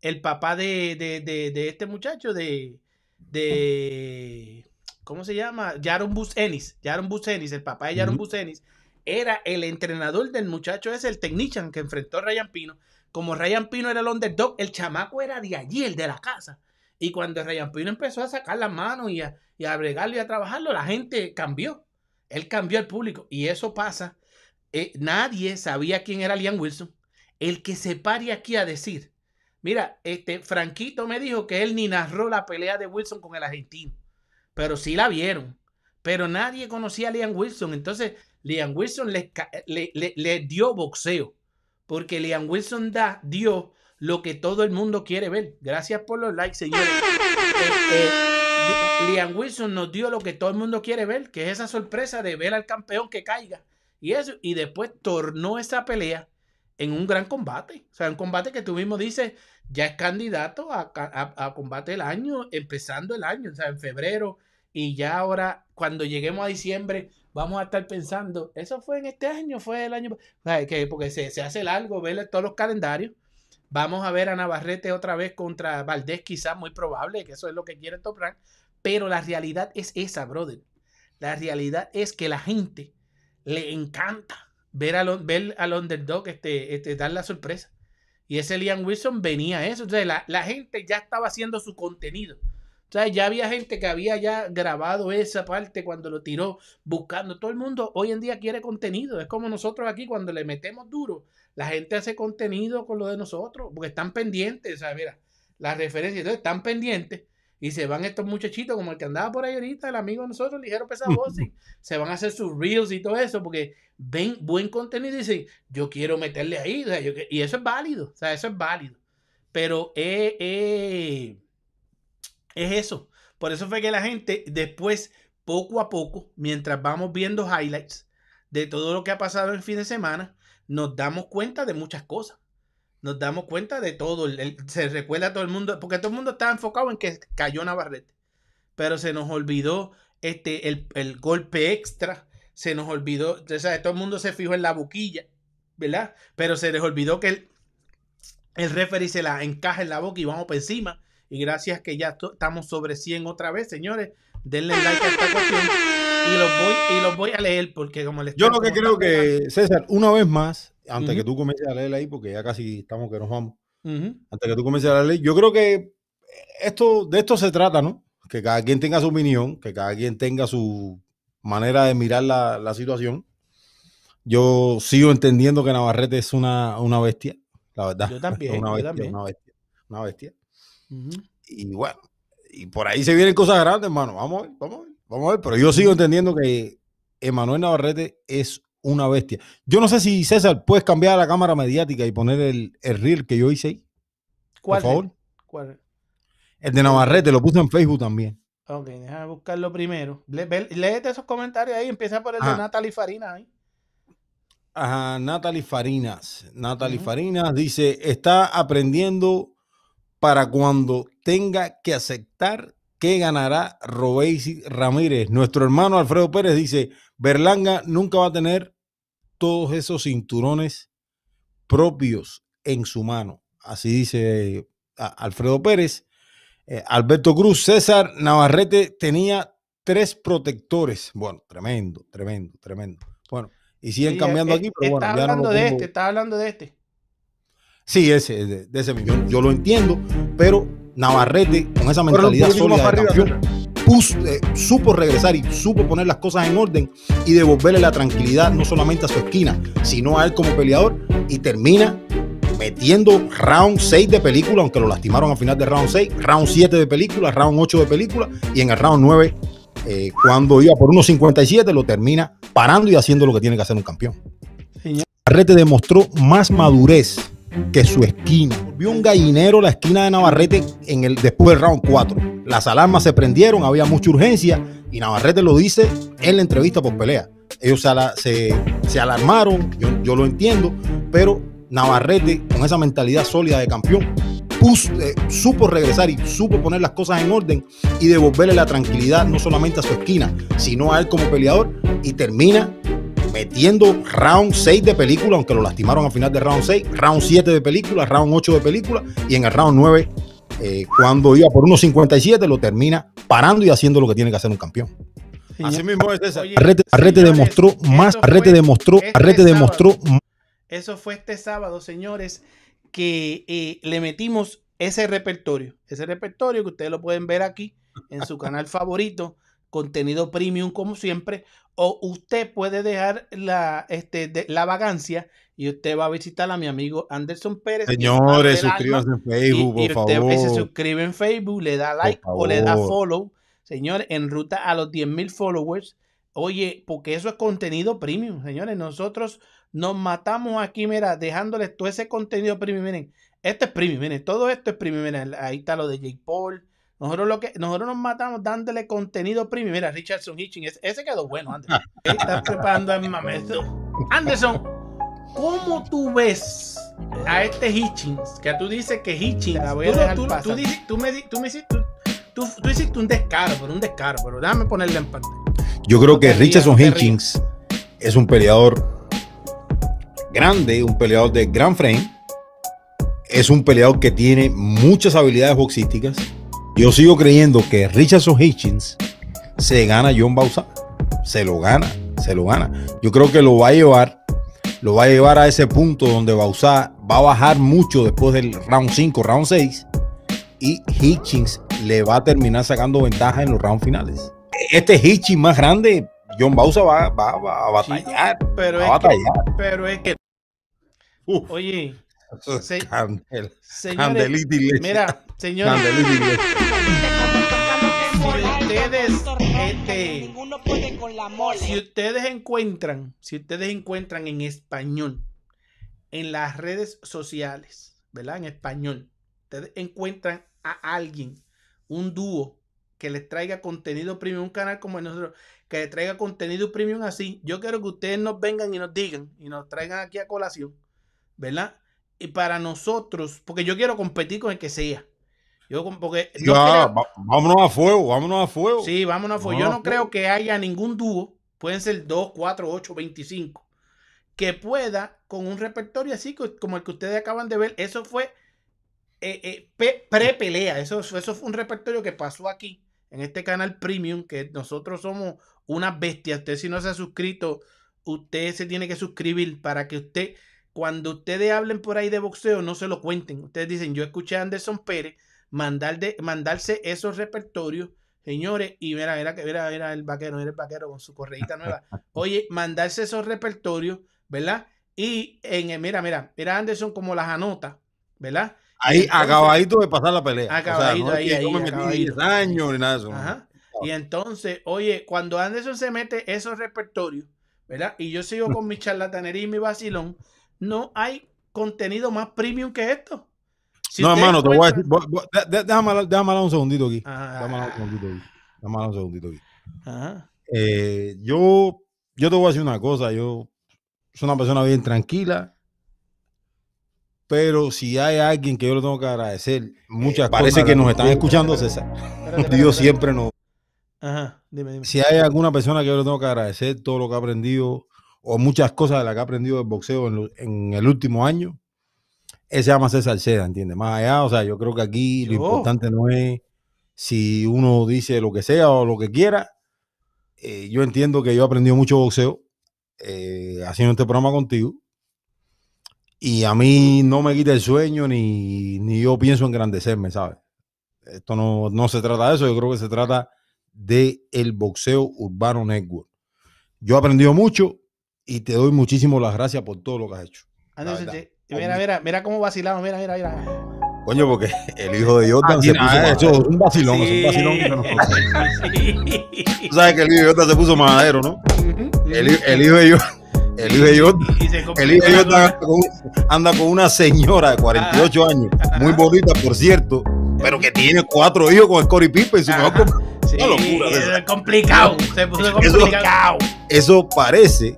el papá de, de, de- de este muchacho de, de ¿cómo se llama? Jaron Busenis. Jaron Busenis, el papá de Jaron. Busenis, era el entrenador del muchacho ese, el technician que enfrentó a Ryan Pino. Como Ryan Pino era el underdog, el chamaco era de allí, el de la casa. Y cuando Ryan Pino empezó a sacar las manos y a, y a bregarlo y a trabajarlo, la gente cambió. Él cambió al público. Y eso pasa. Eh, nadie sabía quién era Liam Wilson. El que se pare aquí a decir, mira, este Franquito me dijo que él ni narró la pelea de Wilson con el argentino. Pero sí la vieron. Pero nadie conocía a Liam Wilson. Entonces, Liam Wilson le, le- le- dio boxeo. Porque Liam Wilson da, dio lo que todo el mundo quiere ver. Gracias por los likes, señores. Eh, Li- Liam Wilson nos dio lo que todo el mundo quiere ver, que es esa sorpresa de ver al campeón que caiga. Y eso, y después tornó esa pelea en un gran combate. O sea, un combate que tú mismo dices, ya es candidato a, a- combate del año, empezando el año, o sea, en febrero. Y ya ahora, cuando lleguemos a diciembre, vamos a estar pensando, ¿eso fue en este año? ¿Fue el año? Que, porque se, se hace largo ver todos los calendarios. Vamos a ver a Navarrete otra vez contra Valdés, quizás muy probable, que eso es lo que quiere Top Rank. Pero la realidad es esa, brother. La realidad es que la gente le encanta ver al, ver al underdog este, este, dar la sorpresa. Y ese Liam Wilson venía a eso. Entonces, la, la gente ya estaba haciendo su contenido. O sea, ya había gente que había ya grabado esa parte cuando lo tiró, buscando. Todo el mundo hoy en día quiere contenido. Es como nosotros aquí cuando le metemos duro. La gente hace contenido con lo de nosotros, porque están pendientes. O sea, mira, las referencias. Entonces, están pendientes. Y se van estos muchachitos, como el que andaba por ahí ahorita, el amigo de nosotros, ligero pesabosi. se van a hacer sus reels y todo eso, porque ven buen contenido y dicen, yo quiero meterle ahí. O sea, yo que- y eso es válido. O sea, eso es válido. Pero eh, eh, es eso. Por eso fue que la gente después, poco a poco, mientras vamos viendo highlights de todo lo que ha pasado el fin de semana, nos damos cuenta de muchas cosas. Nos damos cuenta de todo. el- se recuerda a todo el mundo, porque todo el mundo estaba enfocado en que cayó Navarrete. Pero se nos olvidó este, el, el golpe extra. Se nos olvidó, o sea, todo el mundo se fijó en la boquilla, ¿verdad? Pero se les olvidó que el, el referee se la encaja en la boca y vamos por encima. Y gracias que ya estamos sobre 100 otra vez, señores. Denle like a esta cuestión. Y los voy, y los voy a leer porque como les Yo lo que creo que, César, una vez más, antes que tú comiences a leer ahí, porque ya casi estamos que nos vamos, antes que tú comiences a leer, yo creo que esto, de esto se trata, ¿no? Que cada quien tenga su opinión, que cada quien tenga su manera de mirar la, la situación. Yo sigo entendiendo que Navarrete es una, una bestia, la verdad. Yo también, Una yo bestia, también. una bestia, una bestia. Y bueno, y por ahí se vienen cosas grandes, hermano. Vamos a ver, vamos a ver, vamos a ver. Pero yo sigo entendiendo que Emanuel Navarrete es una bestia. Yo no sé si César puedes cambiar la cámara mediática y poner el, el reel que yo hice ahí. ¿Cuál? favor. ¿Cuál? El de Navarrete, lo puse en Facebook también. Ok, déjame buscarlo primero. Le- ve- léete esos comentarios ahí. Empieza por el de. Natalie Farina ahí. Ajá, Natalie Farinas. Natalie. Farinas dice, está aprendiendo para cuando tenga que aceptar que ganará Robesi Ramírez. Nuestro hermano Alfredo Pérez dice, Berlanga nunca va a tener todos esos cinturones propios en su mano. Así dice a- Alfredo Pérez. Eh, Alberto Cruz, César Navarrete tenía tres protectores. Bueno, tremendo, tremendo, tremendo. Bueno, y siguen Sí, cambiando eh, aquí, pero bueno, está ya no hablando de este, está hablando de este. Sí, ese, de, de ese mismo. Yo, yo lo entiendo, pero Navarrete, con esa mentalidad sólida de campeón, puso- eh, supo regresar y supo poner las cosas en orden y devolverle la tranquilidad no solamente a su esquina, sino a él como peleador y termina metiendo round 6 de película, aunque lo lastimaron al final de round 6, round 7 de película, round 8 de película y en el round 9, eh, cuando iba por 1.57, lo termina parando y haciendo lo que tiene que hacer un campeón. Navarrete demostró más madurez que su esquina. Vio un gallinero la esquina de Navarrete en el, después del round 4. Las alarmas se prendieron, había mucha urgencia y Navarrete lo dice en la entrevista por pelea. Ellos se, ala- se- se alarmaron, yo, lo entiendo, pero Navarrete, con esa mentalidad sólida de campeón, eh, supo regresar y supo poner las cosas en orden y devolverle la tranquilidad no solamente a su esquina, sino a él como peleador y termina metiendo round 6 de película, aunque lo lastimaron al final de round 6, round 7 de película, round 8 de película y en el round 9, eh, cuando iba por 1.57, lo termina parando y haciendo lo que tiene que hacer un campeón. Señor. Así mismo es. Oye, Arrete, Arrete señores, demostró más, Arrete fue demostró, este Arrete demostró sábado. Eso fue este sábado, señores, que eh, le metimos ese repertorio. Ese repertorio que ustedes lo pueden ver aquí en su canal favorito, contenido premium como siempre, o usted puede dejar la, este, de- la vagancia y usted va a visitar a mi amigo Anderson Pérez. Señores, suscríbanse en Facebook, y, y por usted favor. se suscribe en Facebook, le da like o le da follow, señor, en ruta a los 10.000 followers. Oye, porque eso es contenido premium, señores. Nosotros nos matamos aquí, mira, dejándoles todo ese contenido premium. Miren, esto es premium, miren, todo esto es premium. Miren, ahí está lo de Jake Paul. Nosotros, lo que, nosotros nos matamos dándole contenido premium. Mira, Richardson Hitching, ese, ese quedó bueno, Anderson. Ahí está preparando el mameto. Anderson, ¿cómo tú ves a este Hitchings? Que tú dices que Hitchings. La voy a Tú- dejar tú- pasar. tú dices- tú me, di- tú me hiciste. Tú, hiciste un descaro, pero un descaro, pero déjame ponerle en pantalla. Yo creo que Richardson. Hitchings es un peleador grande, un peleador de gran frame. Es un peleador que tiene muchas habilidades boxísticas. Yo sigo creyendo que Richardson Hitchings se gana a John Bausa. Se lo gana, se lo gana. Yo creo que lo va a llevar, lo va a llevar a ese punto donde Bausa va a bajar mucho después del round 5, round 6. Y Hitchings le va a terminar sacando ventaja en los rounds finales este Hitching más grande, John Bausa va, va- va a batallar. Pero va es a que, batallar. pero es que, Uf, oye, se- candel- señores, mira, señores, si ustedes encuentran, si ustedes encuentran en español, en las redes sociales, ¿verdad? En español, ustedes encuentran a alguien, un dúo que les traiga contenido premium, un canal como el nosotros, que les traiga contenido premium así. Yo quiero que ustedes nos vengan y nos digan y nos traigan aquí a colación, ¿verdad? Y para nosotros, porque yo quiero competir con el que sea. Yo, porque Ya, creo- vámonos a fuego, vámonos a fuego. Sí, vámonos. Pues yo Vámonos, no creo que haya ningún dúo, pueden ser 2, 4, 8, 25, que pueda con un repertorio así co- como el que ustedes acaban de ver. Eso fue eh, eh, pe- pre-pelea. Eso, eso fue un repertorio que pasó aquí, en este canal premium, que nosotros somos unas bestias. Usted si no se ha suscrito, usted se tiene que suscribir para que usted, cuando ustedes hablen por ahí de boxeo, no se lo cuenten. Ustedes dicen, yo escuché a Anderson Pérez mandar de, mandarse esos repertorios, señores, y mira, mira, que- mira, mira el vaquero, mira el vaquero con su correíta nueva. Oye, mandarse esos repertorios, ¿verdad? Y en, el- mira, mira, mira Anderson como las anota, ¿verdad? Ahí, Entonces- acabadito de pasar la pelea. Acabadito, o sea, no es ahí, que ahí, yo me metí acabadito. 10 años ni nada de eso. no. Ajá. Y entonces, oye, cuando Anderson se mete esos repertorios, ¿verdad? Y yo sigo con mi charlatanería y mi vacilón, no hay contenido más premium que esto. Si no, hermano, te voy a decir. déjame, hablar- déjame hablar un segundito aquí. Déjame hablar un segundito aquí. Déjame hablar un segundito aquí. ajá. Eh, yo, yo te voy a decir una cosa. Yo soy una persona bien tranquila. Pero si hay alguien que yo le tengo que agradecer, muchas parece que nos están escuchando, César. Dios siempre nos. Ajá, dime, dime. Si hay alguna persona que yo le tengo que agradecer todo lo que ha aprendido o muchas cosas de las que ha aprendido del boxeo en, lo- en el último año, ese se llama César Seda, ¿entiendes? Más allá, o sea, yo creo que aquí lo importante no es si uno dice lo que sea o lo que quiera. Eh, yo entiendo que yo he aprendido mucho boxeo eh, haciendo este programa contigo. Y a mí no me quita el sueño ni, ni yo pienso engrandecerme, ¿sabes? Esto no, no se trata de eso, yo creo que se trata de el boxeo urbano network. Yo he aprendido mucho y te doy muchísimas las gracias por todo lo que has hecho. Anderson, mira, mira, mira cómo vacilamos, mira, mira, mira. Coño, porque el hijo de Jordan se nada, puso eso madero. es un vacilón, es un vacilón. Sí. Sí. Tú sabes que el hijo de Jordan se puso madero, ¿no? El, hijo de Jordan, el hijo de Jordan, el hijo de Jordan anda con, una señora de 48 años, muy bonita, por cierto, pero que tiene cuatro hijos con el Cory Pippen. su mejor Sí, locura, es complicado. Se puso Eso- complicado. Eso parece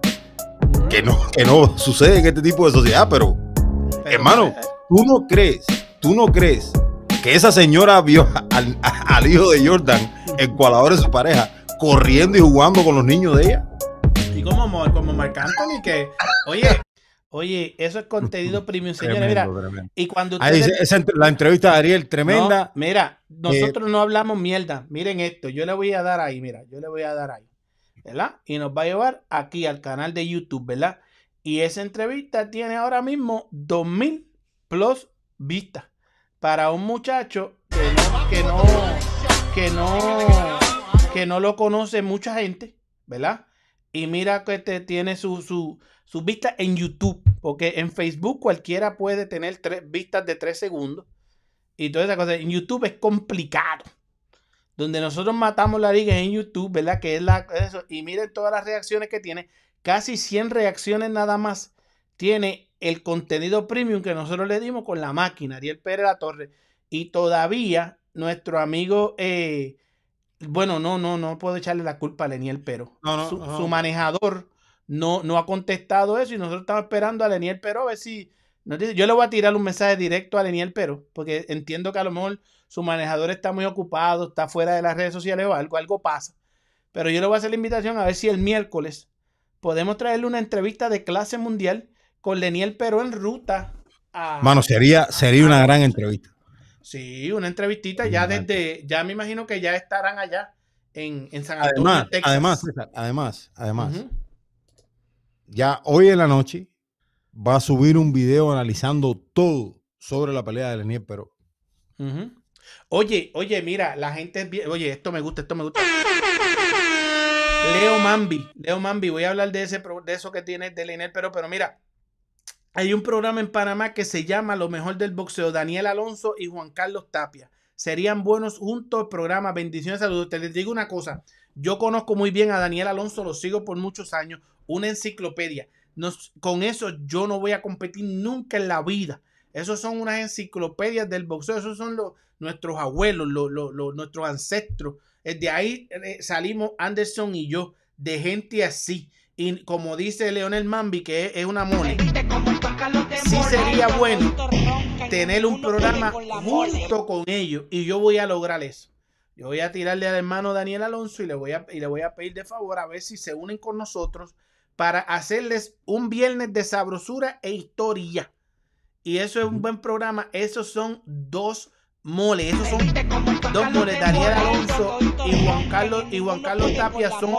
que no, que no sucede en este tipo de sociedad, pero Pero, hermano, eh, ¿tú no crees, tú no crees que esa señora vio al, al hijo de Jordan, el cual ahora es su pareja, corriendo y jugando con los niños de ella? Y como, Mo- como Marc Anthony, que, oye, oye, eso es contenido premium, señores. Mira, tremendo. y cuando Ahí ustedes. esa entre- la entrevista de Ariel, tremenda. No, mira, nosotros no hablamos mierda. Miren esto, yo le voy a dar ahí, mira, yo le voy a dar ahí, Y nos va a llevar aquí al canal de YouTube, ¿verdad? Y esa entrevista tiene ahora mismo 2000 plus vistas para un muchacho que no, que no, que no, que no lo conoce mucha gente, ¿verdad? Y mira que te tiene su, su, sus vistas en YouTube, porque en Facebook cualquiera puede tener tres vistas de 3 segundos y toda esa cosa. En YouTube es complicado. Donde nosotros matamos la liga en YouTube, ¿verdad? Que es la eso. Y miren todas las reacciones que tiene. Casi 100 reacciones nada más. Tiene el contenido premium que nosotros le dimos con la máquina, Ariel Pérez La Torre. Y todavía nuestro amigo, eh, bueno, no, no, no puedo echarle la culpa a Leniel Pero. No, no, su, no. su manejador no, no ha contestado eso y nosotros estamos esperando a Leniel Pero a ver si nos dice. Yo le voy a tirar un mensaje directo a Leniel Pero, porque entiendo que a lo mejor su manejador está muy ocupado, está fuera de las redes sociales o algo, algo pasa. Pero yo le voy a hacer la invitación a ver si el miércoles podemos traerle una entrevista de clase mundial con Leniel Pero en ruta a... Mano, sería, sería una gran entrevista. Sí, una entrevistita ya desde, ya me imagino que ya estarán allá en, en San Antonio, Además, Texas. además, además, ya hoy en la noche va a subir un video analizando todo sobre la pelea de Lenier Pero. Ujú. Oye, oye, mira, la gente, oye, esto me gusta, esto me gusta. Leo Mambi, Leo Mambi, voy a hablar de ese de eso que tiene de Lionel, pero, pero mira, hay un programa en Panamá que se llama Lo mejor del boxeo, Daniel Alonso y Juan Carlos Tapia. Serían buenos juntos programa. Bendiciones, saludos. Te les digo una cosa. Yo conozco muy bien a Daniel Alonso, lo sigo por muchos años, una enciclopedia. Con eso yo no voy a competir nunca en la vida. Esos son unas enciclopedias del boxeo, esos son los, nuestros abuelos, los, los- los- nuestros ancestros. De ahí eh, salimos Anderson y yo, de gente así. Y como dice Leonel Mambi, que es, es una mole, sí sería bueno tener un programa junto con ellos. Y yo voy a lograr eso. Yo voy a tirarle al hermano Daniel Alonso y le voy a, y le voy a pedir de favor a ver si se unen con nosotros para hacerles un viernes de sabrosura e historia. y eso es un buen programa. Esos son dos moles. Esos son dos moles. Daniel Alonso y Juan Carlos y Juan Carlos Tapia son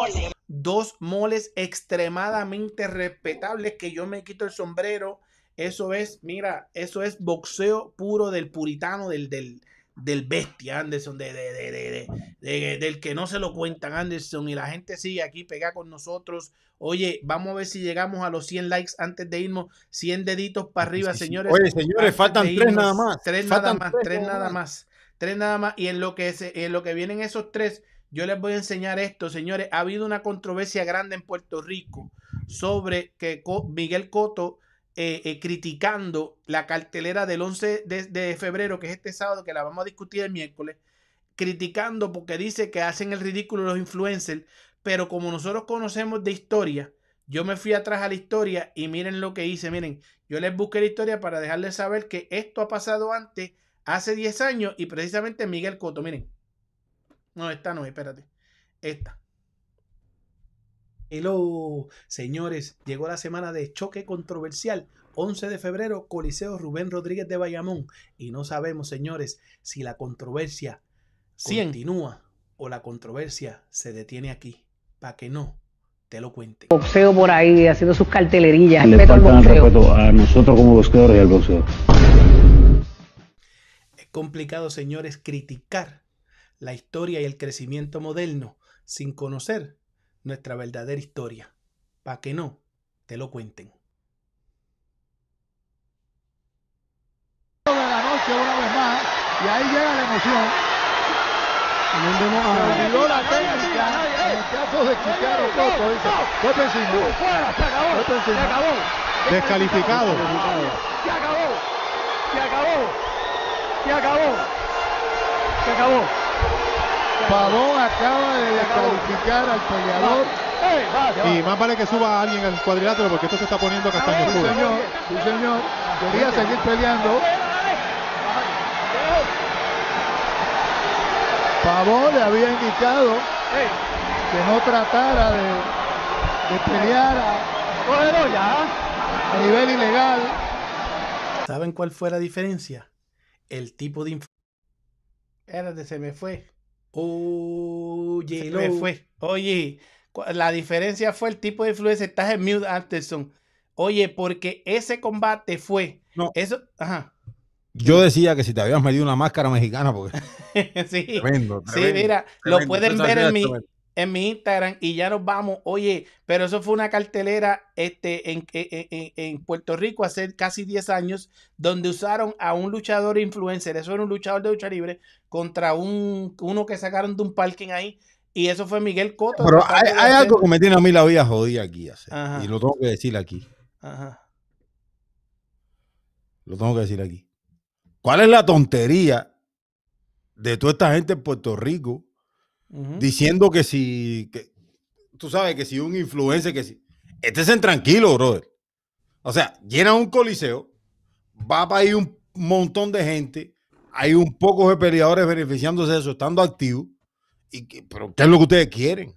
dos moles extremadamente respetables que yo me quito el sombrero. Eso es, mira, eso es boxeo puro del puritano, del, del, del bestia Anderson, de, de, de, de, de- del que no se lo cuentan Anderson y la gente sigue aquí pega con nosotros. Oye, vamos a ver si llegamos a los 100 likes antes de irnos, 100 deditos para arriba, Sí, sí. señores. Oye, señores, faltan tres nada más. Tres nada más, tres tres nada más. más. Tres nada más. Y en lo que se- en lo que vienen esos tres, yo les voy a enseñar esto, señores. Ha habido una controversia grande en Puerto Rico sobre que Miguel Coto eh, eh, criticando la cartelera del 11 de, de febrero, que es este sábado, que la vamos a discutir el miércoles, criticando porque dice que hacen el ridículo los influencers, pero como nosotros conocemos de historia, yo me fui atrás a la historia y miren lo que hice, miren, yo les busqué la historia para dejarles saber que esto ha pasado antes, hace 10 años, y precisamente Miguel Coto, miren. No, esta no, espérate. Esta. Hello, señores, llegó la semana de choque controversial. 11 de febrero, Coliseo Rubén Rodríguez de Bayamón. Y no sabemos, señores, si la controversia continúa o la controversia se detiene aquí. Para que no te lo cuenten. boxeo por ahí haciendo sus cartelerillas. Le Respeto al faltan boxeo. respeto a nosotros como boxeadores y al boxeo. Es complicado, señores, criticar la historia y el crecimiento moderno sin conocer nuestra verdadera historia. Para que no te lo cuenten. de la noche una vez más y ahí llega la emoción. También vemos a... Se olvidó la técnica en el caso de Chicharo Coto, dice, fue por encima. Fue por encima. Descalificado. Se acabó. Se acabó. Se acabó. Se acabó. Pavón acaba de descalificar al peleador. Y más vale que suba a alguien al cuadrilátero porque esto se está poniendo castaño Sí, oscuro. señor, sí, señor. Quería seguir peleando. Pavón le había indicado que no tratara de, de pelear a, a nivel ilegal. ¿Saben cuál fue la diferencia? El tipo de... Espérate, se me fue. Oye, se me fue. Oye, la diferencia fue el tipo de influencia. Estás en mute, Anderson. Oye, porque ese combate fue... No. Eso... Ajá. Yo decía que si te habías metido una máscara mexicana, porque sí. tremendo, Sí, tremendo, mira, lo pueden ver en mi. En mi Instagram y ya nos vamos. Oye, pero eso fue una cartelera este, en, en- en- en Puerto Rico hace casi 10 años, donde usaron a un luchador influencer, eso era un luchador de lucha libre, contra un, uno que sacaron de un parking ahí, y eso fue Miguel Coto. Pero hay, algo que me tiene a mí la vida jodida aquí. hacer, y lo tengo que decir aquí. Ajá. Lo tengo que decir aquí. ¿Cuál es la tontería de toda esta gente en Puerto Rico Diciendo que si, que, tú sabes, que si un influencer, que si... Estén tranquilo, brother. O sea, llena un coliseo, va para ahí un montón de gente, hay un poco de peleadores beneficiándose de eso, estando activos. Y que- pero, ¿qué es lo que ustedes quieren?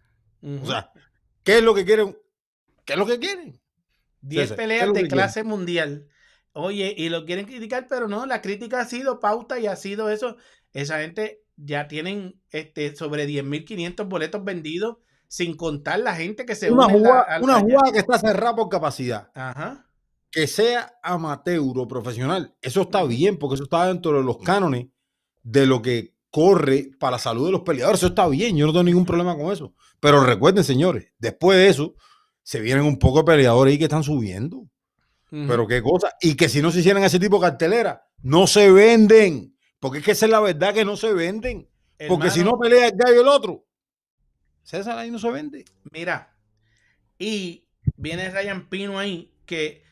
O sea, ¿qué es lo que quieren? ¿Qué es lo que quieren? 10 César, ¿qué es peleas de clase mundial. Oye, y lo quieren criticar, pero no, la crítica ha sido pauta y ha sido eso. Esa gente ya tienen este, sobre 10.500 boletos vendidos, sin contar la gente que se Una une la- jugada, una jugada que está cerrada por capacidad. Ajá. que sea amateur o profesional, eso está bien, porque eso está dentro de los cánones de lo que corre para la salud de los peleadores. Eso está bien, yo no tengo ningún problema con eso. Pero recuerden, señores, después de eso, se vienen un poco de peleadores ahí que están subiendo. Pero qué cosa. Y que si no se hicieran ese tipo de cartelera, no se venden. Porque es que esa es la verdad que no se venden. Porque si no pelea el gallo el otro, César ahí no se vende. Mira, y viene Ryan Pino ahí que.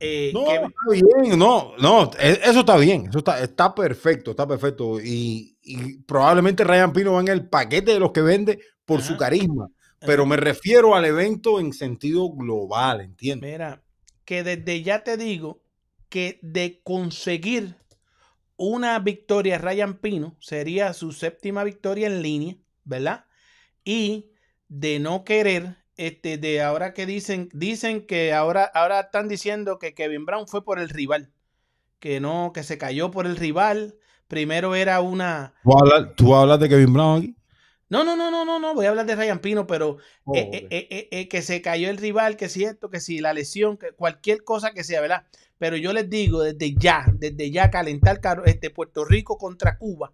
eh, No, que- está bien, no, no, e- eso está bien, eso está, está perfecto, está perfecto. Y, y probablemente Ryan Pino va en el paquete de los que vende por su carisma, pero me refiero al evento en sentido global, ¿entiendes? Mira, que desde ya te digo que de conseguir una victoria Ryan Pino sería su séptima victoria en línea, ¿verdad? Y de no querer, este, de ahora que dicen, dicen que ahora, ahora están diciendo que Kevin Brown fue por el rival, que no, que se cayó por el rival. Primero era una. ¿Tú hablas, tú hablas de Kevin Brown aquí? No, no, no, no, no, no, voy a hablar de Ryan Pino, pero Oh, eh, eh, eh, eh, eh, que se cayó el rival, que si esto, que si la lesión, que cualquier cosa que sea, ¿verdad? Pero yo les digo desde ya, desde ya calentar este Puerto Rico contra Cuba,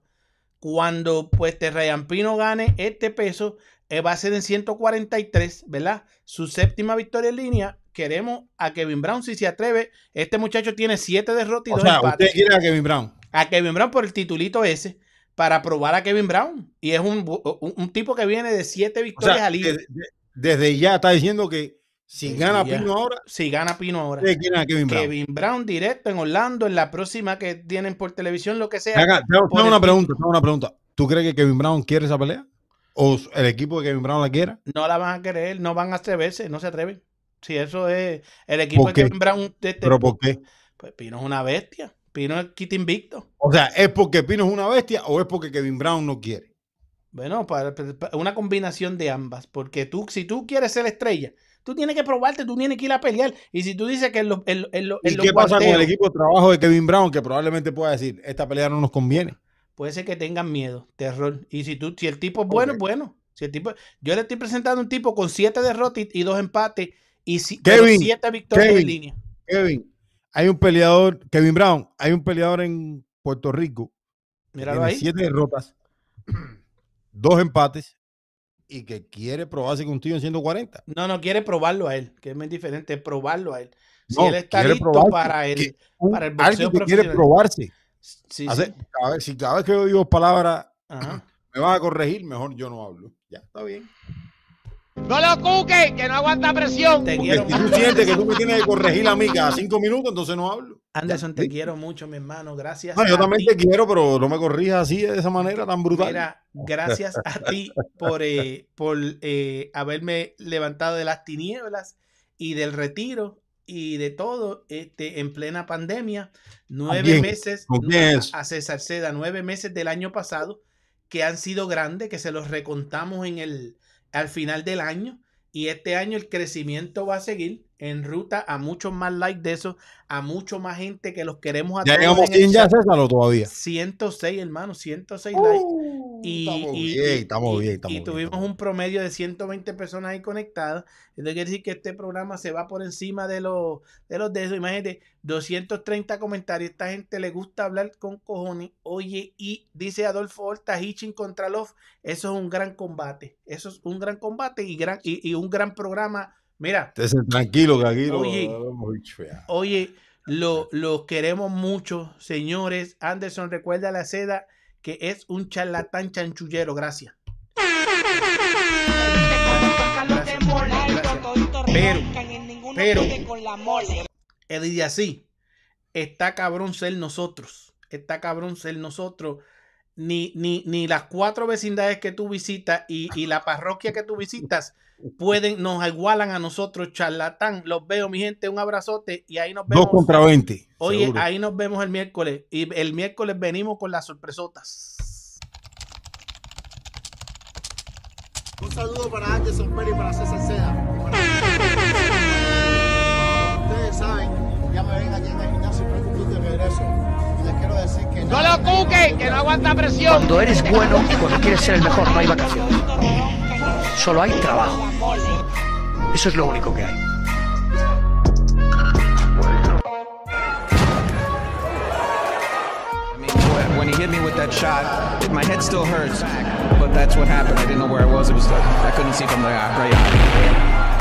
cuando pues este Ryan Pino gane este peso, eh, va a ser en 143, ¿verdad? Su séptima victoria en línea. Queremos a Kevin Brown si se atreve. Este muchacho tiene siete derrotas y O dos sea, empates usted quiere a Kevin Brown. a Kevin Brown por el titulito ese para probar a Kevin Brown. Y es un, un- un tipo que viene de siete O victorias sea, al hilo. desde, desde ya está diciendo que si gana ya. Pino ahora, Si gana Pino ahora. Kevin Brown. Kevin Brown directo en Orlando, en la próxima que tienen por televisión, lo que sea. Acá, tengo, una pregunta, tengo una pregunta. ¿Tú crees que Kevin Brown quiere esa pelea? ¿O el equipo de Kevin Brown la quiera? No la van a querer, no van a atreverse, no se atreven. Si eso es el equipo ¿Por de? Kevin Brown, este, ¿Pero por qué? pues Pino es una bestia. Pino es quita invicto. O sea, ¿es porque Pino es una bestia o es porque Kevin Brown no quiere? Bueno, para, para- una combinación de ambas. Porque tú, si tú quieres ser estrella, tú tienes que probarte, tú tienes que ir a pelear. Y si tú dices que en los, en, en los- en ¿Y los qué pasa con el equipo de trabajo de Kevin Brown que probablemente pueda decir, esta pelea no nos conviene? puede ser que tengan miedo, terror. Y si tú, si el tipo es bueno, bueno. Si el tipo, yo le estoy presentando un tipo con siete derrotas y, dos empates y si- Kevin, siete victorias en Kevin. línea. Kevin, hay un peleador, Kevin Brown, hay un peleador en Puerto Rico Míralo ahí. siete derrotas, dos empates y que quiere probarse contigo en 140. No, no quiere probarlo a él, que es muy diferente, probarlo a él. Si No, él está listo probarse, para el, para el boxeo alguien que quiere probarse. Sí, Hace- sí. cada, vez, si cada vez que yo digo palabras me van a corregir, mejor yo no hablo. Ya, está bien. No lo cuque, que no aguanta presión. Te Porque quiero si tú sientes que tú me tienes que corregir a mí cada cinco minutos, entonces no hablo. Anderson, te ¿sí? quiero mucho, mi hermano. Gracias. No, yo también ti. te quiero, pero no me corrijas así de esa manera tan brutal. Mira, gracias a ti por, eh, por eh, haberme levantado de las tinieblas y del retiro y de todo este, en plena pandemia. Nueve meses ¿Con quién es? a César Seda, nueve meses del año pasado que han sido grandes, que se los recontamos en el, al final del año. Y este año el crecimiento va a seguir en ruta a muchos más likes de eso, a mucho más gente que los queremos a ¿Ya llegamos en el 100 ya. César, o todavía? 106, hermano, 106 likes. Y, Uh, estamos y- bien, y- estamos y- bien, y estamos bien, tuvimos estamos un promedio de 120 personas ahí conectadas. Eso quiere decir que este programa se va por encima de los de los de eso. Imagínate, 230 comentarios. Esta gente le gusta hablar con cojones. Oye, y dice Adolfo Horta, Hitching contra Love. Eso es un gran combate. Eso es un gran combate y, gran, y, y un gran programa. Mira, Estés tranquilo que aquí Oye. lo. Oye, lo, lo queremos mucho, señores. Anderson, recuerda la seda que es un charlatán chanchullero. Gracias. Pero, pero, Eddie así, está cabrón ser nosotros. Está cabrón ser nosotros. Ni, ni, ni las cuatro vecindades que tú visitas y, y la parroquia que tú visitas pueden, nos igualan a nosotros, charlatán. Los veo, mi gente, un abrazote y ahí nos vemos. Dos contra 20. Oye, seguro. ahí nos vemos el miércoles. Y el miércoles venimos con las sorpresotas. Un saludo para Anderson Perry y para César Seda. Para- Ustedes saben, ya me ven aquí en el gimnasio de regreso. Y les quiero decir que No lo cuque, que no aguanta presión. Cuando eres bueno y cuando quieres ser el mejor no hay vacaciones. Solo hay trabajo. Eso es lo único que hay. When- he hit me with that shot, my head still hurts. But that's what happened. I didn't know where I was. It was like I couldn't see from the uh, right eye.